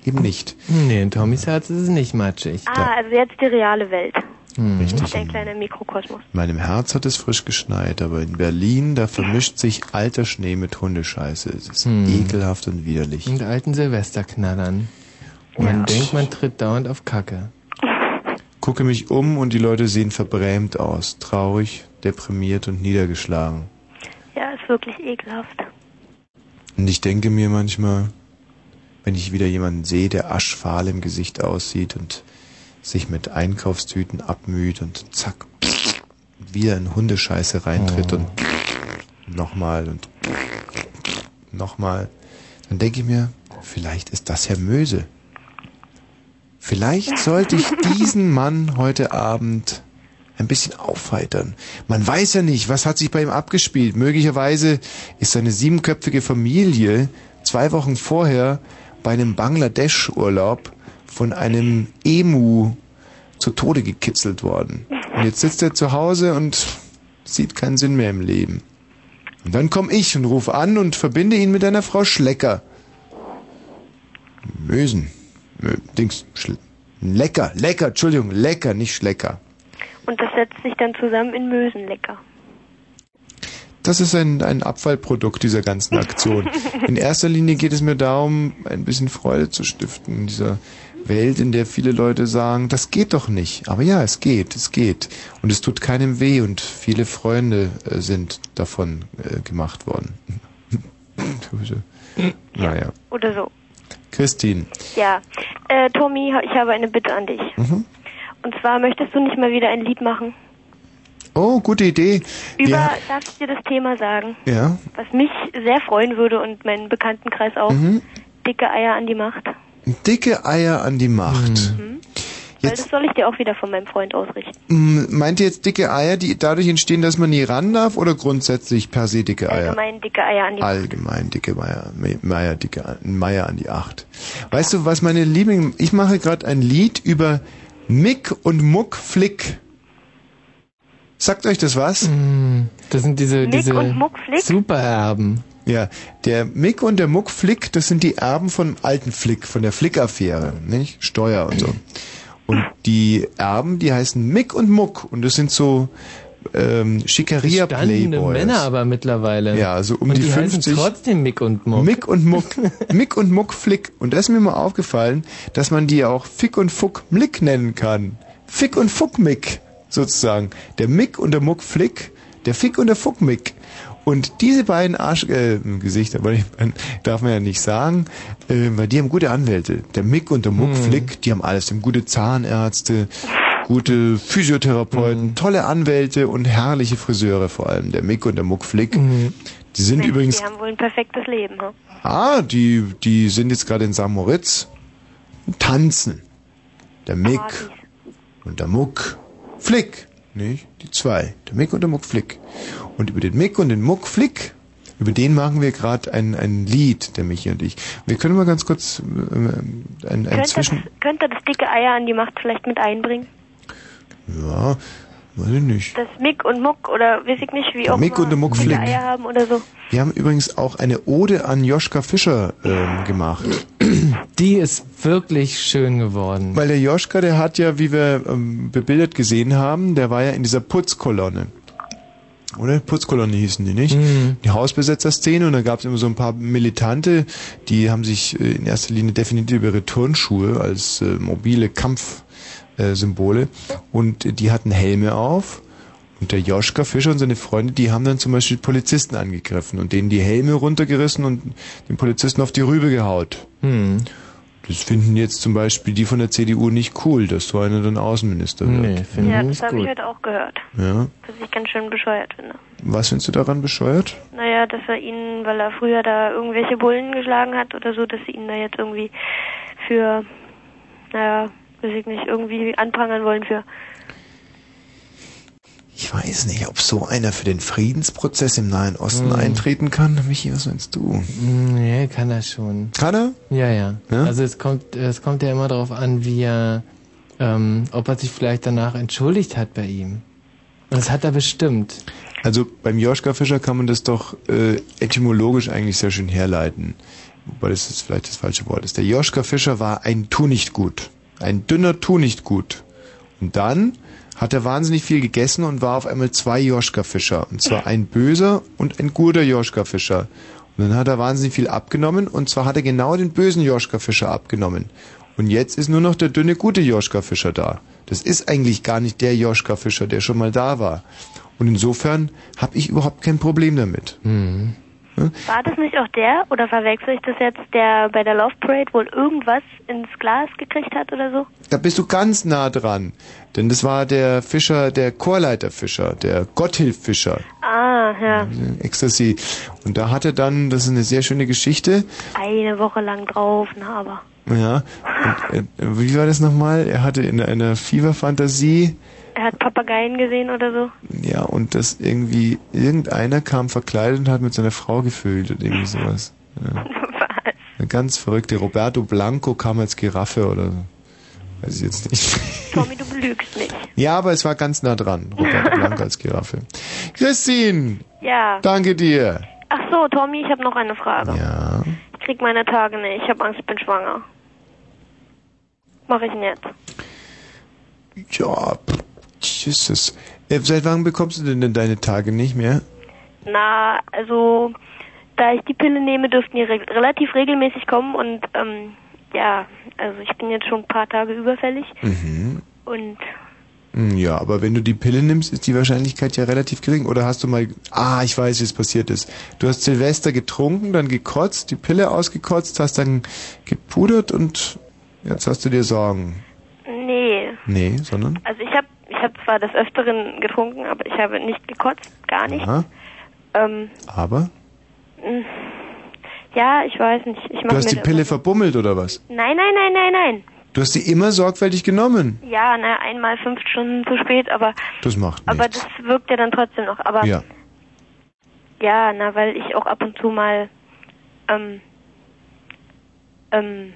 Eben nicht. Nee, in Tommys Herz ist es nicht matschig. Ah, also jetzt die reale Welt. Hm. Richtig. Dein kleiner Mikrokosmos. In meinem Herz hat es frisch geschneit, aber in Berlin, da vermischt sich alter Schnee mit Hundescheiße. Es ist Hm. ekelhaft und widerlich. Und alten Silvesterknallern. Man denkt, man tritt dauernd auf Kacke. Gucke mich um und die Leute sehen verbrämt aus, traurig, deprimiert und niedergeschlagen. Ja, ist wirklich ekelhaft. Und ich denke mir manchmal, wenn ich wieder jemanden sehe, der aschfahl im Gesicht aussieht und sich mit Einkaufstüten abmüht und zack, wieder in Hundescheiße reintritt und nochmal und nochmal, dann denke ich mir, vielleicht ist das Herr Möse. Vielleicht sollte ich diesen Mann heute Abend ein bisschen aufheitern. Man weiß ja nicht, was hat sich bei ihm abgespielt. Möglicherweise ist seine siebenköpfige Familie zwei Wochen vorher bei einem Bangladesch-Urlaub von einem Emu zu Tode gekitzelt worden. Und jetzt sitzt er zu Hause und sieht keinen Sinn mehr im Leben. Und dann komme ich und rufe an und verbinde ihn mit einer Frau Schlecker. Mösen. Mö, Dings. Schl lecker, lecker, Entschuldigung, lecker, nicht Schlecker. Und das setzt sich dann zusammen in Mösen lecker. Das ist ein, ein Abfallprodukt dieser ganzen Aktion. In erster Linie geht es mir darum, ein bisschen Freude zu stiften in dieser Welt, in der viele Leute sagen, das geht doch nicht. Aber ja, es geht, es geht. Und es tut keinem weh und viele Freunde äh, sind davon äh, gemacht worden. naja. Oder so. Christine. Ja. Äh, Tommy, ich habe eine Bitte an dich. Mhm. Und zwar möchtest du nicht mal wieder ein Lied machen? Oh, gute Idee. Über, Wir- darf ich dir das Thema sagen? ja. Was mich sehr freuen würde und meinen Bekanntenkreis auch. Mhm. Dicke Eier an die Macht. Dicke Eier an die Macht. Mhm. Weil Jetzt das soll ich dir auch wieder von meinem Freund ausrichten. meint ihr jetzt dicke Eier, die dadurch entstehen, dass man nie ran darf oder grundsätzlich per se dicke Eier? Allgemein dicke Eier an die Allgemein dicke Meier, Me- Meier, dicke Meier an die Acht. Weißt du, was meine Liebling, ich mache gerade ein Lied über Mick und Muck Flick. Sagt euch das was? Mm, Das sind diese, Mick diese und Muck Flick? Supererben. Ja, der Mick und der Muck Flick, das sind die Erben von alten Flick, von der Flick-Affäre, nicht? Steuer und so. Und die Erben, die heißen Mick und Muck und das sind so ähm, Gestandene Schickeria-Playboys. Männer aber mittlerweile. Ja, so um und die, die 50. heißen trotzdem Mick und Muck. Mick und Muck. Mick und Muck Flick. Und da ist mir mal aufgefallen, dass man die auch Fick und Fuck Mlick nennen kann. Fick und Fuck Mick, sozusagen. Der Mick und der Muck Flick, der Fick und der Fuck Mick. Und diese beiden Arsch, äh, Gesichter, weil ich, darf man ja nicht sagen, äh, weil die haben gute Anwälte. Der Mick und der Muck Mhm. Flick, die haben alles. Die haben gute Zahnärzte, gute Physiotherapeuten, tolle Anwälte und herrliche Friseure vor allem. Der Mick und der Muck Flick. Die sind Mensch, übrigens Die haben wohl ein perfektes Leben. Hm? Ah, die, die sind jetzt gerade in St. Moritz und tanzen. Der Mick und der Muck Flick, nicht? Die zwei. Der Mick und der Muck Flick. Und über den Mick und den Muck Flick, über den machen wir gerade ein, ein Lied, der Michi und ich. Wir können mal ganz kurz äh, ein, ein Könnt, ihr Zwischen... das, könnt ihr das dicke Eier an die Macht vielleicht mit einbringen? Ja, weiß ich nicht. Das Mick und Muck oder weiß ich nicht, wie Der auch Mick mal und der Muck Flick. Eier haben oder so. Wir haben übrigens auch eine Ode an Joschka Fischer ähm, gemacht. Die ist wirklich schön geworden. Weil der Joschka, der hat ja, wie wir ähm, bebildert gesehen haben, der war ja in dieser Putzkolonne. Oder? Putzkolonne hießen die, nicht? Die Hausbesetzerszene und da gab es immer so ein paar Militante, die haben sich äh, in erster Linie definiert über ihre Turnschuhe als äh, mobile Kampfsymbole und äh, die hatten Helme auf und der Joschka Fischer und seine Freunde, die haben dann zum Beispiel Polizisten angegriffen und denen die Helme runtergerissen und den Polizisten auf die Rübe gehaut. Hm. Das finden jetzt zum Beispiel die von der CDU nicht cool, dass so einer dann Außenminister wird. Nee, finden Ja, das habe ich heute auch gehört. Ja. Was ich ganz schön bescheuert finde. Was findest du daran bescheuert? Naja, dass er ihn, weil er früher da irgendwelche Bullen geschlagen hat oder so, dass sie ihn da jetzt irgendwie für, naja, weiß ich nicht, irgendwie anprangern wollen für. Ich weiß nicht, ob so einer für den Friedensprozess im Nahen Osten Hm. eintreten kann. Michi, was meinst du? Nee, kann er schon. Kann er? Ja, ja. Ja? Also es kommt, es kommt ja immer darauf an, wie er, ähm, ob er sich vielleicht danach entschuldigt hat bei ihm. Und das hat er bestimmt. Also beim Joschka Fischer kann man das doch äh, etymologisch eigentlich sehr schön herleiten. Wobei das jetzt vielleicht das falsche Wort ist. Der Joschka Fischer war ein Tunichtgut. Ein dünner Tunichtgut. Und dann hat er wahnsinnig viel gegessen und war auf einmal zwei Joschka Fischer. Und zwar ein böser und ein guter Joschka Fischer. Und dann hat er wahnsinnig viel abgenommen und zwar hat er genau den bösen Joschka Fischer abgenommen. Und jetzt ist nur noch der dünne gute Joschka Fischer da. Das ist eigentlich gar nicht der Joschka Fischer, der schon mal da war. Und insofern habe ich überhaupt kein Problem damit. Mhm. War das nicht auch der, oder verwechsel ich das jetzt, der bei der Love Parade wohl irgendwas ins Glas gekriegt hat oder so? Da bist du ganz nah dran. Denn das war der Fischer, der Chorleiterfischer, der Gotthilf Fischer. Ah, ja. Ecstasy. Und da hat er dann, das ist eine sehr schöne Geschichte, Eine Woche lang drauf, na aber. ja, und, äh, wie war das nochmal? Er hatte in einer Fieberfantasie, Er hat Papageien gesehen oder so. ja, und das irgendwie, irgendeiner kam verkleidet und hat mit seiner Frau gefühlt oder irgendwie sowas. Ja. Eine ganz verrückte. Roberto Blanco kam als Giraffe oder so. Weiß ich jetzt nicht. Tommy, du belügst nicht. Ja, aber es war ganz nah dran. Roberto Blanco als Giraffe. Christine, Ja. danke dir. Ach so, Tommy, ich habe noch eine Frage. Ja. Ich krieg meine Tage nicht. Ich habe Angst, ich bin schwanger. Mach ich nicht. Ja, pff, Jesus. Äh, Seit wann bekommst du denn, denn deine Tage nicht mehr? Na, also, da ich die Pille nehme, dürften die re relativ regelmäßig kommen und, ähm, ja, also ich bin jetzt schon ein paar Tage überfällig Mhm. und Hm, Ja, aber wenn du die Pille nimmst, ist die Wahrscheinlichkeit ja relativ gering. Oder hast du mal, ah, ich weiß, wie es passiert ist. Du hast Silvester getrunken, dann gekotzt, die Pille ausgekotzt, hast dann gepudert und jetzt hast du dir Sorgen. nee. Nee, sondern? Also ich habe ich hab zwar des Öfteren getrunken, aber ich habe nicht gekotzt, gar nicht. Ähm, Aber? mh, ja, ich weiß nicht. Ich Du hast die Pille verbummelt oder was? Nein, nein, nein, nein, nein. Du hast sie immer sorgfältig genommen. Ja, na, einmal fünf Stunden zu spät, aber, Das macht aber nichts. das wirkt ja dann trotzdem noch. Aber Ja. ja, na, weil ich auch ab und zu mal ähm, ähm,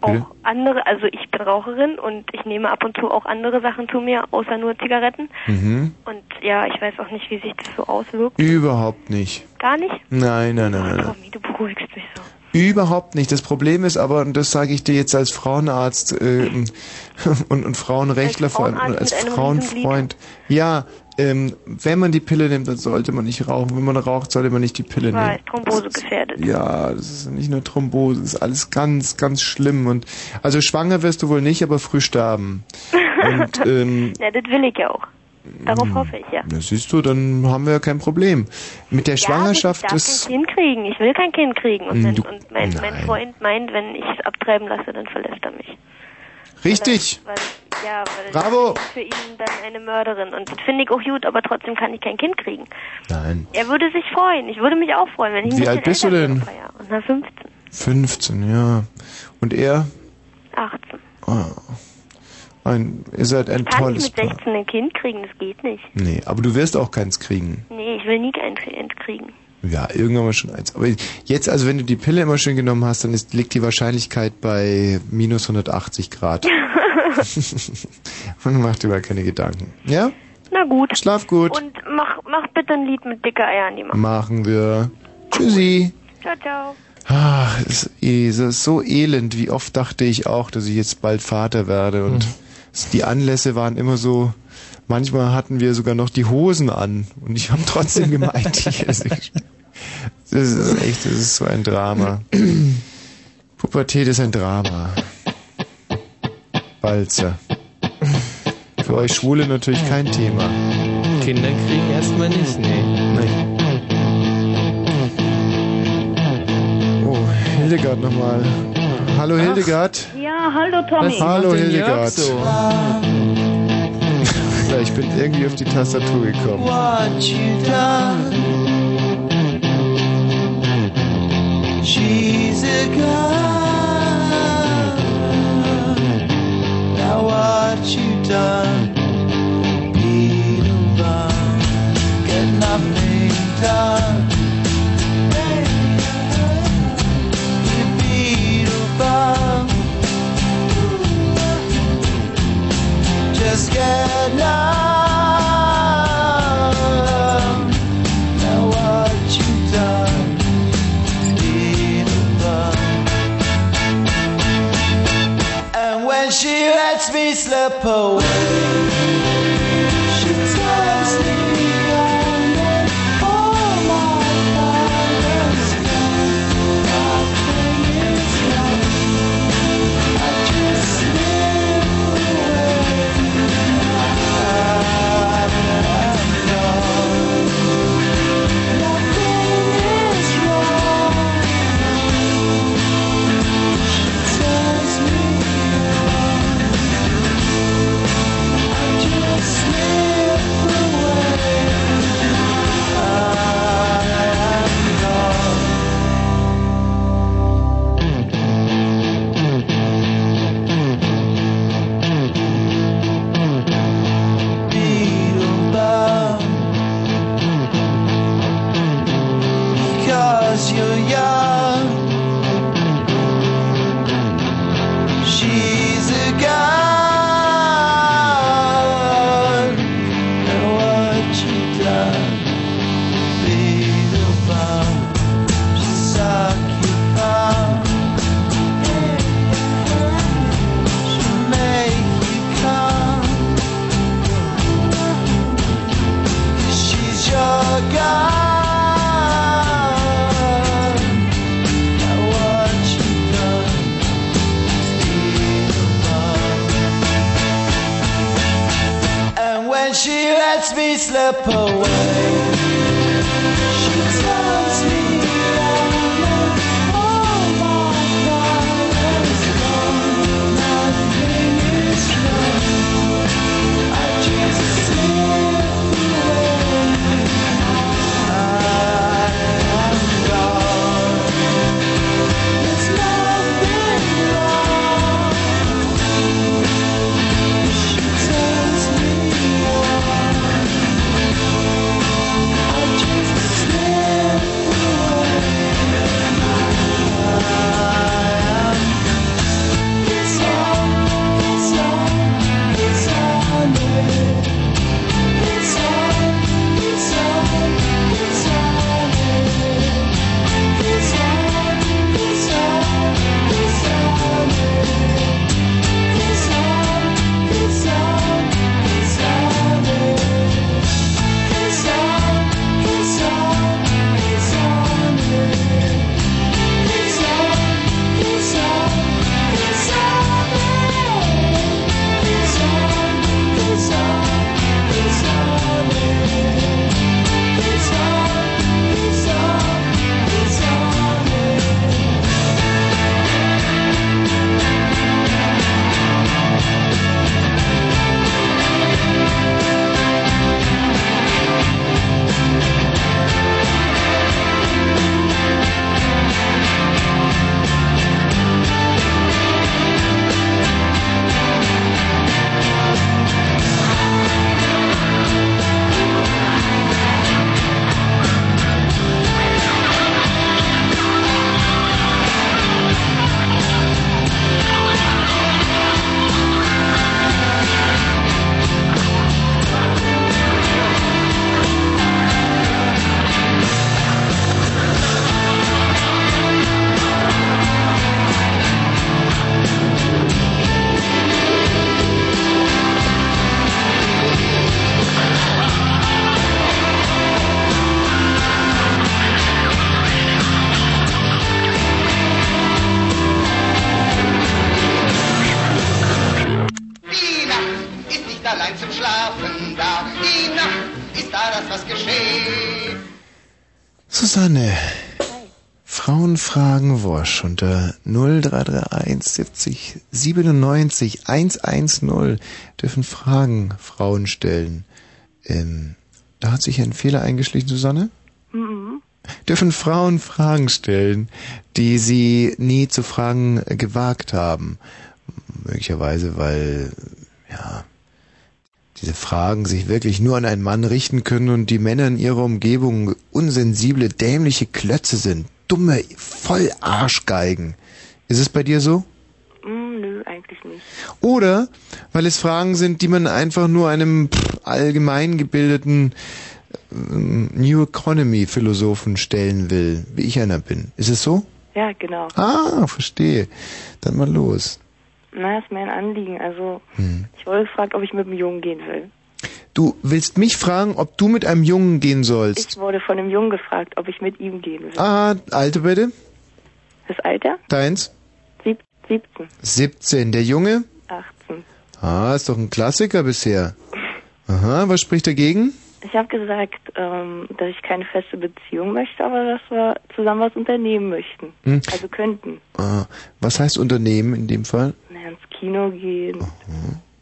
Bitte? auch andere, also ich bin Raucherin und ich nehme ab und zu auch andere Sachen zu mir, außer nur Zigaretten. Mhm. Und ja, ich weiß auch nicht, wie sich das so auswirkt. Überhaupt nicht. Gar nicht? Nein, nein, nein, nein. Tommy, du beruhigst mich so. Überhaupt nicht. Das Problem ist aber, und das sage ich dir jetzt als Frauenarzt äh, und, und Frauenrechtler, vor allem als Frauenfreund, ja, ähm, wenn man die Pille nimmt, dann sollte man nicht rauchen. Wenn man raucht, sollte man nicht die Pille nehmen. Weil Thrombose gefährdet. Ja, das ist nicht nur Thrombose, das ist alles ganz, ganz schlimm. Und also schwanger wirst du wohl nicht, aber früh sterben. Und ähm, ja, das will ich ja auch. Darauf Hm. hoffe ich ja. na, siehst du, dann haben wir ja kein Problem. Mit der Schwangerschaft ja, aber ich darf ist kein Kind kriegen. Ich will kein Kind kriegen. Und, wenn, du- und mein, mein. Freund meint, wenn ich es abtreiben lasse, dann verlässt er mich. richtig. Weil, ja, weil Bravo. ich für ihn dann eine Mörderin. Und das finde ich auch gut, aber trotzdem kann ich kein Kind kriegen. Nein. Er würde sich freuen. Ich würde mich auch freuen, wenn ich Wie alt bist du denn? na 15, 15, ja. Und er? 18. Oh, ein, ihr seid ein Kann ich tolles mit Paar. 16 ein Kind kriegen? Das geht nicht. Nee, aber du wirst auch keins kriegen. Nee, ich will nie ein Kind kriegen. Ja, irgendwann mal schon eins. Aber jetzt, also wenn du die Pille immer schön genommen hast, dann ist, liegt die Wahrscheinlichkeit bei minus 180 Grad. Und mach dir mal keine Gedanken. Ja? Na gut. Schlaf gut. Und mach, mach bitte ein Lied mit dicker Eiern, die machen. Machen wir. Tschüssi. Ciao, ciao. Ach, es ist, so elend. Wie oft dachte ich auch, dass ich jetzt bald Vater werde. Und es- die Anlässe waren immer so. Manchmal hatten wir sogar noch die Hosen an. Und ich habe trotzdem gemeint, ich, das ist echt, das ist so ein Drama. Pubertät ist ein Drama. Balzer. Für euch Schwule natürlich kein Thema. Kinder kriegen erstmal nicht, nee. Nein. Oh, Hildegard nochmal. Hallo Hildegard. Ja, hallo Tommy. Hallo Hildegard. Ja, ich bin irgendwie auf die Tastatur gekommen. what you done. She's a girl. Now what you done? Beat 'em up, get nothing done. You beat 'em up. Just get numb. a poet. Yeah. step away. 0331 70 97 110 dürfen Fragen Frauen stellen. Ähm, da hat sich ein Fehler eingeschlichen, Susanne? Mhm. Dürfen Frauen Fragen stellen, die sie nie zu fragen gewagt haben? Möglicherweise, weil, ja, diese Fragen sich wirklich nur an einen Mann richten können und die Männer in ihrer Umgebung unsensible, dämliche Klötze sind. Dumme Vollarschgeigen. Ist es bei dir so? Mm, nö, eigentlich nicht. Oder weil es Fragen sind, die man einfach nur einem pff, allgemein gebildeten äh, New Economy Philosophen stellen will, wie ich einer bin. Ist es so? Ja, genau. Ah, verstehe. Dann mal los. Na, ist mir ein Anliegen. Also, Hm. ich wurde gefragt, ob ich mit dem Jungen gehen will. Du willst mich fragen, ob du mit einem Jungen gehen sollst? Ich wurde von einem Jungen gefragt, ob ich mit ihm gehen will. Ah, alte bitte? Das Alter? Deins? Sieb 17, 17. Der Junge? 18. Ah, ist doch ein Klassiker bisher. Aha, was spricht dagegen? Ich habe gesagt, ähm, dass ich keine feste Beziehung möchte, aber dass wir zusammen was unternehmen möchten. Hm. Also könnten. Ah, was heißt Unternehmen in dem Fall? Na, ins Kino gehen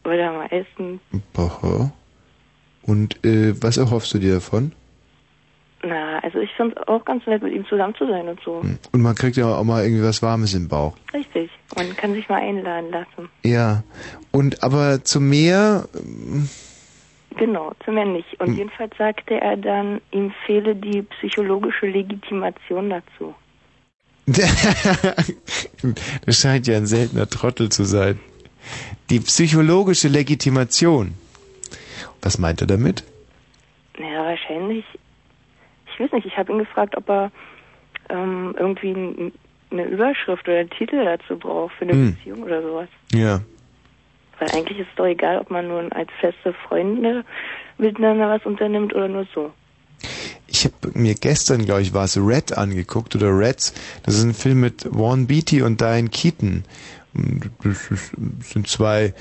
oder mal essen. Aha. Und äh, was erhoffst du dir davon? Na, also ich finde es auch ganz nett, mit ihm zusammen zu sein und so. Und man kriegt ja auch mal irgendwie was Warmes im Bauch. Richtig. Man kann sich mal einladen lassen. Ja. Und aber zu mehr, ähm, Genau, zu mehr nicht. Hm. Und jedenfalls sagte er dann, ihm fehle die psychologische Legitimation dazu. das scheint ja ein seltener Trottel zu sein. Die psychologische Legitimation. Was meint er damit? Ja, wahrscheinlich. Ich weiß nicht, ich habe ihn gefragt, ob er ähm, irgendwie n- eine Überschrift oder einen Titel dazu braucht für eine Hm. Beziehung oder sowas. Ja. Weil eigentlich ist es doch egal, ob man nur als feste Freunde miteinander was unternimmt oder nur so. Ich habe mir gestern, glaube ich, war es Red angeguckt oder Reds. Das ist ein Film mit Warren Beatty und Diane Keaton. Das sind zwei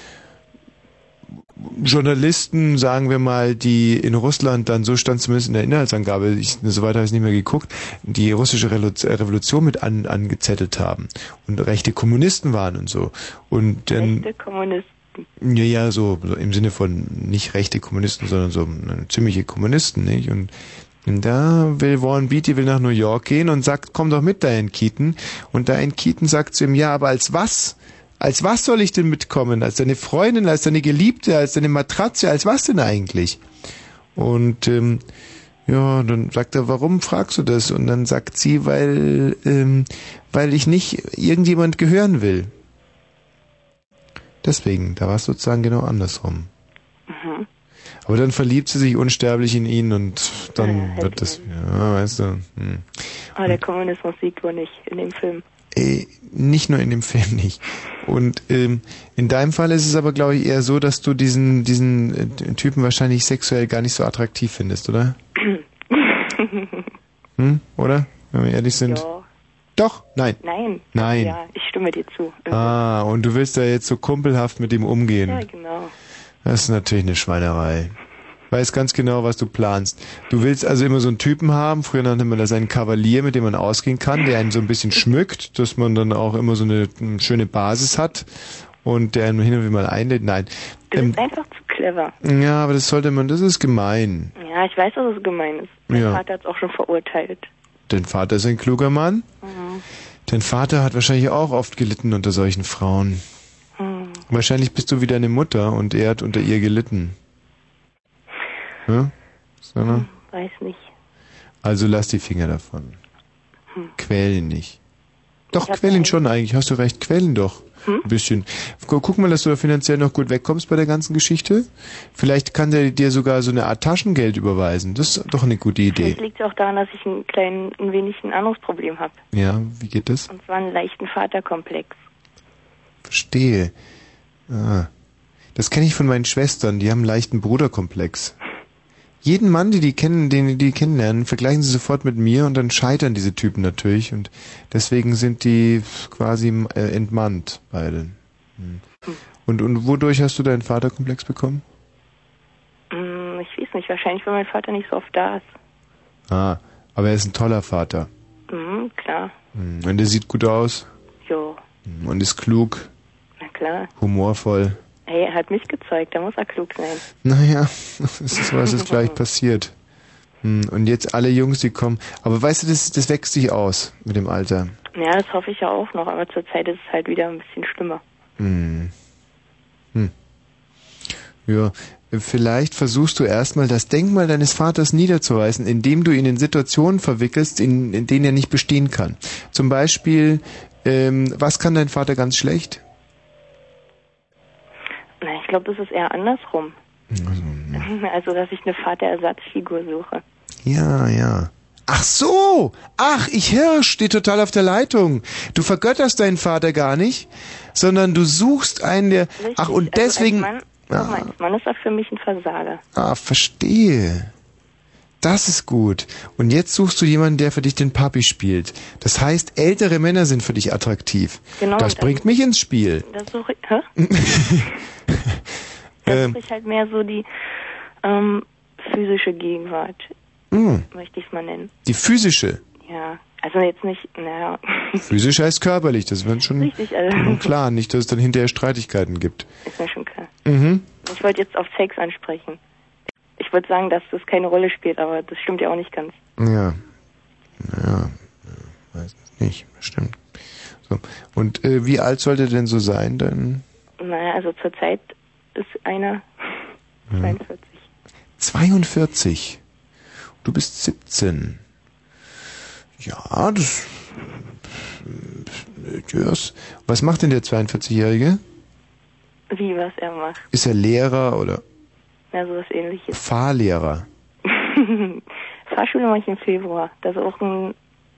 Journalisten, sagen wir mal, die in Russland dann, so stand zumindest in der Inhaltsangabe, ich, soweit habe ich es nicht mehr geguckt, die russische Revolution mit an, angezettelt haben und rechte Kommunisten waren und so. Und dann, Rechte Kommunisten. ja, ja, so, so im Sinne von nicht rechte Kommunisten, sondern so ziemliche Kommunisten, nicht? Und, da will Warren Beatty will nach New York gehen und sagt, komm doch mit, Diane Keaton. Und Diane Keaton sagt zu ihm, ja, aber als was? Als was soll ich denn mitkommen? Als deine Freundin, als deine Geliebte, als deine Matratze, als was denn eigentlich? Und ähm, ja, dann sagt er, warum fragst du das? Und dann sagt sie, weil, ähm, weil ich nicht irgendjemand gehören will. Deswegen, da war es sozusagen genau andersrum. Mhm. Aber dann verliebt sie sich unsterblich in ihn und dann Ja, wird das, ja, weißt du, hm. Aber der Kommunismus siegt wohl nicht in dem Film. Äh, nicht nur in dem Film nicht. Und ähm, in deinem Fall ist es aber, glaube ich, eher so, dass du diesen, diesen äh, Typen wahrscheinlich sexuell gar nicht so attraktiv findest, oder? Hm? Oder? Wenn wir ehrlich sind. Ja. Doch? Nein. Nein. Nein. Ja, ich stimme dir zu. Ah, und du willst da jetzt so kumpelhaft mit ihm umgehen. Ja, genau. Das ist natürlich eine Schweinerei. Weiß ganz genau, was du planst. Du willst also immer so einen Typen haben, früher nannte man das einen Kavalier, mit dem man ausgehen kann, der einen so ein bisschen schmückt, dass man dann auch immer so eine, eine schöne Basis hat und der einen hin und wieder mal einlädt. Nein. Das Ähm, ist einfach zu clever. ja, aber das sollte man, das ist gemein. Ja, ich weiß, dass es gemein ist. Mein Ja. Vater hat es auch schon verurteilt. Dein Vater ist ein kluger Mann. Mhm. Dein Vater hat wahrscheinlich auch oft gelitten unter solchen Frauen. Hm. Wahrscheinlich bist du wie deine Mutter und er hat unter ihr gelitten. Ja? Susanne? Weiß nicht. Also lass die Finger davon. Hm. Quäl ihn nicht. Doch, Ich hab quäl ihn einen- schon eigentlich. Hast du recht, quäl ihn doch. Hm? Ein bisschen. Gu- Guck mal, dass du da finanziell noch gut wegkommst bei der ganzen Geschichte. Vielleicht kann der dir sogar so eine Art Taschengeld überweisen. Das ist doch eine gute Idee. Vielleicht liegt auch daran, dass ich ein klein, ein wenig ein anderes Problem habe. Ja, wie geht das? Und zwar einen leichten Vaterkomplex. Verstehe. Ah. Das kenne ich von meinen Schwestern, die haben einen leichten Bruderkomplex. Jeden Mann, die die kennen, den die kennenlernen, vergleichen sie sofort mit mir und dann scheitern diese Typen natürlich und deswegen sind die quasi äh, entmannt beide. Hm. Und und wodurch hast du deinen Vaterkomplex bekommen? Hm, ich weiß nicht, wahrscheinlich, weil mein Vater nicht so oft da ist. Ah, Aber er ist ein toller Vater. Mhm, klar. Hm, Und er sieht gut aus. Jo, Und ist klug, na klar. humorvoll. Hey, er hat mich gezeugt, da muss er klug sein. Naja, das ist was ist gleich passiert. Hm, Und jetzt alle Jungs, die kommen. Aber weißt du, das, das wächst sich aus mit dem Alter. Ja, das hoffe ich ja auch noch, aber zurzeit ist es halt wieder ein bisschen schlimmer. Hm. Hm. Ja, vielleicht versuchst du erstmal das Denkmal deines Vaters niederzureißen, indem du ihn in Situationen verwickelst, in, in denen er nicht bestehen kann. Zum Beispiel, ähm, was kann dein Vater ganz schlecht? Ich glaube, das ist eher andersrum. Also, dass ich eine Vaterersatzfigur suche. Ja, ja. Ach so! Ach, ich Hirsch, steht total auf der Leitung. Du vergötterst deinen Vater gar nicht, sondern du suchst einen, der... Ach, und Also deswegen... als Mann, guck mal, als Mann ist er für mich ein Versager. Ah, verstehe. Das ist gut. Und jetzt suchst du jemanden, der für dich den Papi spielt. Das heißt, ältere Männer sind für dich attraktiv. Genau, das das- bringt mich ins Spiel. Da suche ich, hä? Da Ähm, suche ich halt mehr so die ähm, physische Gegenwart, mh, möchte ich es mal nennen. die physische. Ja, also jetzt nicht, naja, Physisch heißt körperlich. Das wird schon Richtig, also- schon klar. Nicht, dass es dann hinterher Streitigkeiten gibt. ist mir schon klar. Mhm. Ich wollte jetzt auf Sex ansprechen. Ich würde sagen, dass das keine Rolle spielt, aber das stimmt ja auch nicht ganz. Ja. Ja. Weiß nicht. Stimmt. So. Und äh, wie alt sollte denn so sein, dann? Naja, also zurzeit ist einer Hm. 42. 42. Du bist 17. Ja, das. Yes. Was macht denn der 42-Jährige? Wie, was er macht. Ist er Lehrer oder Ja, sowas ähnliches. Fahrlehrer? Fahrschule mache ich im Februar. Da ist auch ein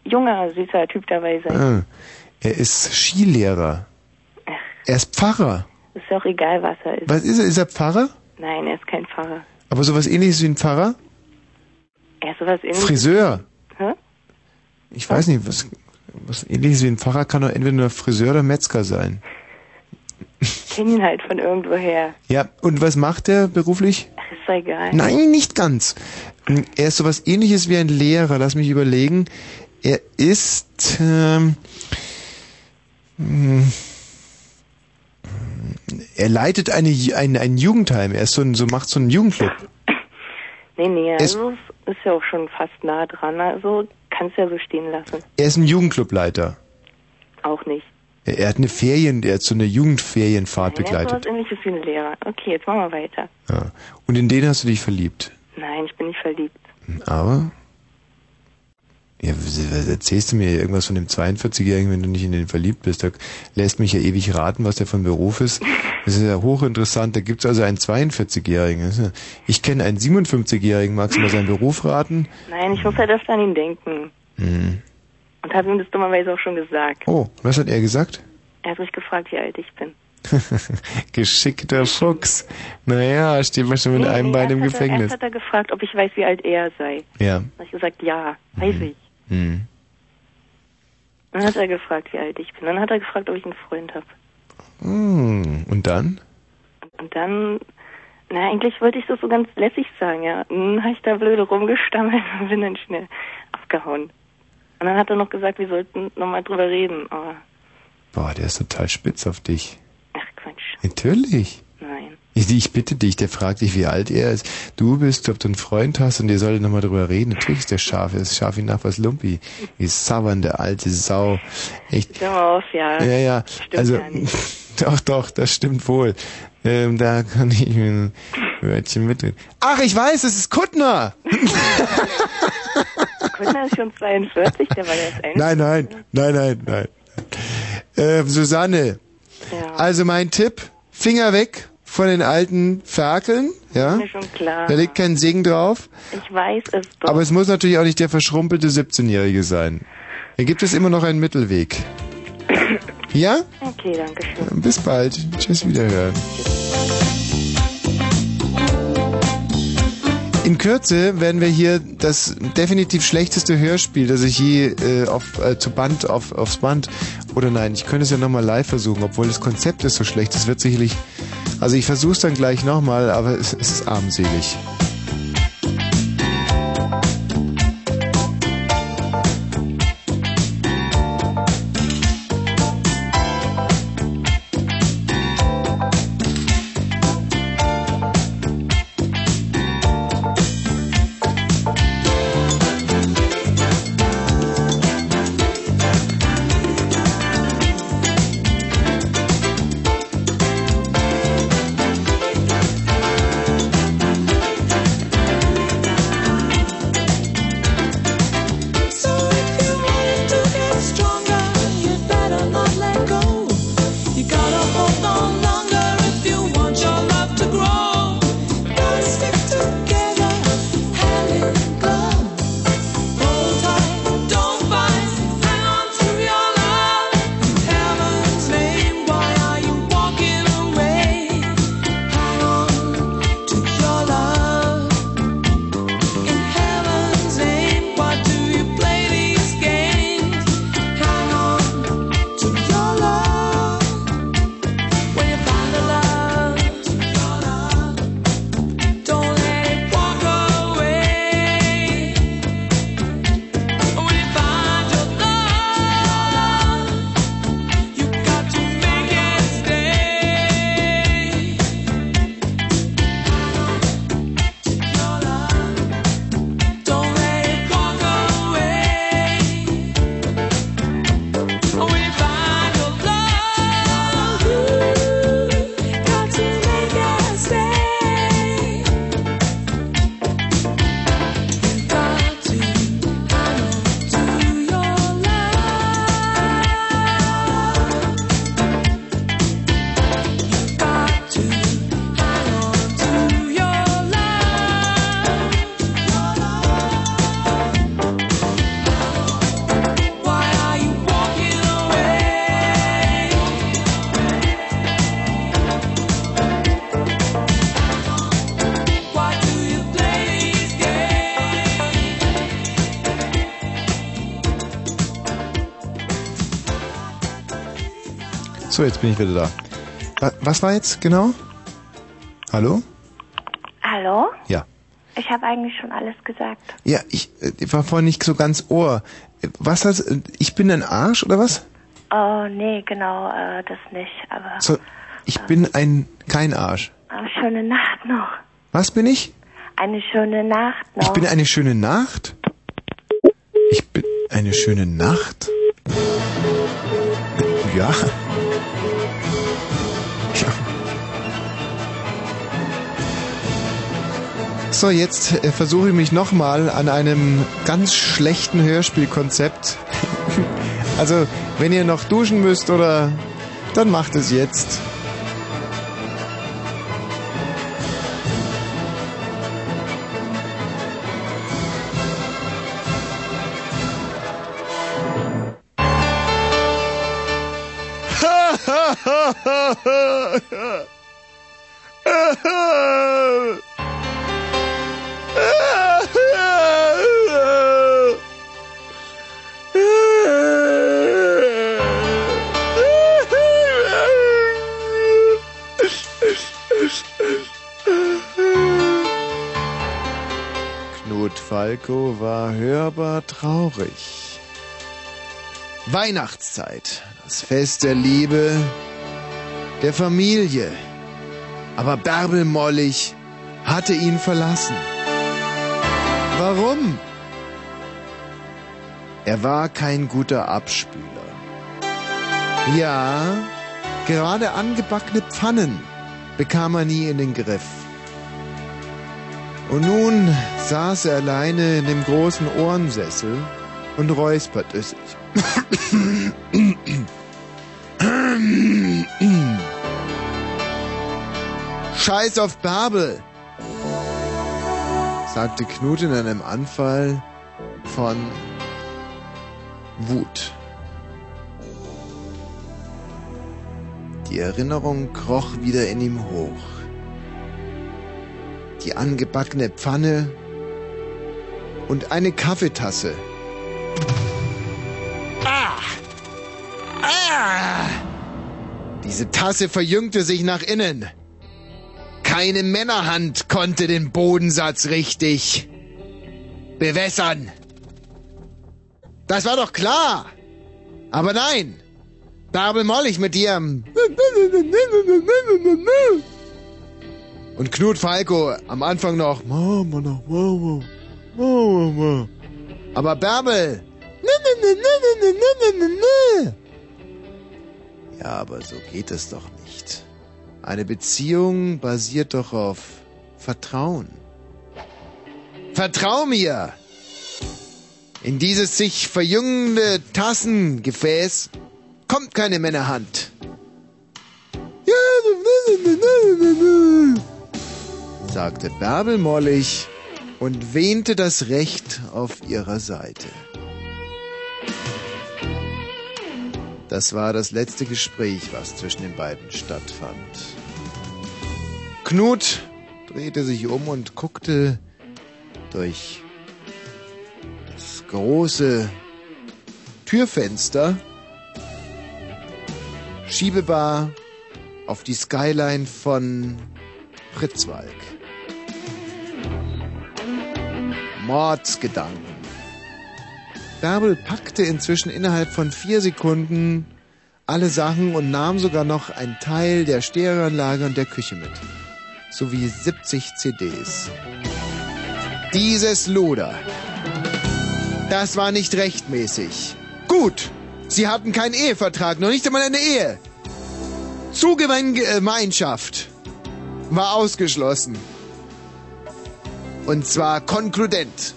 junger, süßer Typ dabei sein. Ah, er ist Skilehrer. Er ist Pfarrer. Ist ja auch egal, was er ist. Was ist er? Ist er Pfarrer? Nein, er ist kein Pfarrer. Aber sowas ähnliches wie ein Pfarrer? Er ist sowas ähnliches. Friseur. Hä? Ich weiß nicht, was, was ähnliches wie ein Pfarrer kann doch entweder nur Friseur oder Metzger sein. Kenne ihn halt von irgendwoher. Ja, und was macht er beruflich? Ach, ist doch egal. Nein, nicht ganz. Er ist sowas ähnliches wie ein Lehrer. Lass mich überlegen. Er ist ähm, mh, er leitet eine, ein, ein Jugendheim. Er ist so ein, so macht so einen Jugendclub. Nee, nee, also es ist ja auch schon fast nah dran. Also kannst ja so stehen lassen. Er ist ein Jugendclubleiter. Auch nicht. Er, er hat eine Ferien, er hat so eine Jugendferienfahrt Nein, er ist sowas begleitet. ähnliches wie ein Lehrer. Okay, jetzt machen wir weiter. Ja. Und in den hast du dich verliebt. Nein, ich bin nicht verliebt. Aber? Ja, was erzählst du mir irgendwas von dem 42-Jährigen, wenn du nicht in den verliebt bist? Da lässt mich ja ewig raten, was der von Beruf ist. Das ist ja hochinteressant. Da gibt's also einen 42-Jährigen. Das ist ja- Ich kenne einen 57-Jährigen. Magst du mal seinen Beruf raten? Nein, ich muss halt öfter an ihn denken. Hm. Und habe ihm das dummerweise auch schon gesagt. Oh, was hat er gesagt? Er hat mich gefragt, wie alt ich bin. Geschickter Fuchs. Naja, steht man schon mit Nee, einem nee, Bein im hat er- Gefängnis. Erst hat er gefragt, ob ich weiß, wie alt er sei. Ja. Dann habe ich gesagt, ja, weiß ich. Hm. Dann hat er gefragt, wie alt ich bin. Dann hat er gefragt, ob ich einen Freund habe. Hm. Und dann? Und dann, na, eigentlich wollte ich das so ganz lässig sagen, ja. Dann habe ich da blöde rumgestammelt und bin dann schnell abgehauen. Und dann hat er noch gesagt, wir sollten nochmal drüber reden. Aber, Boah, der ist total spitz auf dich. ach Quatsch, Natürlich. nein. Ich, ich bitte dich, der fragt dich, wie alt er ist. Du bist, ob du einen Freund hast und ihr solltet nochmal drüber reden. Natürlich ist der scharf, er ist scharf wie nach was Lumpi. Die sabbernde alte Sau. Echt. Hör mal auf, ja. Ja, ja. Stimmt also, nicht. doch, doch, das stimmt wohl. Ähm, da kann ich mir ein Wörtchen mitreden. Ach, ich weiß, es ist Kuttner! Kuttner ist schon 42, der war jetzt ein. Nein, nein, nein, nein, nein. Äh, Susanne, Ja. also mein Tipp, Finger weg von den alten Ferkeln, ja? Ist mir schon klar. Da liegt kein Segen drauf. Ich weiß es doch. Aber es muss natürlich auch nicht der verschrumpelte 17-Jährige sein. Hier gibt es immer noch einen Mittelweg. Ja? Okay, danke schön. Bis bald. Tschüss, wiederhören. In Kürze werden wir hier das definitiv schlechteste Hörspiel, das ich je äh, auf, äh, zu Band, auf, aufs Band, oder nein, ich könnte es ja nochmal live versuchen, obwohl das Konzept ist so schlecht, es wird sicherlich, also ich versuche es dann gleich nochmal, aber es, es ist armselig. So, jetzt bin ich wieder da. Wa- Was war jetzt genau? Hallo? Hallo? Ja. Ich habe eigentlich schon alles gesagt. Ja, ich, äh, ich war vorhin nicht so ganz ohr. Äh, Was heißt, äh, ich bin ein Arsch oder was? Oh, nee, genau, äh, das nicht. Aber So, ich bin ein, kein Arsch. äh, schöne Nacht noch. Was bin ich? Eine schöne Nacht noch. Ich bin eine schöne Nacht? Ich bin eine schöne Nacht? Ja. So, jetzt äh, versuche ich mich nochmal an einem ganz schlechten Hörspielkonzept. also, wenn ihr noch duschen müsst oder dann macht es jetzt. Traurig. Weihnachtszeit, das Fest der Liebe, der Familie. Aber Bärbel Mollig hatte ihn verlassen. Warum? Er war kein guter Abspüler. Ja, gerade angebackene Pfannen bekam er nie in den Griff. Und nun saß er alleine in dem großen Ohrensessel und räusperte sich. Scheiß auf Bärbel, sagte Knut in einem Anfall von Wut. Die Erinnerung kroch wieder in ihm hoch. Die angebackene Pfanne und eine Kaffeetasse. Ah! Ah! Diese Tasse verjüngte sich nach innen. Keine Männerhand konnte den Bodensatz richtig bewässern. Das war doch klar. Aber nein. Bärbel Mollig mit ihrem... Und Knut Falco am Anfang noch... Aber Bärbel... Ja, aber so geht es doch nicht. Eine Beziehung basiert doch auf Vertrauen. Vertrau mir! In dieses sich verjüngende Tassengefäß kommt keine Männerhand. Sagte Bärbel mollig und wähnte das Recht auf ihrer Seite. Das war das letzte Gespräch, was zwischen den beiden stattfand. Knut drehte sich um und guckte durch das große Türfenster schiebbar auf die Skyline von Pritzwalk. Mordsgedanken. Bärbel packte inzwischen innerhalb von vier Sekunden alle Sachen und nahm sogar noch einen Teil der Stereoanlage und der Küche mit. Sowie 70 CDs. Dieses Luder. Das war nicht rechtmäßig. Gut, sie hatten keinen Ehevertrag, noch nicht einmal eine Ehe. Zugemeinschaft war ausgeschlossen. Und zwar konkludent.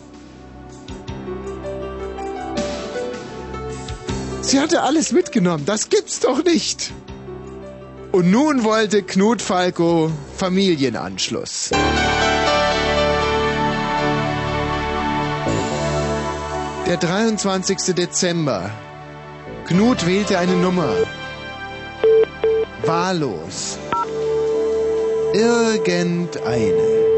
Sie hatte alles mitgenommen, das gibt's doch nicht. Und nun wollte Knut Falco Familienanschluss. Der 23. Dezember. Knut wählte eine Nummer. Wahllos. Irgendeine.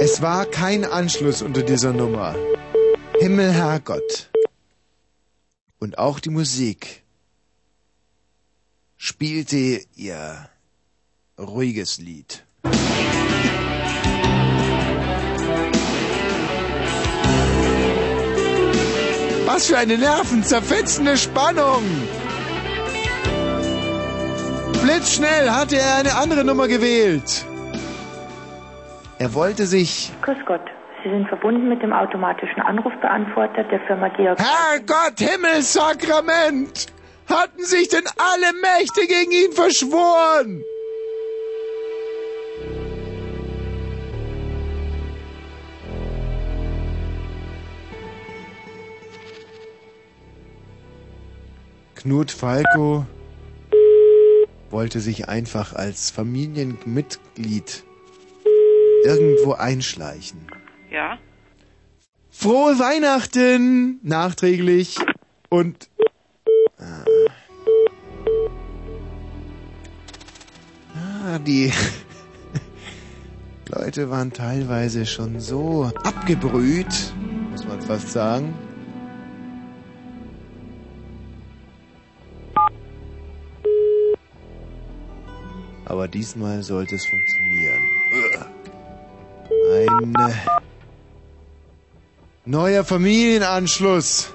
Es war kein Anschluss unter dieser Nummer. Himmel, Herrgott. Und auch die Musik spielte ihr ruhiges Lied. Was für eine nervenzerfetzende Spannung! Blitzschnell hatte er eine andere Nummer gewählt. Er wollte sich... Grüß Gott. Sie sind verbunden mit dem automatischen Anrufbeantworter der Firma Georg. Herrgott, Himmelssakrament! Hatten sich denn alle Mächte gegen ihn verschworen? Knut Falco wollte sich einfach als Familienmitglied irgendwo einschleichen. Ja? Frohe Weihnachten! Nachträglich. Und. Ah, Ah, die Leute waren teilweise schon so abgebrüht, muss man fast sagen. Aber diesmal sollte es funktionieren. Ein äh, neuer Familienanschluss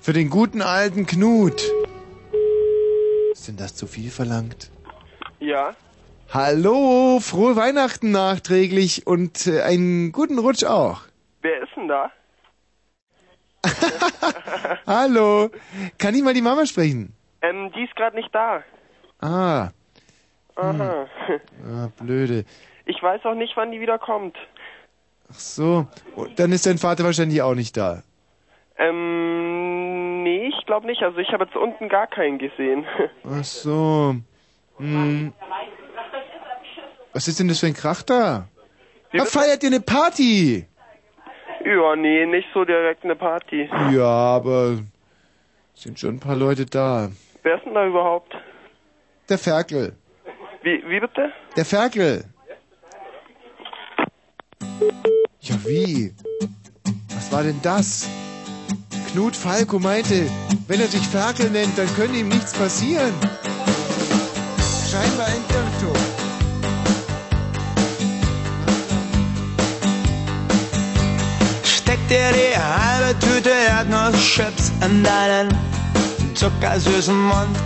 für den guten alten Knut. Ist denn das zu viel verlangt? Ja? Hallo, frohe Weihnachten nachträglich und äh, einen guten Rutsch auch. Wer ist denn da? Hallo, kann ich mal die Mama sprechen? Ähm, die ist gerade nicht da. Ah, Aha. ah, blöde. Ich weiß auch nicht, wann die wieder kommt. Ach so, und dann ist dein Vater wahrscheinlich auch nicht da. Ähm, nee, ich glaube nicht. Also ich habe jetzt unten gar keinen gesehen. Ach so. Hm. Was ist denn das für ein Krach da? Da feiert ihr eine Party? ja, nee, nicht so direkt eine Party. Ja, aber sind schon ein paar Leute da. Wer ist denn da überhaupt? Der Ferkel. Wie, wie bitte? Der Ferkel. Ja, wie? Was war denn das? Knut Falco meinte, wenn er sich Ferkel nennt, dann könnte ihm nichts passieren. Scheinbar ein Irrtum. Steck dir die halbe Tüte Erdnusschips in deinen zuckersüßen Mund.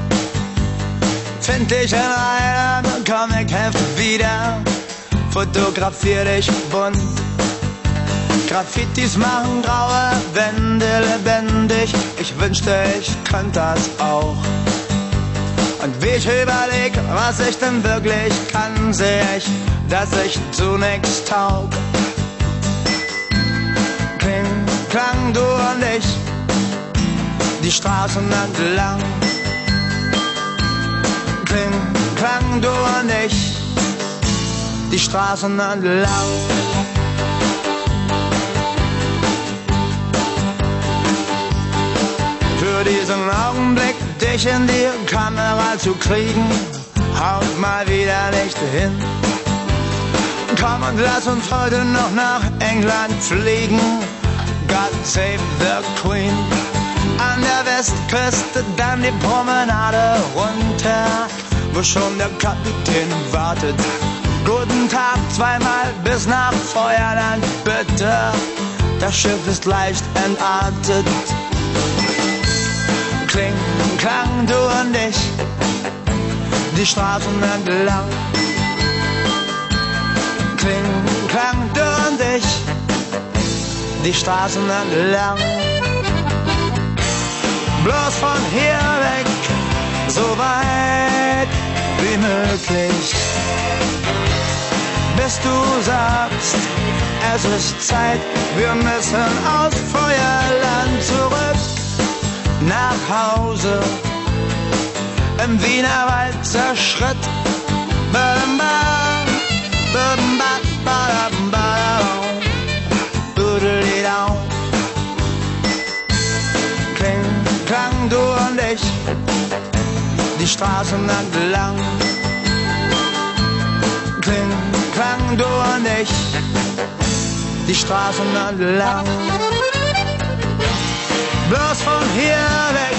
Find dich in einem Comicheft wieder, fotografier dich bunt. Graffitis machen graue Wände lebendig, ich wünschte, ich könnte das auch. Und wie ich überleg, was ich denn wirklich kann, seh ich, dass ich zu nix taug. Kling, klang, du und ich, die Straßen entlang. Kling, klang, du und ich, die Straßen entlang. Für diesen Augenblick, dich in die Kamera zu kriegen, haut mal wieder nicht hin. Komm und lass uns heute noch nach England fliegen. God save the Queen. An der Westküste dann die Promenade runter, wo schon der Kapitän wartet. Guten Tag, zweimal bis nach Feuerland, bitte. Das Schiff ist leicht entartet. Kling, klang, du und ich, die Straßen entlang. Kling, klang, du und ich, die Straßen entlang. Bloß von hier weg, so weit wie möglich. Bis du sagst, es ist Zeit, wir müssen aus Feuerland zurück nach Hause. Im Wiener Walzer Schritt. Bam, bam, bam, bam, bam, bam, Doodle-dee-down. Kling, klang, du und ich, die Straßen entlang. Klang, du und ich, die Straßen entlang. bloß von hier weg,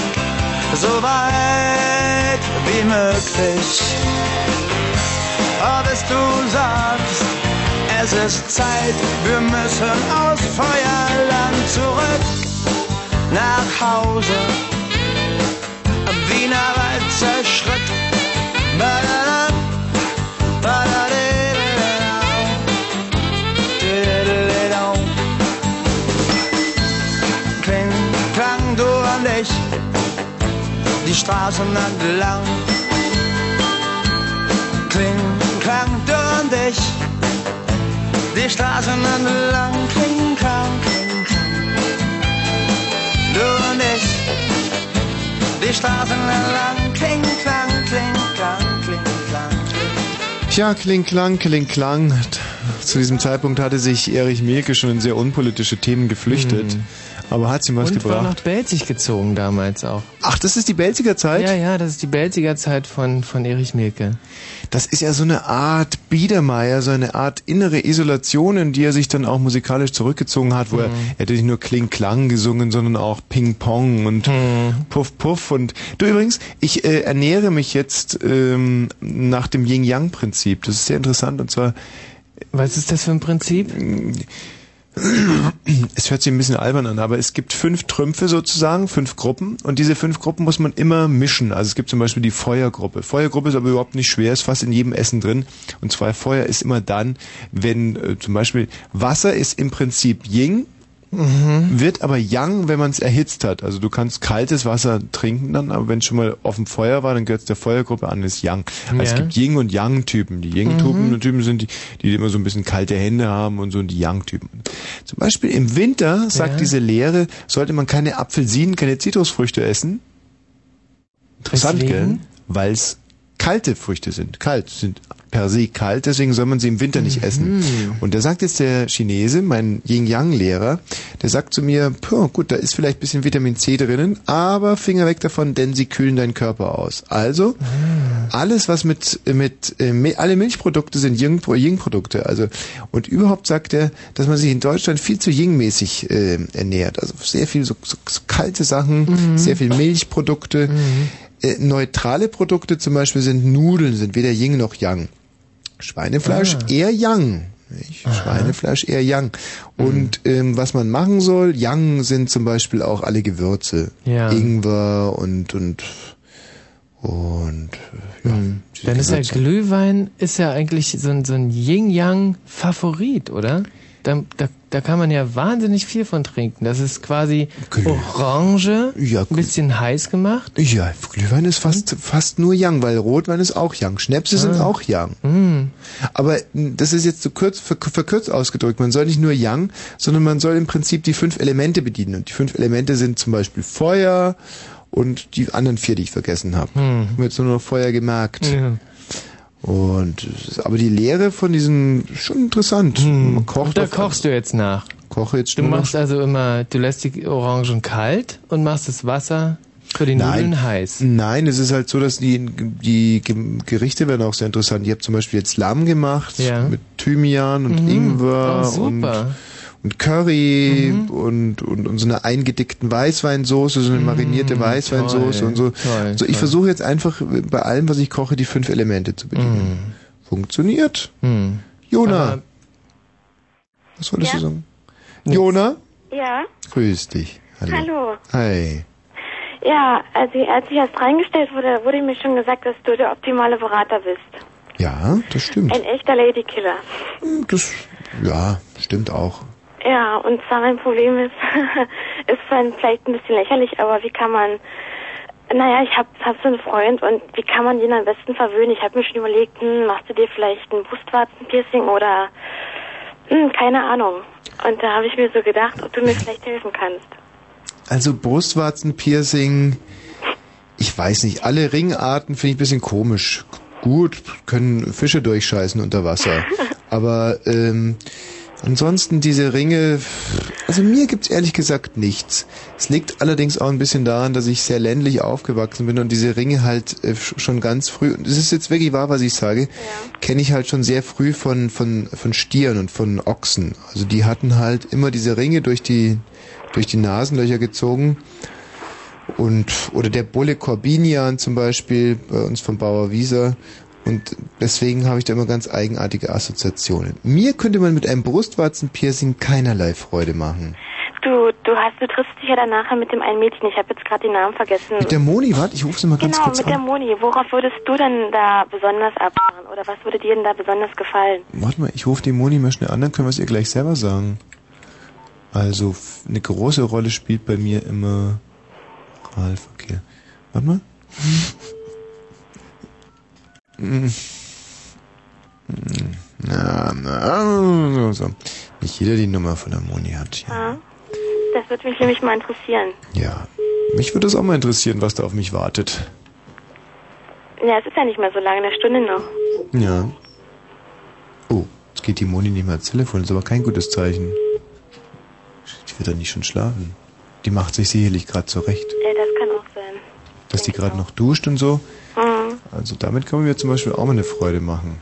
so weit wie möglich. Oh, bis du sagst, es ist Zeit, wir müssen aus Feuerland zurück nach Hause. Wiener Wald zerschritt. Badada, badadididau, Straßen entlang. Kling, klang du und ich, die Straßen entlang. Kling, klang, kling, klang. Du und ich, die Straßen entlang. Kling, klang, kling, klang, kling, klang. Tja, kling klang, kling klang. Zu diesem Zeitpunkt hatte sich Erich Mielke schon in sehr unpolitische Themen geflüchtet. Aber hat ihm was Und war nach gebracht. Belzig gezogen damals auch. Ach, das ist die Belziger Zeit? Ja, ja, das ist die Belziger Zeit von, von Erich Mielke. Das ist ja so eine Art Biedermeier, so eine Art innere Isolation, in die er sich dann auch musikalisch zurückgezogen hat, wo er, Mhm. er hat nicht nur Kling Klang gesungen, sondern auch Ping Pong und Mhm. Puff Puff und du übrigens, ich äh, ernähre mich jetzt ähm, nach dem Yin Yang Prinzip. Das ist sehr interessant und zwar Was ist das für ein Prinzip? Es hört sich ein bisschen albern an, aber es gibt fünf Trümpfe sozusagen, fünf Gruppen und diese fünf Gruppen muss man immer mischen. Also es gibt zum Beispiel die Feuergruppe. Feuergruppe ist aber überhaupt nicht schwer, ist fast in jedem Essen drin. Und zwar Feuer ist immer dann, wenn äh, zum Beispiel Wasser ist im Prinzip Yin, wird aber Yang, wenn man es erhitzt hat. Also du kannst kaltes Wasser trinken dann, aber wenn es schon mal auf dem Feuer war, dann gehört es der Feuergruppe an, ist Yang. Also es gibt Yin und Yang-Typen. Die Yin-Typen Mhm. Typen sind die, die immer so ein bisschen kalte Hände haben und so und die Yang-Typen. Zum Beispiel im Winter, sagt Ja. diese Lehre, sollte man keine Apfelsinen, keine Zitrusfrüchte essen. Interessant, Weswegen? gell? Weil es kalte Früchte sind. Kalt, sind per se kalt, deswegen soll man sie im Winter nicht essen. Und da sagt jetzt der Chinese, mein Yin-Yang-Lehrer, der sagt zu mir, puh, gut, da ist vielleicht ein bisschen Vitamin C drinnen, aber Finger weg davon, denn sie kühlen deinen Körper aus. Also, alles was mit, mit, äh, alle Milchprodukte sind Yin- Yin-Produkte. Also, und überhaupt sagt er, dass man sich in Deutschland viel zu Yin-mäßig äh, ernährt. Also sehr viel so, so, so kalte Sachen, sehr viel Milchprodukte. Äh, neutrale Produkte zum Beispiel sind Nudeln, sind weder Yin noch Yang. Schweinefleisch eher Yang. Schweinefleisch eher Yang. Und ähm, was man machen soll, Yang sind zum Beispiel auch alle Gewürze. Ja. Ingwer und und und ja. diese Dann ist ja. Glühwein ist ja eigentlich so ein, so ein Yin-Yang-Favorit, oder? Da, da, da kann man ja wahnsinnig viel von trinken. Das ist quasi Orange, ein bisschen heiß gemacht. Ja, Glühwein ist fast, fast nur Yang, weil Rotwein ist auch Yang. Schnäpse sind Ah. auch Yang. Mm. Aber das ist jetzt so kurz, ver- verkürzt ausgedrückt. Man soll nicht nur Yang, sondern man soll im Prinzip die fünf Elemente bedienen. Und die fünf Elemente sind zum Beispiel Feuer und die anderen vier, die ich vergessen habe. Hm. Ich habe jetzt nur noch Feuer gemerkt. Ja. Und aber die Lehre von diesen schon interessant. Und da kochst du jetzt nach. Koche jetzt Du machst also immer, du lässt die Orangen kalt und machst das Wasser für die Nein. Nudeln heiß. Nein, es ist halt so, dass die, die Ge- Gerichte werden auch sehr interessant. Ich habe zum Beispiel jetzt Lamm gemacht Ja. mit Thymian und Mhm. Ingwer Oh, super. und, und Curry und, und, und so eine eingedickten Weißweinsoße, so eine marinierte Weißweinsoße toll, und so. toll, also ich versuche jetzt einfach bei allem, was ich koche, die fünf Elemente zu bedienen. Funktioniert. Hm. Jona, Aber- was wolltest Ja? du sagen? Jona, Ja, grüß dich. hallo. Hi. Ja, als ich, als ich erst reingestellt wurde, wurde mir schon gesagt, dass du der optimale Berater bist. Ja, das stimmt. Ein echter Ladykiller. Das, ja, stimmt auch. Ja, und zwar mein Problem ist, ist vielleicht ein bisschen lächerlich, aber wie kann man, naja, ich hab, hab so einen Freund und wie kann man den am besten verwöhnen? Ich habe mir schon überlegt, hm, machst du dir vielleicht ein Brustwarzenpiercing oder, hm, keine Ahnung. Und da habe ich mir so gedacht, ob du mir vielleicht helfen kannst. Also Brustwarzenpiercing, ich weiß nicht, alle Ringarten finde ich ein bisschen komisch. Gut, können Fische durchscheißen unter Wasser. Aber ähm, ansonsten diese Ringe, also mir gibt's ehrlich gesagt nichts. Es liegt allerdings auch ein bisschen daran, dass ich sehr ländlich aufgewachsen bin und diese Ringe halt äh, sch- schon ganz früh, und es ist jetzt wirklich wahr, was ich sage, kenne ich halt schon sehr früh von, von, von Stieren und von Ochsen. Also die hatten halt immer diese Ringe durch die durch die Nasenlöcher gezogen. Und, oder der Bulle Corbinian zum Beispiel, bei uns vom Bauer Wieser. Und deswegen habe ich da immer ganz eigenartige Assoziationen. Mir könnte man mit einem Brustwarzenpiercing keinerlei Freude machen. Du, du hast, du triffst dich ja dann nachher mit dem einen Mädchen. Ich habe jetzt gerade den Namen vergessen. Mit der Moni, warte, ich rufe sie mal ganz genau, kurz mit an. der Moni. Worauf würdest du denn da besonders abfahren? Oder was würde dir denn da besonders gefallen? Warte mal, ich rufe die Moni mal schnell an, dann können wir es ihr gleich selber sagen. Also, eine große Rolle spielt bei mir immer Oralverkehr. Warte mal. Na, na, so, so. Nicht jeder die Nummer von der Moni hat. Ja. Ja. Das würde mich nämlich mal interessieren. ja. Mich würde es auch mal interessieren, was da auf mich wartet. Ja, es ist ja nicht mehr so lange, eine Stunde noch. Ja. Oh, jetzt geht die Moni nicht mehr ans Telefon, das ist aber kein gutes Zeichen. Die wird doch nicht schon schlafen. Die macht sich sicherlich gerade zurecht. Ja, das kann auch sein. Dass die gerade noch duscht und so. Also damit kann man mir zum Beispiel auch mal eine Freude machen.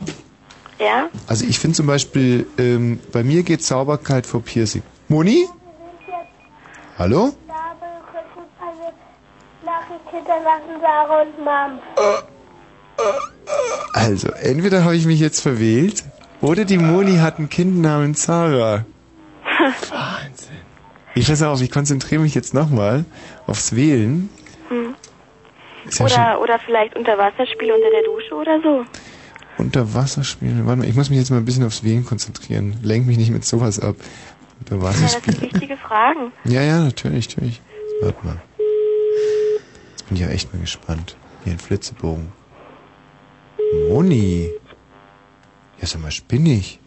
Ja? Also ich finde zum Beispiel, ähm, bei mir geht Sauberkeit vor Piercing. Moni? Hallo? Nachricht hinterlassen, Sarah und Mom. Also, entweder habe ich mich jetzt verwählt oder die Moni hat ein Kind namens Sarah. Wahnsinn. Ich pass auf, ich konzentriere mich jetzt nochmal aufs Wählen. Ist ja Oder, oder vielleicht Unterwasserspiel unter der Dusche oder so. Unter Wasser spielen. Warte mal, ich muss mich jetzt mal ein bisschen aufs Wählen konzentrieren. Lenk mich nicht mit sowas ab. Unter Ja, das sind wichtige Fragen. Ja, ja, natürlich, natürlich. Warte mal. Jetzt bin ich ja echt mal gespannt. Hier ein Flitzebogen. Moni. Ja, sag mal, spinnig.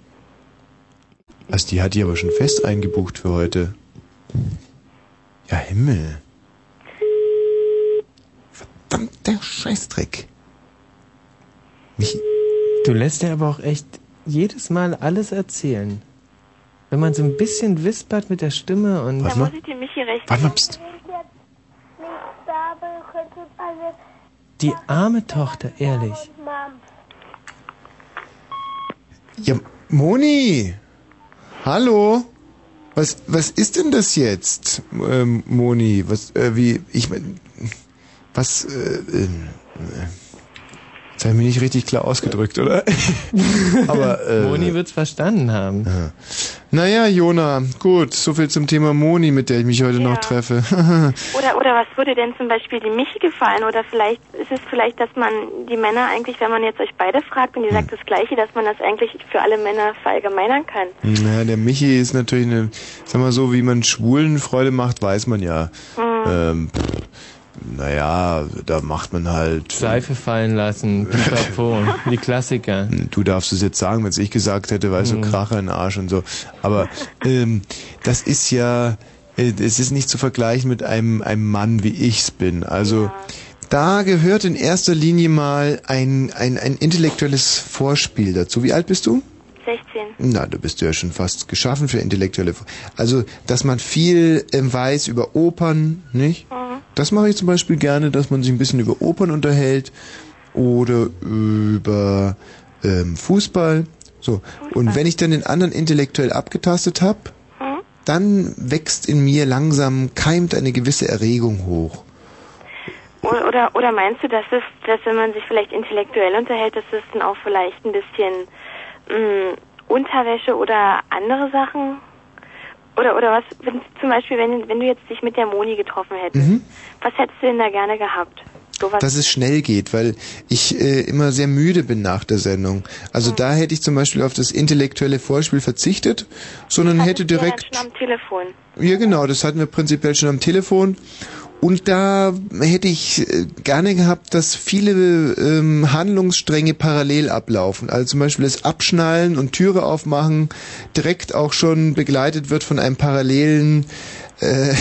Also die hat die aber schon fest eingebucht für heute. Ja, Himmel. Verdammter Scheißdreck. Mich, Du lässt dir aber auch echt jedes Mal alles erzählen. Wenn man so ein bisschen wispert mit der Stimme und... Warte mal. Ich dir Michi recht. Warte mal, pst. Die arme Tochter, ehrlich. Ja, Moni! Hallo? Was, was ist denn das jetzt, ähm, Moni? Was, äh, wie, ich mein, was, äh, ähm, äh, jetzt habe ich mich nicht richtig klar ausgedrückt, oder? Aber, äh, Moni wird's verstanden haben. Ja. Naja, Jona, gut, so viel zum Thema Moni, mit der ich mich heute noch treffe. Oder, oder was würde denn zum Beispiel die Michi gefallen? Oder vielleicht ist es vielleicht, dass man die Männer eigentlich, wenn man jetzt euch beide fragt und ihr sagt das Gleiche, dass man das eigentlich für alle Männer verallgemeinern kann. naja, der Michi ist natürlich eine, sag mal so, wie man Schwulen Freude macht, weiß man ja. Mhm. Ähm, pff, naja, da macht man halt... Seife fallen lassen, pipapo, die Klassiker. Du darfst es jetzt sagen, wenn es ich gesagt hätte, weißt du, Mhm. Kracher in den Arsch und so. Aber ähm, das ist ja, äh, es ist nicht zu vergleichen mit einem, einem Mann, wie ich's bin. Also da gehört in erster Linie mal ein, ein, ein intellektuelles Vorspiel dazu. Wie alt bist du? 16. Na, du bist ja schon fast geschaffen für intellektuelle. Also, dass man viel ähm, weiß über Opern, nicht? Das mache ich zum Beispiel gerne, dass man sich ein bisschen über Opern unterhält oder über ähm, Fußball. So. Und wenn ich dann den anderen intellektuell abgetastet habe, dann wächst in mir langsam, keimt eine gewisse Erregung hoch. Oder, oder, meinst du, dass es, dass wenn man sich vielleicht intellektuell unterhält, dass es dann auch vielleicht ein bisschen mh, Unterwäsche oder andere Sachen? Oder, oder was, wenn, zum Beispiel, wenn, wenn du jetzt dich mit der Moni getroffen hättest, Mhm. was hättest du denn da gerne gehabt? Sowas dass es schnell geht, weil ich äh, immer sehr müde bin nach der Sendung. Also da hätte ich zum Beispiel auf das intellektuelle Vorspiel verzichtet, sondern hätte du ja direkt, schon am Telefon. ja genau, das hatten wir prinzipiell schon am Telefon. Und da hätte ich äh, gerne gehabt, dass viele ähm, Handlungsstränge parallel ablaufen. Also zum Beispiel das Abschnallen und Türe aufmachen direkt auch schon begleitet wird von einem parallelen äh,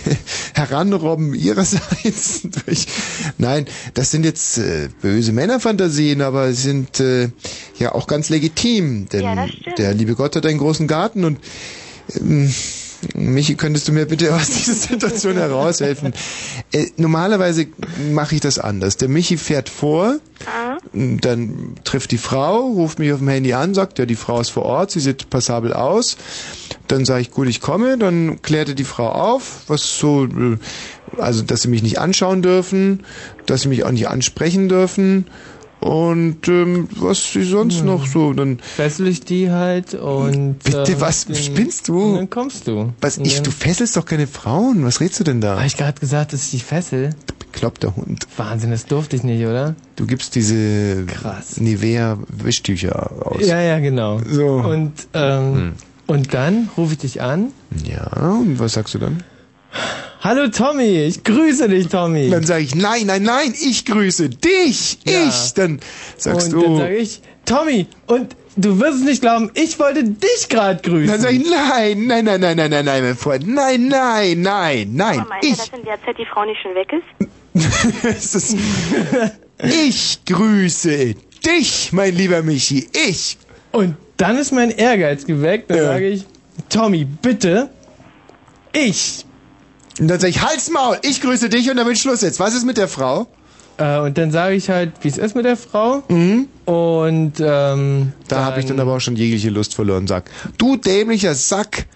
Heranrobben ihrerseits durch. Nein, das sind jetzt äh, böse Männerfantasien, aber sie sind äh, ja auch ganz legitim, denn Ja, der liebe Gott hat einen großen Garten und ähm, Michi, könntest du mir bitte aus dieser Situation heraushelfen? Äh, normalerweise mache ich das anders. Der Michi fährt vor, dann trifft die Frau, ruft mich auf dem Handy an, sagt, ja, die Frau ist vor Ort, sie sieht passabel aus. dann sage ich, gut, ich komme, dann klärte die Frau auf, was so, äh, also dass sie mich nicht anschauen dürfen, dass sie mich auch nicht ansprechen dürfen und ähm, was sie sonst noch so, dann Fessel ich die halt und... Bitte, äh, was den- spinnst du? Und dann kommst du. Was Und ich, du fesselst doch keine Frauen. Was redest du denn da? Habe ich gerade gesagt, dass ich die fessel? Bekloppter Hund. Wahnsinn, das durfte ich nicht, oder? Du gibst diese Nivea Wischtücher aus. Ja, ja, genau. So. Und, ähm, Hm. und dann rufe ich dich an. Ja, und was sagst du dann? Hallo Tommy, ich grüße dich, Tommy. Dann sage ich, nein, nein, nein, ich grüße dich, Ja. ich. Dann sagst und du, dann sage ich, Tommy, und du wirst es nicht glauben, ich wollte dich gerade grüßen. dann sage ich, nein, nein, nein, nein, nein, nein, nein, mein Freund, nein, nein, nein, nein, Aber ihr, ich. dass in der Zeit die Frau nicht schon weg ist? Ist- ich grüße dich, mein lieber Michi, ich. Und dann ist mein Ehrgeiz geweckt, dann sage ich, Tommy, bitte, ich. Und dann sage ich, Halt's Maul, ich grüße dich und damit Schluss jetzt. Was ist mit der Frau? Äh, und dann sage ich halt, wie es ist mit der Frau. Und ähm, Mhm. Da habe ich dann aber auch schon jegliche Lust verloren. Sag, du dämlicher Sack,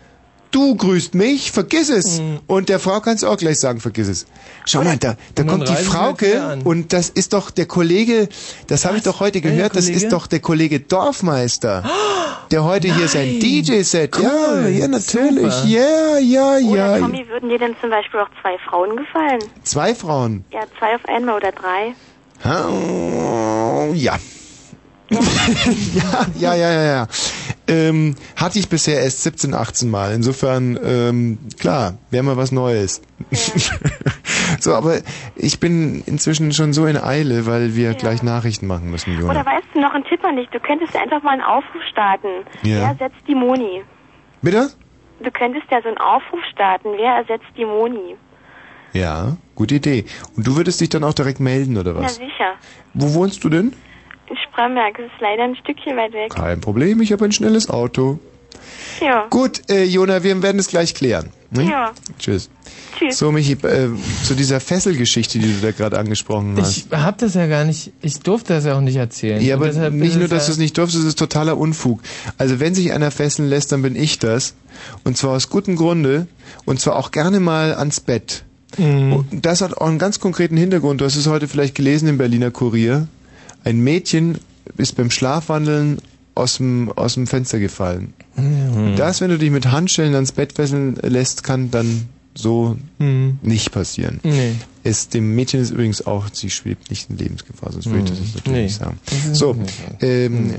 du grüßt mich, vergiss es. Und der Frau kannst du auch gleich sagen, vergiss es. Schau mal, da, da kommt die Frauke und das ist doch der Kollege, das habe ich doch heute gehört, das ist doch der Kollege Dorfmeister, der heute hier sein DJ-Set, ja, Cool, ja, natürlich, super. ja, ja, Oder ja. Tommy, würden dir denn zum Beispiel auch zwei Frauen gefallen? Zwei Frauen. Ja, zwei auf einmal oder drei? Ja. Ja, ja, ja, ja, ja. Ähm, hatte ich bisher erst 17, 18 Mal. Insofern, ähm, klar, wäre mal was Neues. so, aber ich bin inzwischen schon so in Eile, weil wir gleich Nachrichten machen müssen, Jona. Oder weißt du noch einen Tipp an dich? Du könntest ja einfach mal einen Aufruf starten. Ja. Wer ersetzt die Moni? Bitte? Du könntest ja so einen Aufruf starten. Wer ersetzt die Moni? Ja, gute Idee. Und du würdest dich dann auch direkt melden, oder was? sicher. Wo wohnst du denn? Spremberg. Das ist leider ein Stückchen weit weg. Kein Problem, ich habe ein schnelles Auto. Ja. Gut, äh, Jona, wir werden es gleich klären. Ne? Ja. Tschüss. Tschüss. So, Michi, äh, zu dieser Fesselgeschichte, die du da gerade angesprochen hast. Ich hab das ja gar nicht, ich durfte das ja auch nicht erzählen. Ja, aber nicht nur, es dass du es nicht durfst, es ist totaler Unfug. Also wenn sich einer fesseln lässt, dann bin ich das. Und zwar aus gutem Grunde. Und zwar auch gerne mal ans Bett. Mhm. Und das hat auch einen ganz konkreten Hintergrund. Du hast es heute vielleicht gelesen im Berliner Kurier. Ein Mädchen ist beim Schlafwandeln aus dem, aus dem Fenster gefallen. Mhm. Das, wenn du dich mit Handschellen ans Bett fesseln lässt, kann dann so Mhm. nicht passieren. Nee. Es, dem Mädchen ist übrigens auch, sie schwebt nicht in Lebensgefahr, sonst würde ich das Mhm. natürlich Nee. nicht sagen. So, ähm,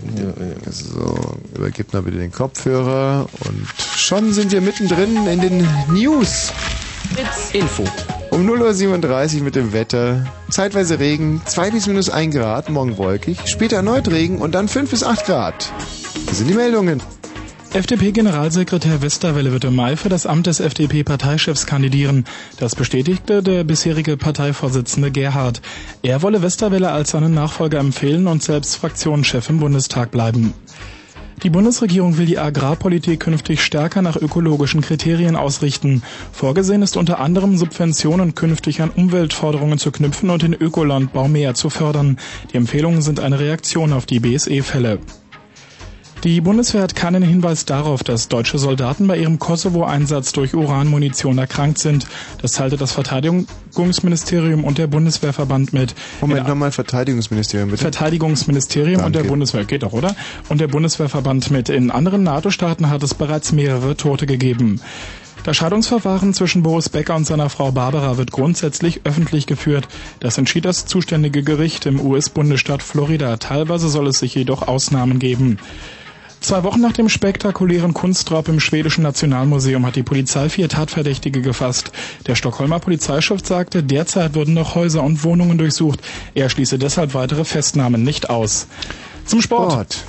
so, übergib mal bitte den Kopfhörer und schon sind wir mittendrin in den News. Fritz Info. Um 0.37 Uhr mit dem Wetter. Zeitweise Regen, 2 bis minus 1 Grad, morgen wolkig, später erneut Regen und dann 5 bis 8 Grad. Das sind die Meldungen. FDP-Generalsekretär Westerwelle wird im Mai für das Amt des FDP-Parteichefs kandidieren. Das bestätigte der bisherige Parteivorsitzende Gerhard. Er wolle Westerwelle als seinen Nachfolger empfehlen und selbst Fraktionschef im Bundestag bleiben. Die Bundesregierung will die Agrarpolitik künftig stärker nach ökologischen Kriterien ausrichten. Vorgesehen ist unter anderem Subventionen künftig an Umweltforderungen zu knüpfen und den Ökolandbau mehr zu fördern. Die Empfehlungen sind eine Reaktion auf die BSE-Fälle. Die Bundeswehr hat keinen Hinweis darauf, dass deutsche Soldaten bei ihrem Kosovo-Einsatz durch Uranmunition erkrankt sind. Das teilte das Verteidigungsministerium und der Bundeswehrverband mit. Moment, nochmal Verteidigungsministerium, bitte. Verteidigungsministerium und der Danke. Bundeswehr, geht doch, oder? Und der Bundeswehrverband mit. In anderen NATO-Staaten hat es bereits mehrere Tote gegeben. Das Scheidungsverfahren zwischen Boris Becker und seiner Frau Barbara wird grundsätzlich öffentlich geführt. Das entschied das zuständige Gericht im US-Bundesstaat Florida. Teilweise soll es sich jedoch Ausnahmen geben. Zwei Wochen nach dem spektakulären Kunstraub im schwedischen Nationalmuseum hat die Polizei vier Tatverdächtige gefasst. Der Stockholmer Polizeichef sagte, derzeit würden noch Häuser und Wohnungen durchsucht. Er schließe deshalb weitere Festnahmen nicht aus. Zum Sport.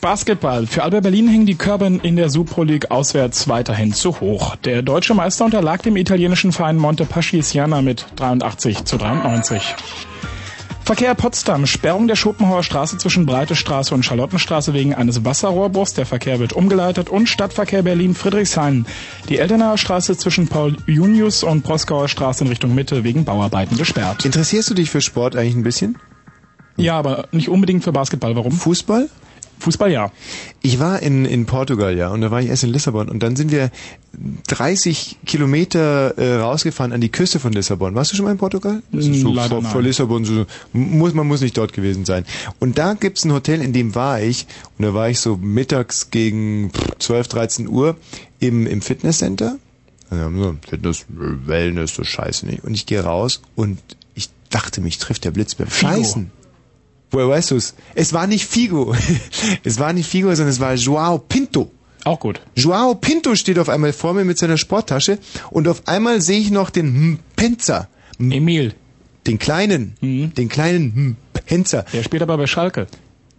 Basketball. Für Alba Berlin hängen die Körbe in der Supro League auswärts weiterhin zu hoch. Der deutsche Meister unterlag dem italienischen Verein Montepaschi Siena mit 83 zu 93. Verkehr Potsdam. Sperrung der Schopenhauer Straße zwischen Breite Straße und Charlottenstraße wegen eines Wasserrohrbruchs. Der Verkehr wird umgeleitet. Und Stadtverkehr Berlin-Friedrichshain. Die Elternaer Straße zwischen Paul Junius und Proskauer Straße in Richtung Mitte wegen Bauarbeiten gesperrt. Interessierst du dich für Sport eigentlich ein bisschen? Ja, aber nicht unbedingt für Basketball. Warum? Fußball? Fußball ja. Ich war in, in Portugal, ja, und da war ich erst in Lissabon und dann sind wir 30 Kilometer äh, rausgefahren an die Küste von Lissabon. Warst du schon mal in Portugal? Das ist so Leider vor, nein. vor Lissabon, so, muss, man muss nicht dort gewesen sein. Und da gibt's ein Hotel, in dem war ich, und da war ich so mittags gegen 12, 13 Uhr im, im Fitnesscenter. Also Fitness, Wellness, so scheiße nicht. Und ich gehe raus und ich dachte, mich trifft der Blitz beim. Scheißen. Woher weißt du's? Es war nicht Figo. es war nicht Figo, sondern es war Joao Pinto. Auch gut. Joao Pinto steht auf einmal vor mir mit seiner Sporttasche und auf einmal sehe ich noch den Penzer. Emil. Den kleinen. Den kleinen Penzer. Der spielt aber bei Schalke.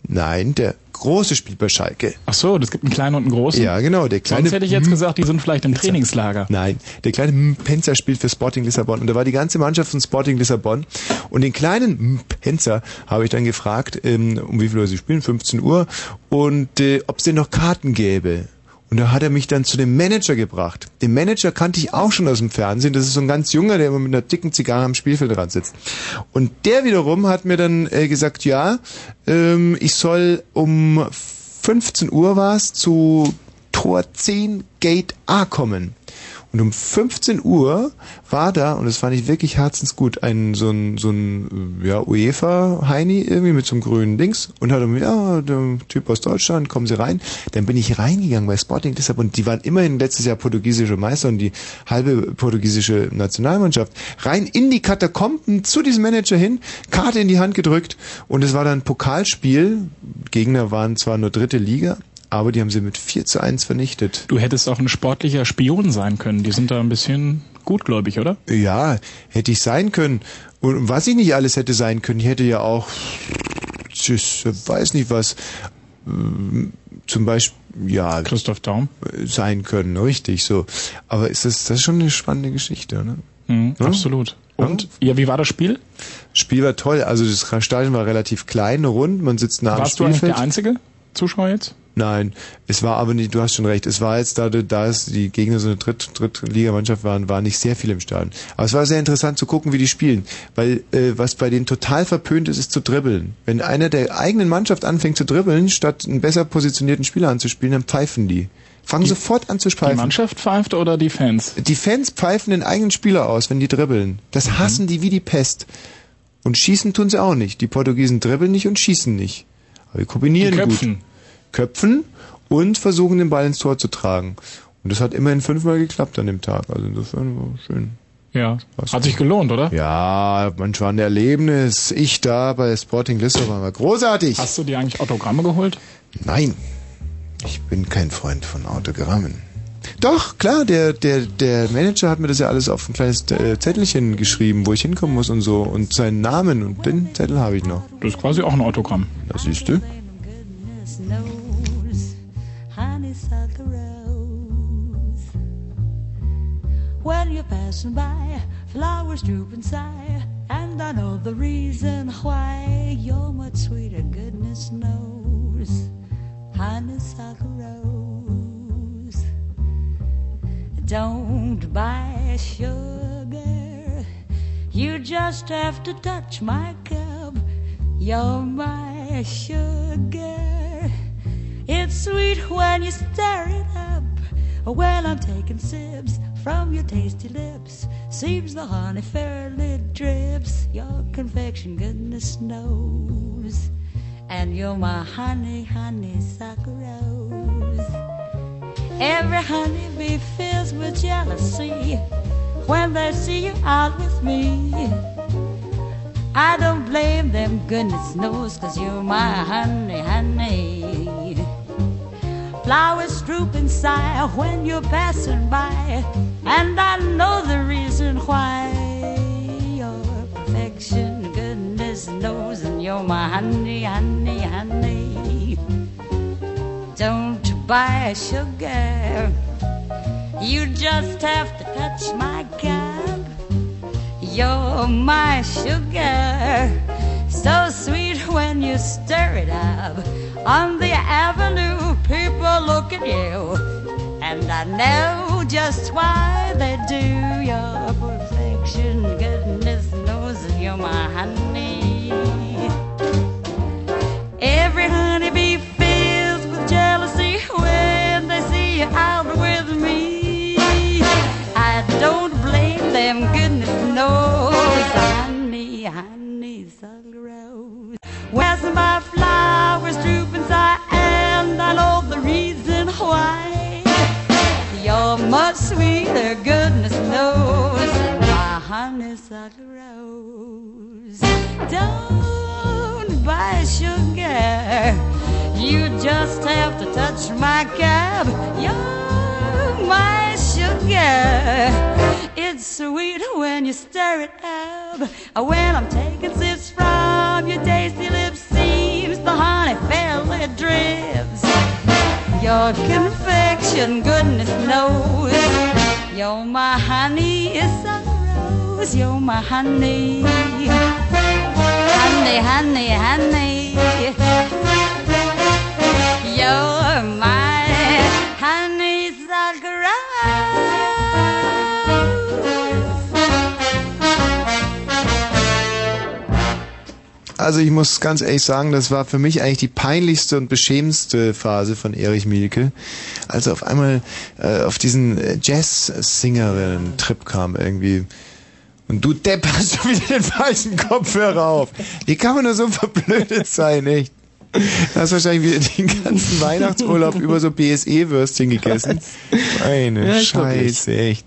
Nein, der große spielt bei Schalke. Ach so, das gibt einen kleinen und einen großen. Ja, genau, der kleine. Sonst hätte ich jetzt gesagt, die sind vielleicht im Trainingslager. Nein, der kleine Penzer spielt für Sporting Lissabon und da war die ganze Mannschaft von Sporting Lissabon und den kleinen Penzer habe ich dann gefragt, ähm, um wie viel Uhr sie spielen, 15 Uhr und äh, ob es denn noch Karten gäbe. Und da hat er mich dann zu dem Manager gebracht. Den Manager kannte ich auch schon aus dem Fernsehen. Das ist so ein ganz junger, der immer mit einer dicken Zigarre am Spielfeld dran sitzt. Und der wiederum hat mir dann äh, gesagt, ja, ähm, ich soll um 15 Uhr war's zu Tor 10 Gate A kommen. Und um 15 Uhr war da, und das fand ich wirklich herzensgut, ein so ein, so ein ja, UEFA-Heini irgendwie mit so einem grünen Dings und hat irgendwie, ja, der Typ aus Deutschland, kommen Sie rein. Dann bin ich reingegangen bei Sporting Lissabon. Die waren immerhin letztes Jahr portugiesische Meister und die halbe portugiesische Nationalmannschaft. Rein in die Katakomben zu diesem Manager hin, Karte in die Hand gedrückt und es war dann Pokalspiel. Gegner waren zwar nur dritte Liga, aber die haben sie mit 4 zu 1 vernichtet. Du hättest auch ein sportlicher Spion sein können. Die sind da ein bisschen gutgläubig, oder? Ja, hätte ich sein können. Und was ich nicht alles hätte sein können, ich hätte ja auch, tschüss, weiß nicht was, ähm, zum Beispiel, ja. Christoph Daum. Sein können, richtig, so. Aber ist das, das ist schon eine spannende Geschichte, ne? Mhm, Ja? Absolut. Und? Ja, wie war das Spiel? Spiel war toll, also das Stadion war relativ klein, rund, man sitzt nah am Warst du Spielfeld. der einzige Zuschauer jetzt? Nein, es war aber nicht, du hast schon recht, es war jetzt, da, da es die Gegner so eine Dritt, Drittligamannschaft waren, waren nicht sehr viele im Stadion. Aber es war sehr interessant zu gucken, wie die spielen, weil äh, was bei denen total verpönt ist, ist zu dribbeln. Wenn einer der eigenen Mannschaft anfängt zu dribbeln, statt einen besser positionierten Spieler anzuspielen, dann pfeifen die. Fangen sofort an zu Die pfeifen. Mannschaft pfeift oder die Fans? Die Fans pfeifen den eigenen Spieler aus, wenn die dribbeln. Mhm. Das hassen die wie die Pest. Und schießen tun sie auch nicht. Die Portugiesen dribbeln nicht und schießen nicht. Aber wir kombinieren köpfen. gut. Köpfen und versuchen den Ball ins Tor zu tragen. Und das hat immerhin fünfmal geklappt an dem Tag. Also insofern war schön. Ja. Hat sich gelohnt, oder? Ja, manch war ein Erlebnis. Ich da bei Sporting Lissabon war großartig. Hast du dir eigentlich Autogramme geholt? Nein. Ich bin kein Freund von Autogrammen. Doch, klar, der, der, der Manager hat mir das ja alles auf ein kleines äh, Zettelchen geschrieben, wo ich hinkommen muss und so. Und seinen Namen und den Zettel habe ich noch. Das ist quasi auch ein Autogramm. Das siehst du. When you're passing by, flowers droop and sigh, and I know the reason why. You're much sweeter, goodness knows. Honeysuckle rose. Don't buy sugar. You just have to touch my cup. You're my sugar. It's sweet when you stir it up. When I'm taking sips from your tasty lips, seems the honey fairly drips. Your confection, goodness knows. And you're my honey, honeysuckle rose. Every honeybee fills with jealousy when they see you out with me. I don't blame them, goodness knows, cause you're my honey, honey. Flowers droop and sigh when you're passing by, and I know the reason why. Your perfection, goodness knows, and you're my honey, honey, honey. Don't buy sugar, you just have to touch my cup. You're my sugar, so sweet when you stir it up. On the avenue, people look at you, and I know just why they do. Your perfection, goodness knows you're my honey. Every be out with me. I don't blame them, goodness knows. honey, need, I rose. Where's my flowers drooping sigh? And I know the reason why. You're much sweeter, goodness knows. My honeysuckle rose. Don't buy sugar. You just have to touch my cab. You're my sugar. It's sweet when you stir it up. When I'm taking sips from your tasty lips, seems the honey fairly drips. Your confection, goodness knows. You're my honey, it's a rose. You're my honey. Honey, honey, honey. You're my honeysuckle Also ich muss ganz ehrlich sagen, das war für mich eigentlich die peinlichste und beschämendste Phase von Erich Mielke, als er auf einmal äh, auf diesen Jazz-Singerinnen-Trip kam irgendwie. Und du Depp hast schon wieder den falschen Kopfhörer auf. Wie kann man nur so verblödet sein, echt? Du hast wahrscheinlich wieder den ganzen Weihnachtsurlaub über so BSE-Würstchen gegessen. Meine Ja, Scheiße, echt.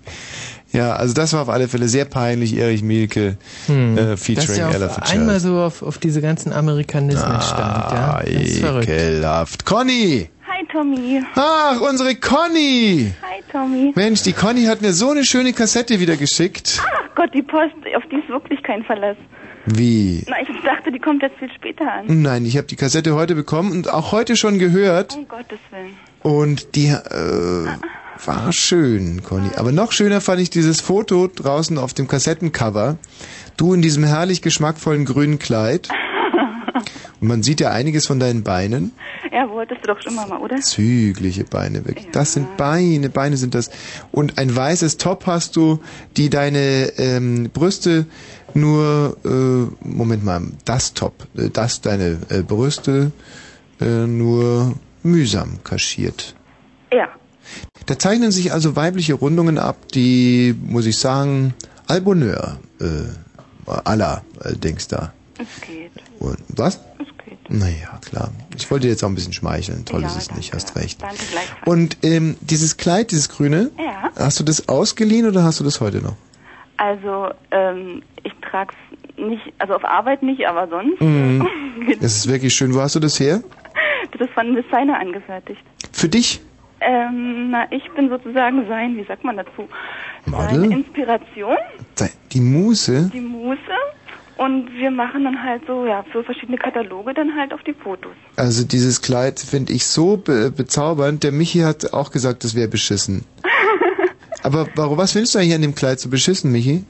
Ja, also das war auf alle Fälle sehr peinlich, Erich Mielke Hm. äh, Dass featuring Ella Fitzgerald. einmal so auf, auf diese ganzen Amerikanismen stand, ja. Das ist verrückt. Ekelhaft. Conny! Tommy. Ach, unsere Conny! Hi Tommy. Mensch, die Conny hat mir so eine schöne Kassette wieder geschickt. Ach Gott, die Post, auf die ist wirklich kein Verlass. Wie? Na, ich dachte, die kommt jetzt viel später an. Nein, ich habe die Kassette heute bekommen und auch heute schon gehört. Um Gottes Willen. Und die äh, war schön, Conny. Aber noch schöner fand ich dieses Foto draußen auf dem Kassettencover. Du in diesem herrlich geschmackvollen grünen Kleid. Und man sieht ja einiges von deinen Beinen. Ja, wolltest du doch schon mal, oder? Zügliche Beine, wirklich. Das sind Beine, Beine sind das. Und ein weißes Top hast du, die deine ähm, Brüste nur, äh, Moment mal, das Top, äh, das deine äh, Brüste äh, nur mühsam kaschiert. Ja. Da zeichnen sich also weibliche Rundungen ab, die, muss ich sagen, Alboneur, äh, aller äh, Dings da. Es geht. Und, was? Es geht. Naja, klar. Ich wollte dir jetzt auch ein bisschen schmeicheln. Toll ist es nicht, hast recht. Danke gleichfalls. Und ähm, dieses Kleid, dieses grüne, Ja. hast du das ausgeliehen oder hast du das heute noch? Also, ähm, ich trag's nicht, also auf Arbeit nicht, aber sonst. Mhm. Das ist wirklich schön. Wo hast du das her? Das ist von einem Designer angefertigt. Für dich? Ähm, na, ich bin sozusagen sein, wie sagt man dazu? Model? Seine Inspiration, Die Muse? die Muse. Und wir machen dann halt so, ja, für verschiedene Kataloge dann halt auf die Fotos. Also dieses Kleid finde ich so be bezaubernd. Der Michi hat auch gesagt, das wäre beschissen. Aber warum, was findest du eigentlich an dem Kleid so beschissen, Michi?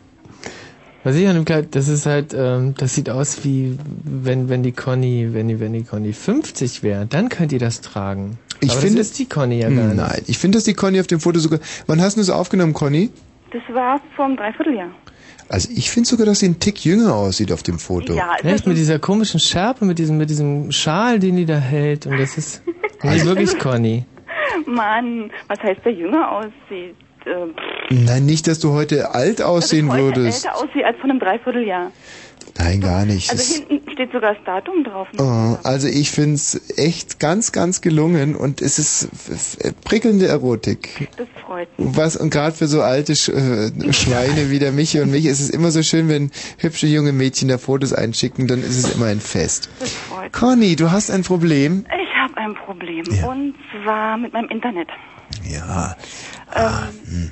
Was ich an dem Kleid, das ist halt, ähm, das sieht aus wie, wenn, wenn die Conny, wenn die, wenn die Conny 50 wäre, dann könnt ihr das tragen. Ich Aber finde- das ist die Conny ja gar nicht. Nein, ich finde, dass die Conny auf dem Foto sogar... Wann hast du das aufgenommen, Conny? Das war vor einem Dreivierteljahr. Also ich finde sogar, dass sie ein Tick jünger aussieht auf dem Foto. Ja, Echt, mit dieser komischen Schärpe, mit diesem, mit diesem Schal, den die da hält. Und das ist nicht wirklich Conny. Mann, was heißt, der jünger aussieht? Äh, pff, Nein, nicht, dass du heute alt aussehen heute würdest. älter aussieht als von einem Dreivierteljahr. Nein, gar nicht. Also Es- hinten steht sogar das Datum drauf. Oh, also ich find's echt ganz, ganz gelungen und es ist prickelnde Erotik. Das freut mich. Was und gerade für so alte Sch äh, Schweine wie der Michi und mich ist es immer so schön, wenn hübsche junge Mädchen da Fotos einschicken, dann ist es immer ein Fest. Das freut mich. Conny, du hast ein Problem. Ich habe ein Problem. Und zwar mit meinem Internet. Ja. Ähm,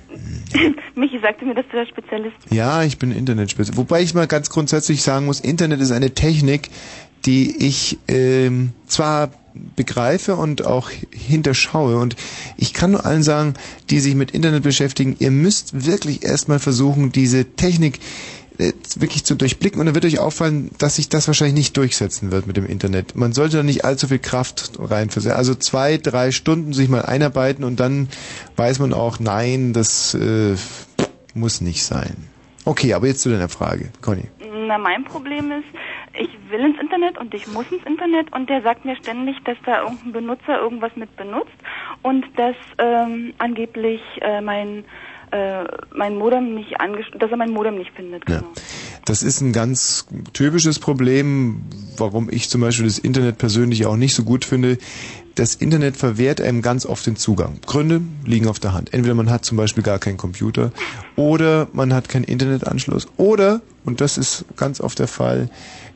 Michi sagte mir, dass du der Spezialist Ja, ich bin Internetspezialist. Wobei ich mal ganz grundsätzlich sagen muss, Internet ist eine Technik, die ich ähm, zwar begreife und auch hinterschaue. Und ich kann nur allen sagen, die sich mit Internet beschäftigen, ihr müsst wirklich erstmal versuchen, diese Technik äh, wirklich zu durchblicken. Und dann wird euch auffallen, dass sich das wahrscheinlich nicht durchsetzen wird mit dem Internet. Man sollte da nicht allzu viel Kraft reinversetzen. Also zwei, drei Stunden sich mal einarbeiten und dann weiß man auch, nein, das äh, muss nicht sein. Okay, aber jetzt zu deiner Frage, Conny. Na, mein Problem ist, ich will ins Internet und ich muss ins Internet und der sagt mir ständig, dass da irgendein Benutzer irgendwas mit benutzt und dass ähm, angeblich äh, mein äh, mein Modem nicht angesch dass er mein Modem nicht findet. Ja. Das ist ein ganz typisches Problem, warum ich zum Beispiel das Internet persönlich auch nicht so gut finde. Das Internet verwehrt einem ganz oft den Zugang. Gründe liegen auf der Hand. Entweder man hat zum Beispiel gar keinen Computer oder man hat keinen Internetanschluss oder, und das ist ganz oft der Fall,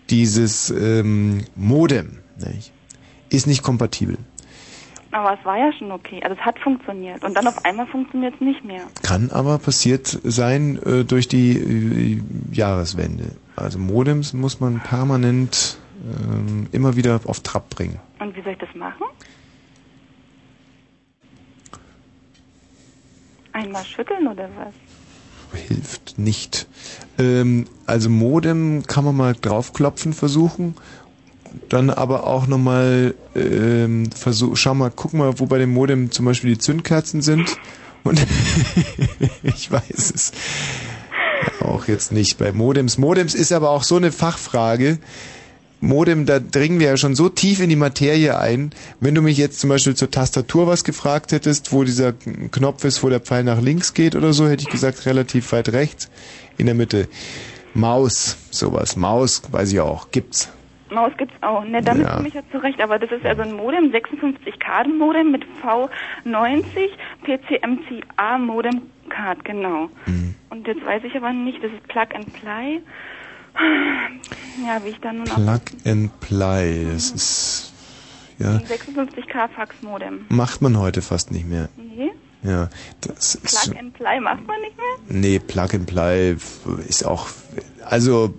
dieses ähm, Modem nicht, ist nicht kompatibel. Aber es war ja schon okay. Also es hat funktioniert. Und dann auf einmal funktioniert es nicht mehr. Kann aber passiert sein äh, durch die äh, Jahreswende. Also Modems muss man permanent ähm, immer wieder auf Trab bringen. Und wie soll ich das machen? Einmal schütteln oder was? Hilft nicht. Ähm, also Modem kann man mal draufklopfen versuchen. Dann aber auch nochmal ähm, versuch, schau mal, guck mal, wo bei dem Modem zum Beispiel die Zündkerzen sind. Und ich weiß es auch jetzt nicht bei Modems. Modems ist aber auch so eine Fachfrage. Modem, da dringen wir ja schon so tief in die Materie ein. Wenn du mich jetzt zum Beispiel zur Tastatur was gefragt hättest, wo dieser Knopf ist, wo der Pfeil nach links geht oder so, hätte ich gesagt relativ weit rechts, in der Mitte. Maus, sowas. Maus, weiß ich auch, gibt's. Maus gibt's auch. Ne, damit Ja. komme ich ja zurecht. Aber das ist also ein Modem, 56K-Modem mit V90 PCMCA-Modem-Card, genau. Mhm. Und jetzt weiß ich aber nicht, das ist Plug and Play. Ja, wie ich dann nun auch Plug and Play, das ist, ja, 56K Fax-Modem. macht man heute fast nicht mehr. Nee, Ja, das ist, Plug and Play macht man nicht mehr? nee, Plug and Play ist auch, also,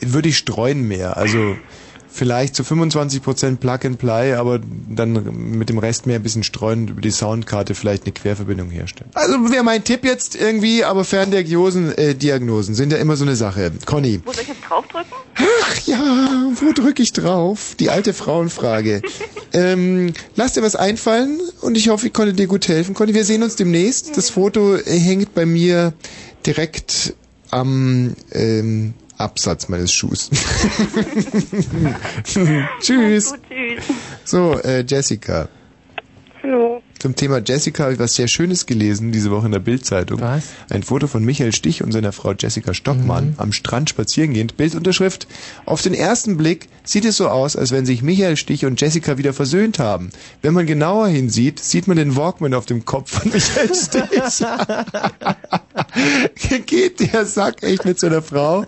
würde ich streuen mehr, also, vielleicht zu 25% Plug and Play, aber dann mit dem Rest mehr ein bisschen streuen und über die Soundkarte vielleicht eine Querverbindung herstellen. Also wäre mein Tipp jetzt irgendwie, aber Ferndiagnosen äh, Diagnosen sind ja immer so eine Sache. Conny. Soll ich jetzt draufdrücken? Ach ja, wo drücke ich drauf? Die alte Frauenfrage. ähm, lass dir was einfallen und ich hoffe, ich konnte dir gut helfen. Conny, wir sehen uns demnächst. Das Foto äh, hängt bei mir direkt am ähm, Absatz meines Schuhs. Tschüss. Gut, tschüss. So, äh, Jessica. Hallo. Zum Thema Jessica habe ich was sehr Schönes gelesen diese Woche in der Bildzeitung. Was? Ein Foto von Michael Stich und seiner Frau Jessica Stockmann am Strand spazierengehend. Bildunterschrift. Auf den ersten Blick sieht es so aus, als wenn sich Michael Stich und Jessica wieder versöhnt haben. Wenn man genauer hinsieht, sieht man den Walkman auf dem Kopf von Michael Stich. Geht der Sack echt mit seiner Frau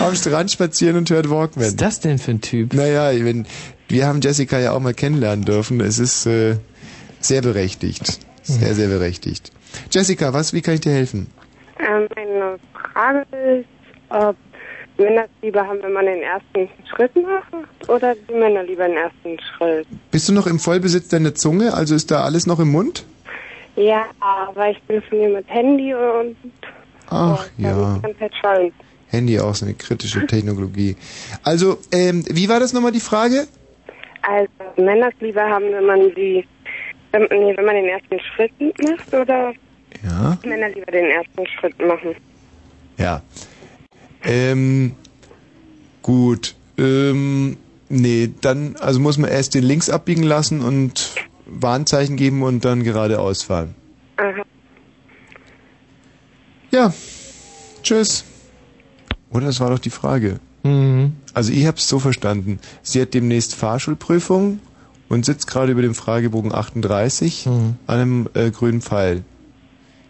am Strand spazieren und hört Walkman. Was ist das denn für ein Typ? Naja, wenn, wir haben Jessica ja auch mal kennenlernen dürfen. Es ist äh, sehr berechtigt. Sehr, sehr berechtigt. Jessica, was, wie kann ich dir helfen? Ähm, meine Frage ist, ob Männer es lieber haben, wenn man den ersten Schritt macht oder die Männer lieber den ersten Schritt. Bist du noch im Vollbesitz deiner Zunge? Also ist da alles noch im Mund? Ja, aber ich telefoniere mit Handy und Ach ja, schallen. Handy auch so eine kritische Technologie. Also, ähm, wie war das nochmal die Frage? Also Männer lieber haben, wenn man die, wenn, nee, wenn man den ersten Schritt macht oder Ja. Männer lieber den ersten Schritt machen. Ja. Ähm, gut. Ähm, nee, dann, also muss man erst den links abbiegen lassen und Warnzeichen geben und dann geradeaus fahren. Aha. Ja. Tschüss. Oder das war doch die Frage. Also ich habe es so verstanden. Sie hat demnächst Fahrschulprüfung und sitzt gerade über dem Fragebogen 38 an einem äh, grünen Pfeil.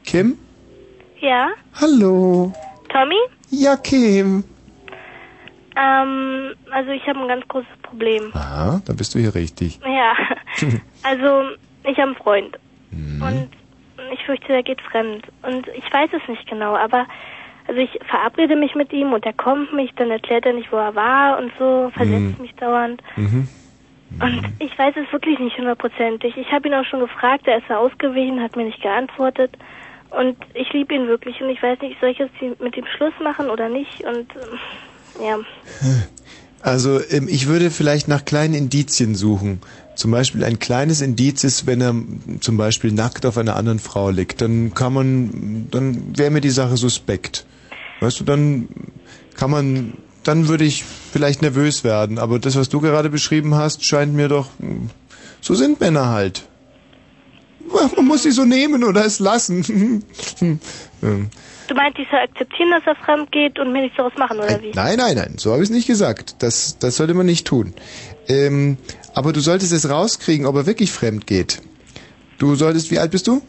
Kim? Ja, Hallo. Tommy? Ja, Kim. Ähm, also ich habe ein ganz großes Problem. Aha, dann bist du hier richtig. Ja, also ich habe einen Freund Mhm. und ich fürchte, der geht fremd. Und ich weiß es nicht genau, aber also ich verabrede mich mit ihm und er kommt mich, dann erklärt er nicht, wo er war und so, versetzt Mhm. mich dauernd. Mhm. Und ich weiß es wirklich nicht hundertprozentig. Ich habe ihn auch schon gefragt, er ist da ausgewichen, hat mir nicht geantwortet. Und ich liebe ihn wirklich und ich weiß nicht, soll ich jetzt mit ihm Schluss machen oder nicht? Und ja, Also ähm, ich würde vielleicht nach kleinen Indizien suchen. Zum Beispiel ein kleines Indiz ist, wenn er zum Beispiel nackt auf einer anderen Frau liegt, dann kann man, dann wäre mir die Sache suspekt. Weißt du, dann kann man, dann würde ich vielleicht nervös werden. Aber das, was du gerade beschrieben hast, scheint mir doch, so sind Männer halt. man muss sie so nehmen oder es lassen. Du meinst, ich soll akzeptieren, dass er fremd geht und mir nichts daraus machen, oder wie? Nein, nein, nein, so habe ich es nicht gesagt. Das, das sollte man nicht tun. Ähm, aber du solltest es rauskriegen, ob er wirklich fremd geht. Du solltest, wie alt bist du?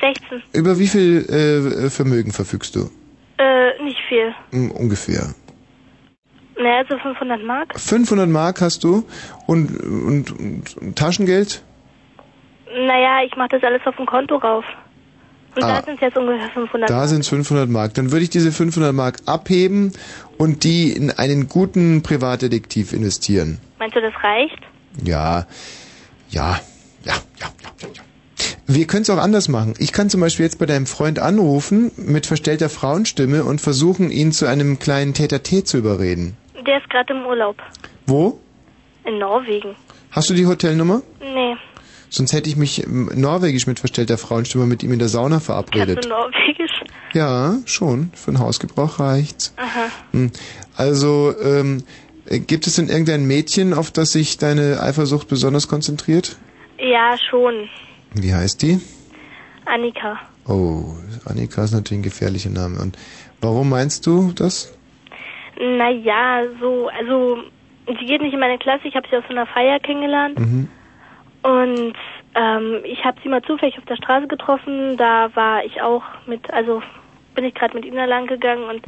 16. Über wie viel äh, Vermögen verfügst du? Äh, nicht viel. Hm, ungefähr. Naja, so 500 Mark. 500 Mark hast du und, und, und Taschengeld? Naja, ich mache das alles auf dem Konto rauf. Und Ah. da sind es jetzt ungefähr 500 Da Mark. sind 500 Mark. Dann würde ich diese 500 Mark abheben und die in einen guten Privatdetektiv investieren. Meinst du, das reicht? Ja, ja, ja, ja, ja, ja. ja. Wir können es auch anders machen. Ich kann zum Beispiel jetzt bei deinem Freund anrufen mit verstellter Frauenstimme und versuchen, ihn zu einem kleinen Tete zu überreden. Der ist gerade im Urlaub. Wo? In Norwegen. Hast du die Hotelnummer? Nee, Sonst hätte ich mich ähm, norwegisch mit verstellter Frauenstimme mit ihm in der Sauna verabredet. du Norwegisch? Ja, schon. Für den Hausgebrauch reicht's. Aha. Hm. Also, ähm, äh, gibt es denn irgendein Mädchen, auf das sich deine Eifersucht besonders konzentriert? Ja, schon. Wie heißt die? Annika. Oh, Annika ist natürlich ein gefährlicher Name. Und warum meinst du das? Naja, so, also, sie geht nicht in meine Klasse, ich habe sie auf so einer Feier kennengelernt. Mhm. Und ähm, ich habe sie mal zufällig auf der Straße getroffen. Da war ich auch mit, also bin ich gerade mit ihnen lang gegangen und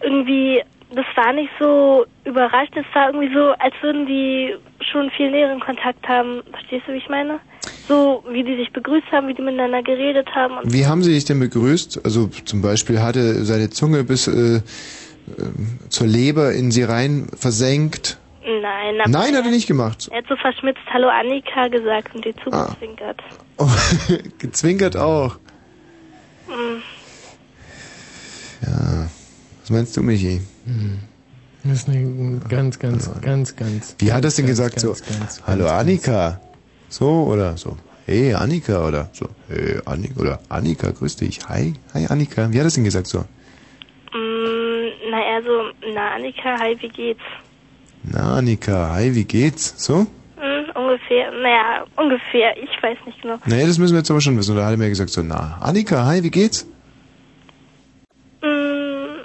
irgendwie, das war nicht so überrascht. Es war irgendwie so, als würden die schon viel näheren Kontakt haben. Verstehst du, wie ich meine? So, wie die sich begrüßt haben, wie die miteinander geredet haben. Und Wie haben sie dich denn begrüßt? Also zum Beispiel hatte seine Zunge bis äh, äh, zur Leber in sie rein versenkt. Nein, aber Nein, hat er nicht gemacht. er hat so verschmitzt Hallo Annika gesagt und dir Ah. zugezwinkert. Oh, gezwinkert auch. Mm. Ja. Was meinst du, Michi? Das ist eine ganz, ganz, ganz, ganz. Wie hat er es denn ganz, gesagt? ganz, so, ganz, hallo Annika. So oder so. Hey Annika oder so. Hey Annika oder Annika, grüß dich. Hi, hi Annika. Wie hat er es denn gesagt so? Mm, na, er so, na Annika, hi, wie geht's? Na Annika, hi, wie geht's? So? Hm, ungefähr, naja, ungefähr, ich weiß nicht genau. Nee, das müssen wir jetzt aber schon wissen. Oder hat er mir gesagt so, na Annika, hi, wie geht's? Mm,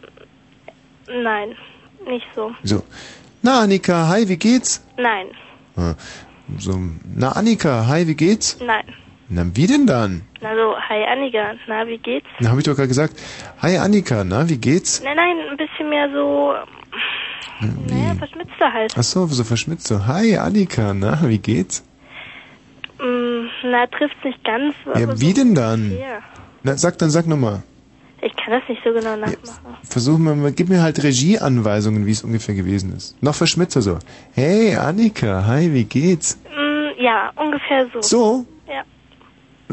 nein, nicht so. So. Na Annika, hi, wie geht's? Nein, Ah, So, na Annika, hi, wie geht's? nein. Na, wie denn dann? Na so, hi Annika, na, wie geht's? Na, hab ich doch gerade gesagt. Hi Annika, na, wie geht's? Nein, nein, ein bisschen mehr so, naja, verschmitzter halt. Ach so, so verschmitzt so. Hi Annika, na, wie geht's? Mm, na, trifft's nicht ganz. Ja, so wie denn dann? ungefähr. Na, sag dann, sag nochmal. Ich kann das nicht so genau nachmachen. Versuch mal, mal, gib mir halt Regieanweisungen, wie es ungefähr gewesen ist. Noch verschmitzer so. Hey Annika, hi, wie geht's? Mm, ja, ungefähr so. So? Ja.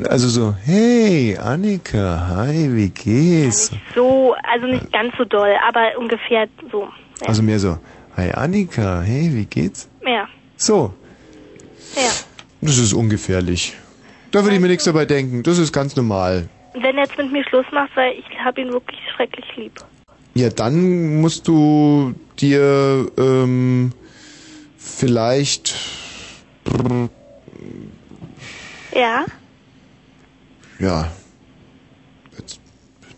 Also so, hey Annika, hi, wie geht's? So, also nicht ganz so doll, aber ungefähr so. Ja. Also mehr so, hi Annika, hey, wie geht's? ja. So, ja. das ist ungefährlich. Da würde ich mir nichts dabei denken, das ist ganz normal. Wenn er jetzt mit mir Schluss macht, weil ich habe ihn wirklich schrecklich lieb. Ja, dann musst du dir ähm, vielleicht Ja? ja, jetzt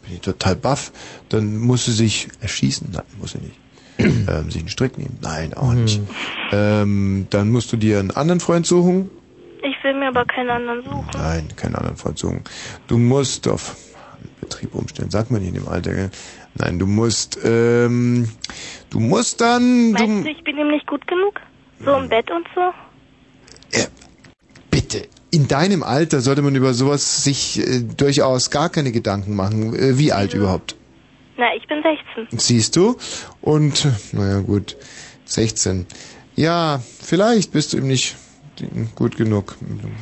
bin ich total baff, dann muss sie sich erschießen. Nein, muss sie nicht. ähm, sich einen Strick nehmen. Nein, auch nicht. Ähm, dann musst du dir einen anderen Freund suchen. Ich will mir aber keinen anderen suchen. Nein, keinen anderen Freund suchen. Du musst auf Betrieb umstellen, sagt man nicht in dem Alter. Gell? Nein, du musst, ähm, du musst dann, Meinst du, du, ich bin ihm nicht gut genug? So im Bett und so? bitte, in deinem Alter sollte man über sowas sich äh, durchaus gar keine Gedanken machen. Äh, wie alt überhaupt? Na, ich bin 16. Siehst du? Und, naja, gut, 16. Ja, vielleicht bist du ihm nicht gut genug.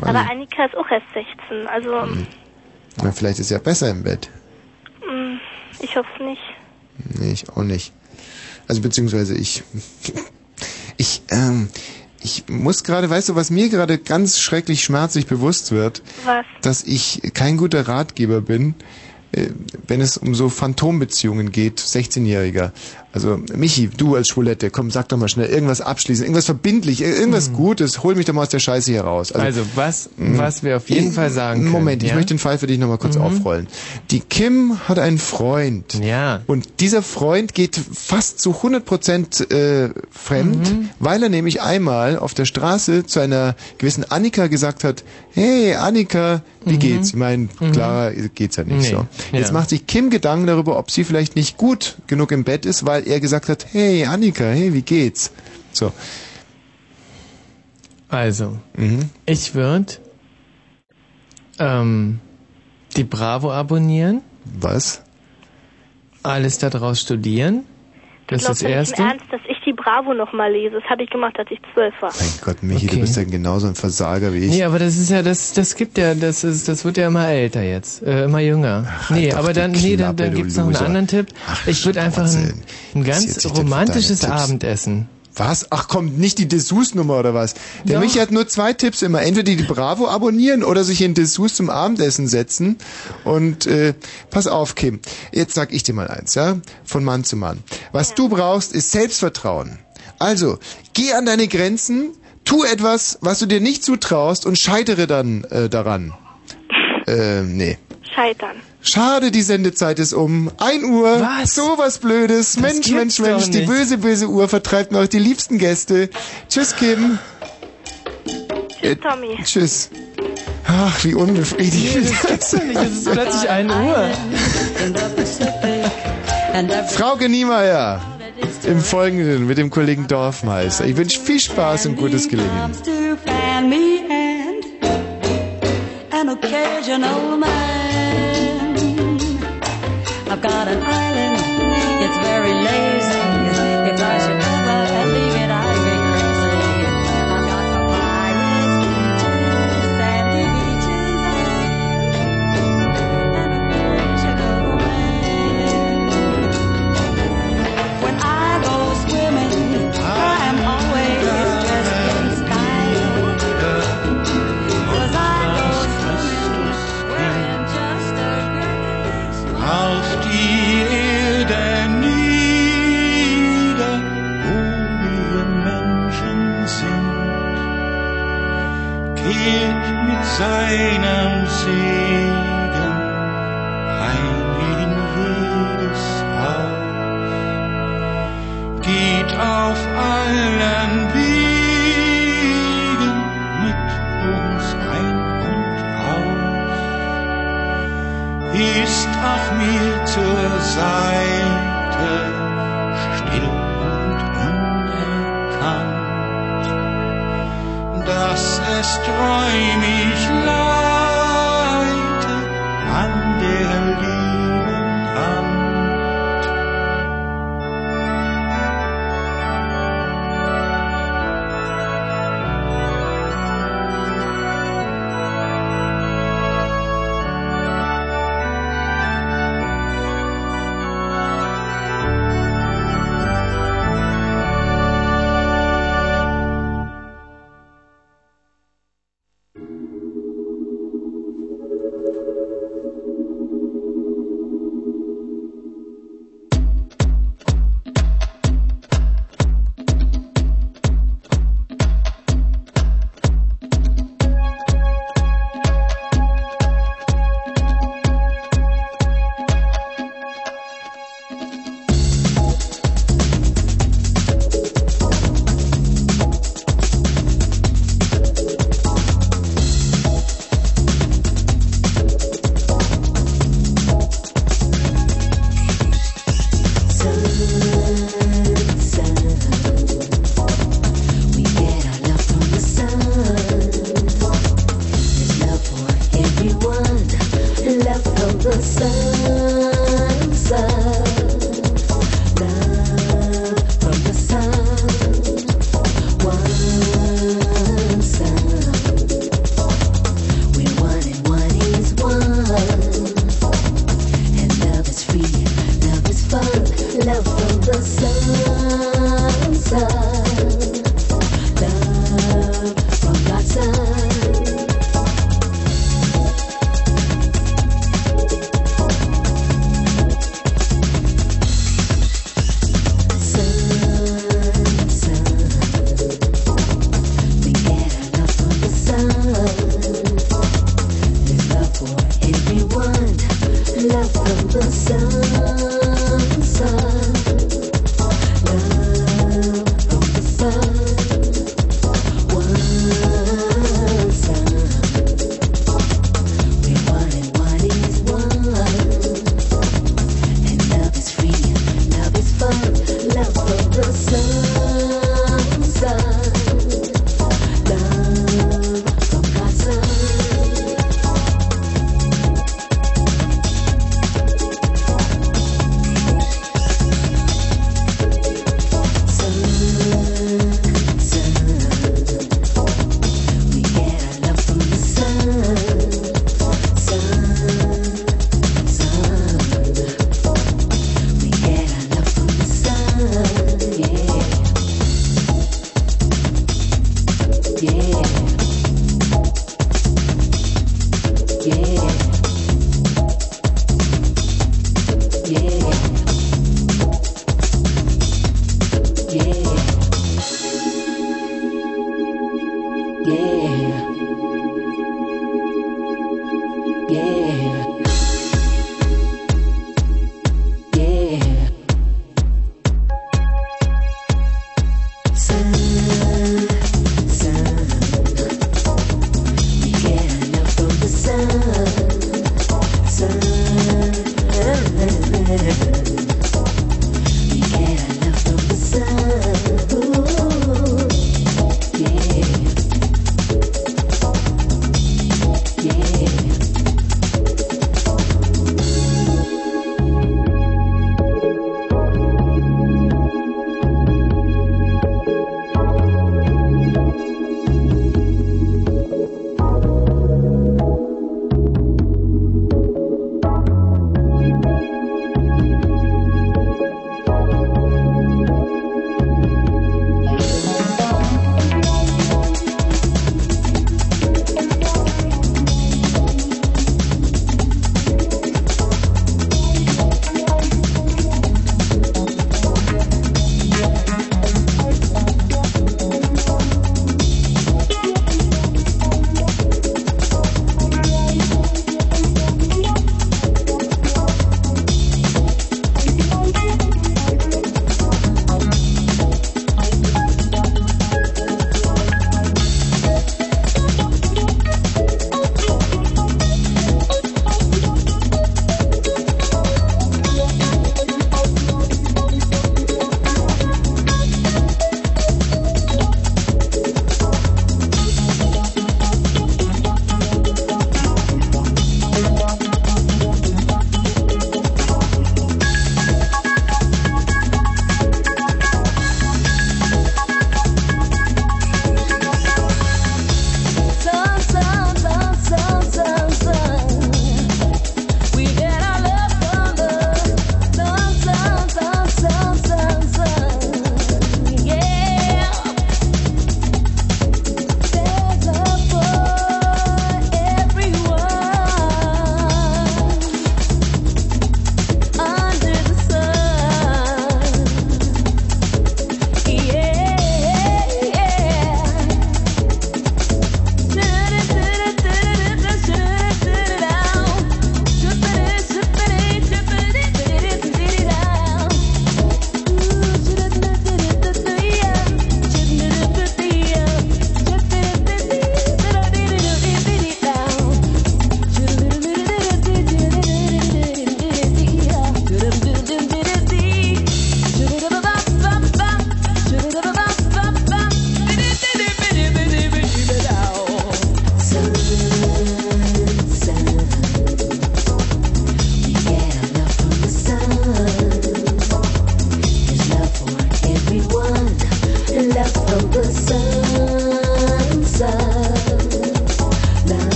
Weiß Aber. Annika ist auch erst 16, also Na, vielleicht ist er besser im Bett. mm, ich hoffe nicht. Nee, ich auch nicht. Also beziehungsweise ich. Ich, ähm, ich muss gerade, weißt du, was mir gerade ganz schrecklich schmerzlich bewusst wird? Was? Dass ich kein guter Ratgeber bin, wenn es um so Phantombeziehungen geht, 16-Jähriger. Also, Michi, du als Schwulette, komm, sag doch mal schnell irgendwas abschließend, irgendwas verbindlich, irgendwas Gutes, hol mich doch mal aus der Scheiße hier raus. Also, was, mh, was wir auf jeden ich- Fall sagen können. Moment, ich ja? möchte den Fall für dich nochmal kurz Mhm. aufrollen. Die Kim hat einen Freund. Ja. Und dieser Freund geht fast zu 100% äh, fremd, Mhm. weil er nämlich einmal auf der Straße zu einer gewissen Annika gesagt hat, hey Annika, wie Mhm. geht's? Ich meine, Mhm. klar geht's ja nicht Nee. so. Jetzt Ja. macht sich Kim Gedanken darüber, ob sie vielleicht nicht gut genug im Bett ist, weil er gesagt hat, hey Annika, hey, wie geht's? So. Also, Mhm. ich würde ähm, die Bravo abonnieren. Was? Alles daraus studieren. Das ist das Erste. Ernst, dass Bravo noch mal lese? Das hatte ich gemacht, als ich zwölf war. Mein Gott, Michi, du Okay. bist ja genauso ein Versager wie ich. Nee, aber das ist ja, das, das gibt ja, das ist, das wird ja immer älter jetzt, äh, immer jünger. nee, doch aber die dann, nee, dann, Klappe, dann du gibt's noch einen anderen Tipp. ich würde einfach ein, ein ganz romantisches Tipps? Abendessen. Was? Ach komm, nicht die Dessous-Nummer oder was? Der Doch. Michi hat nur zwei Tipps immer. Entweder die Bravo abonnieren oder sich in Dessous zum Abendessen setzen. Und äh, pass auf, Kim. Jetzt sag ich dir mal eins, ja? Von Mann zu Mann. Was du brauchst, ist Selbstvertrauen. Also, geh an deine Grenzen, tu etwas, was du dir nicht zutraust und scheitere dann äh, daran. Ähm, nee. Scheitern. Schade, die Sendezeit ist um. Ein Uhr. Was? So was Blödes. Mensch, Mensch, doch Mensch. Die böse, böse Uhr vertreibt noch die liebsten Gäste. Tschüss, Kim. Äh, Tommy. tschüss. Ach, wie unbefriedigend. Nee, das gibt's doch nicht. Es ist plötzlich 1 Uhr. Frauke Niemeyer. Im Folgenden mit dem Kollegen Dorfmeister. Ich wünsche viel Spaß und gutes Gelingen. an occasional man. I've got an island, geht mit seinem Segen in jedes Haus, geht auf allen Wegen mit uns ein und aus. Ist auf mir zur Seite, Dass es träumig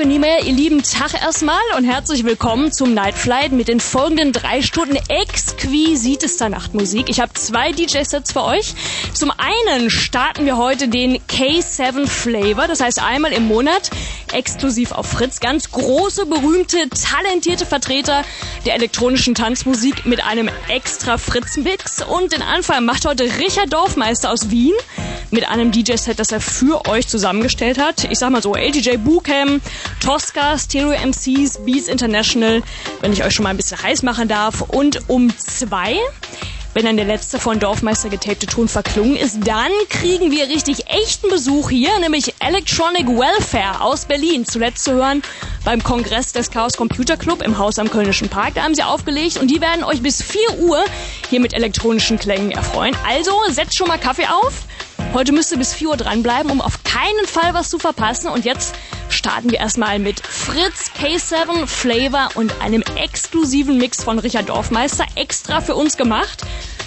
mit Frauke Niemeyer. Ihr lieben Tag erstmal und herzlich willkommen zum Night Flight mit den folgenden drei Stunden exquisitester Nachtmusik. Ich habe zwei DJ-Sets für euch. Zum einen starten wir heute den K7 Flavor, das heißt einmal im Monat exklusiv auf Fritz. Ganz große, berühmte, talentierte Vertreter der elektronischen Tanzmusik mit einem extra Fritz-Mix. Und den Anfang macht heute Richard Dorfmeister aus Wien mit einem DJ-Set, das er für euch zusammengestellt hat. Ich sag mal so, LDJ Boocam, Tosca, Stereo MCs, Beats International, wenn ich euch schon mal ein bisschen heiß machen darf. Und um zwei wenn dann der letzte von Dorfmeister getapte Ton verklungen ist, dann kriegen wir richtig echten Besuch hier, nämlich Electronic Welfare aus Berlin. Zuletzt zu hören beim Kongress des Chaos Computer Club im Haus am Kölnischen Park. Da haben sie aufgelegt und die werden euch bis 4 Uhr hier mit elektronischen Klängen erfreuen. Also setzt schon mal Kaffee auf. Heute müsst ihr bis 4 Uhr dranbleiben, um auf keinen Fall was zu verpassen. Und jetzt starten wir erstmal mit Fritz K7 Flavor und einem exklusiven Mix von Richard Dorfmeister, extra für uns gemacht.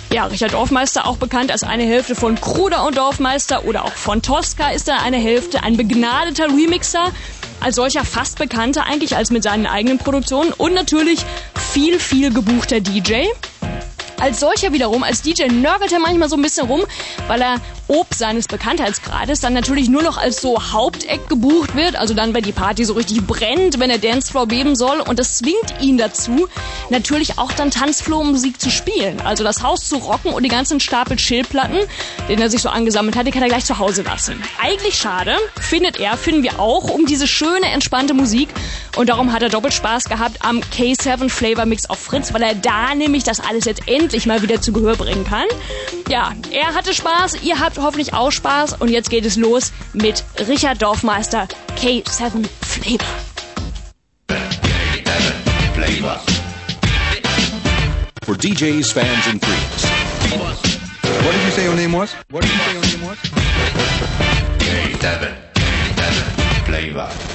Ja, Richard Dorfmeister, auch bekannt als eine Hälfte von Kruder und Dorfmeister oder auch von Tosca ist er eine Hälfte, ein begnadeter Remixer, als solcher fast bekannter eigentlich als mit seinen eigenen Produktionen und natürlich viel, viel gebuchter DJ. Als solcher wiederum, als DJ nörgelt er manchmal so ein bisschen rum, weil er ob seines Bekanntheitsgrades dann natürlich nur noch als so Haupteck gebucht wird, also dann, wenn die Party so richtig brennt, wenn der Dancefloor beben soll. Und das zwingt ihn dazu, natürlich auch dann Tanzfloor-Musik zu spielen, also das Haus zu rocken und die ganzen Stapel Chillplatten, den er sich so angesammelt hat, die kann er gleich zu Hause lassen. Eigentlich schade, findet er, finden wir auch, um diese schöne, entspannte Musik. Und darum hat er doppelt Spaß gehabt am K7 Flavor Mix auf Fritz, weil er da nämlich das alles jetzt endlich mal wieder zu Gehör bringen kann. Ja, er hatte Spaß, ihr habt hoffentlich auch Spaß und jetzt geht es los mit Richard Dorfmeister K7 Flavor. Flavor. For DJs, fans, and freaks. What did you say your name was? What did you say your name was? K7. Flavor.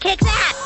kick that!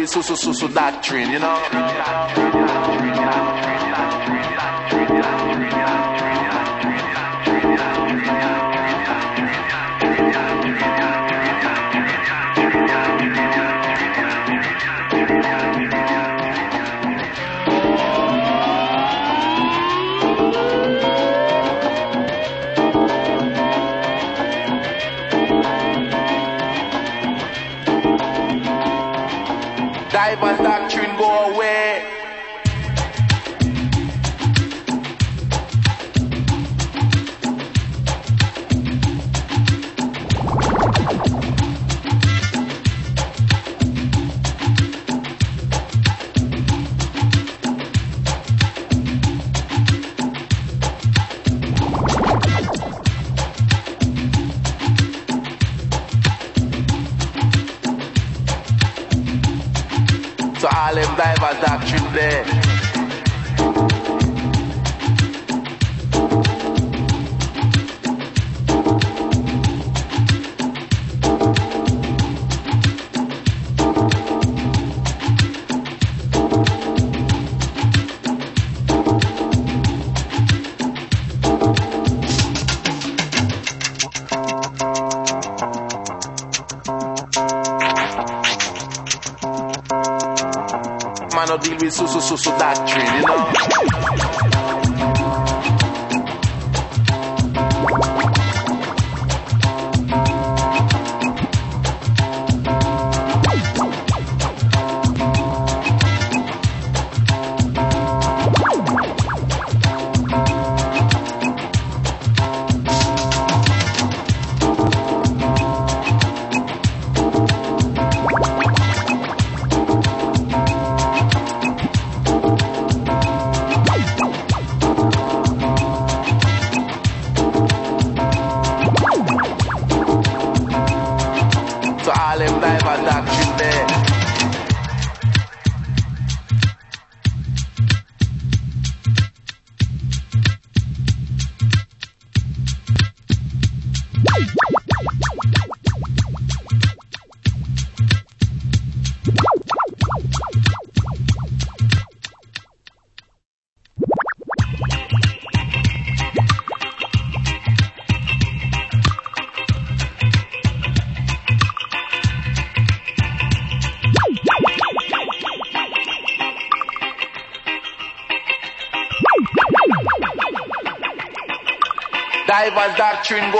With so so so so doctrine, you know. de Man no deal with so so so so doctrine, you know. Catherine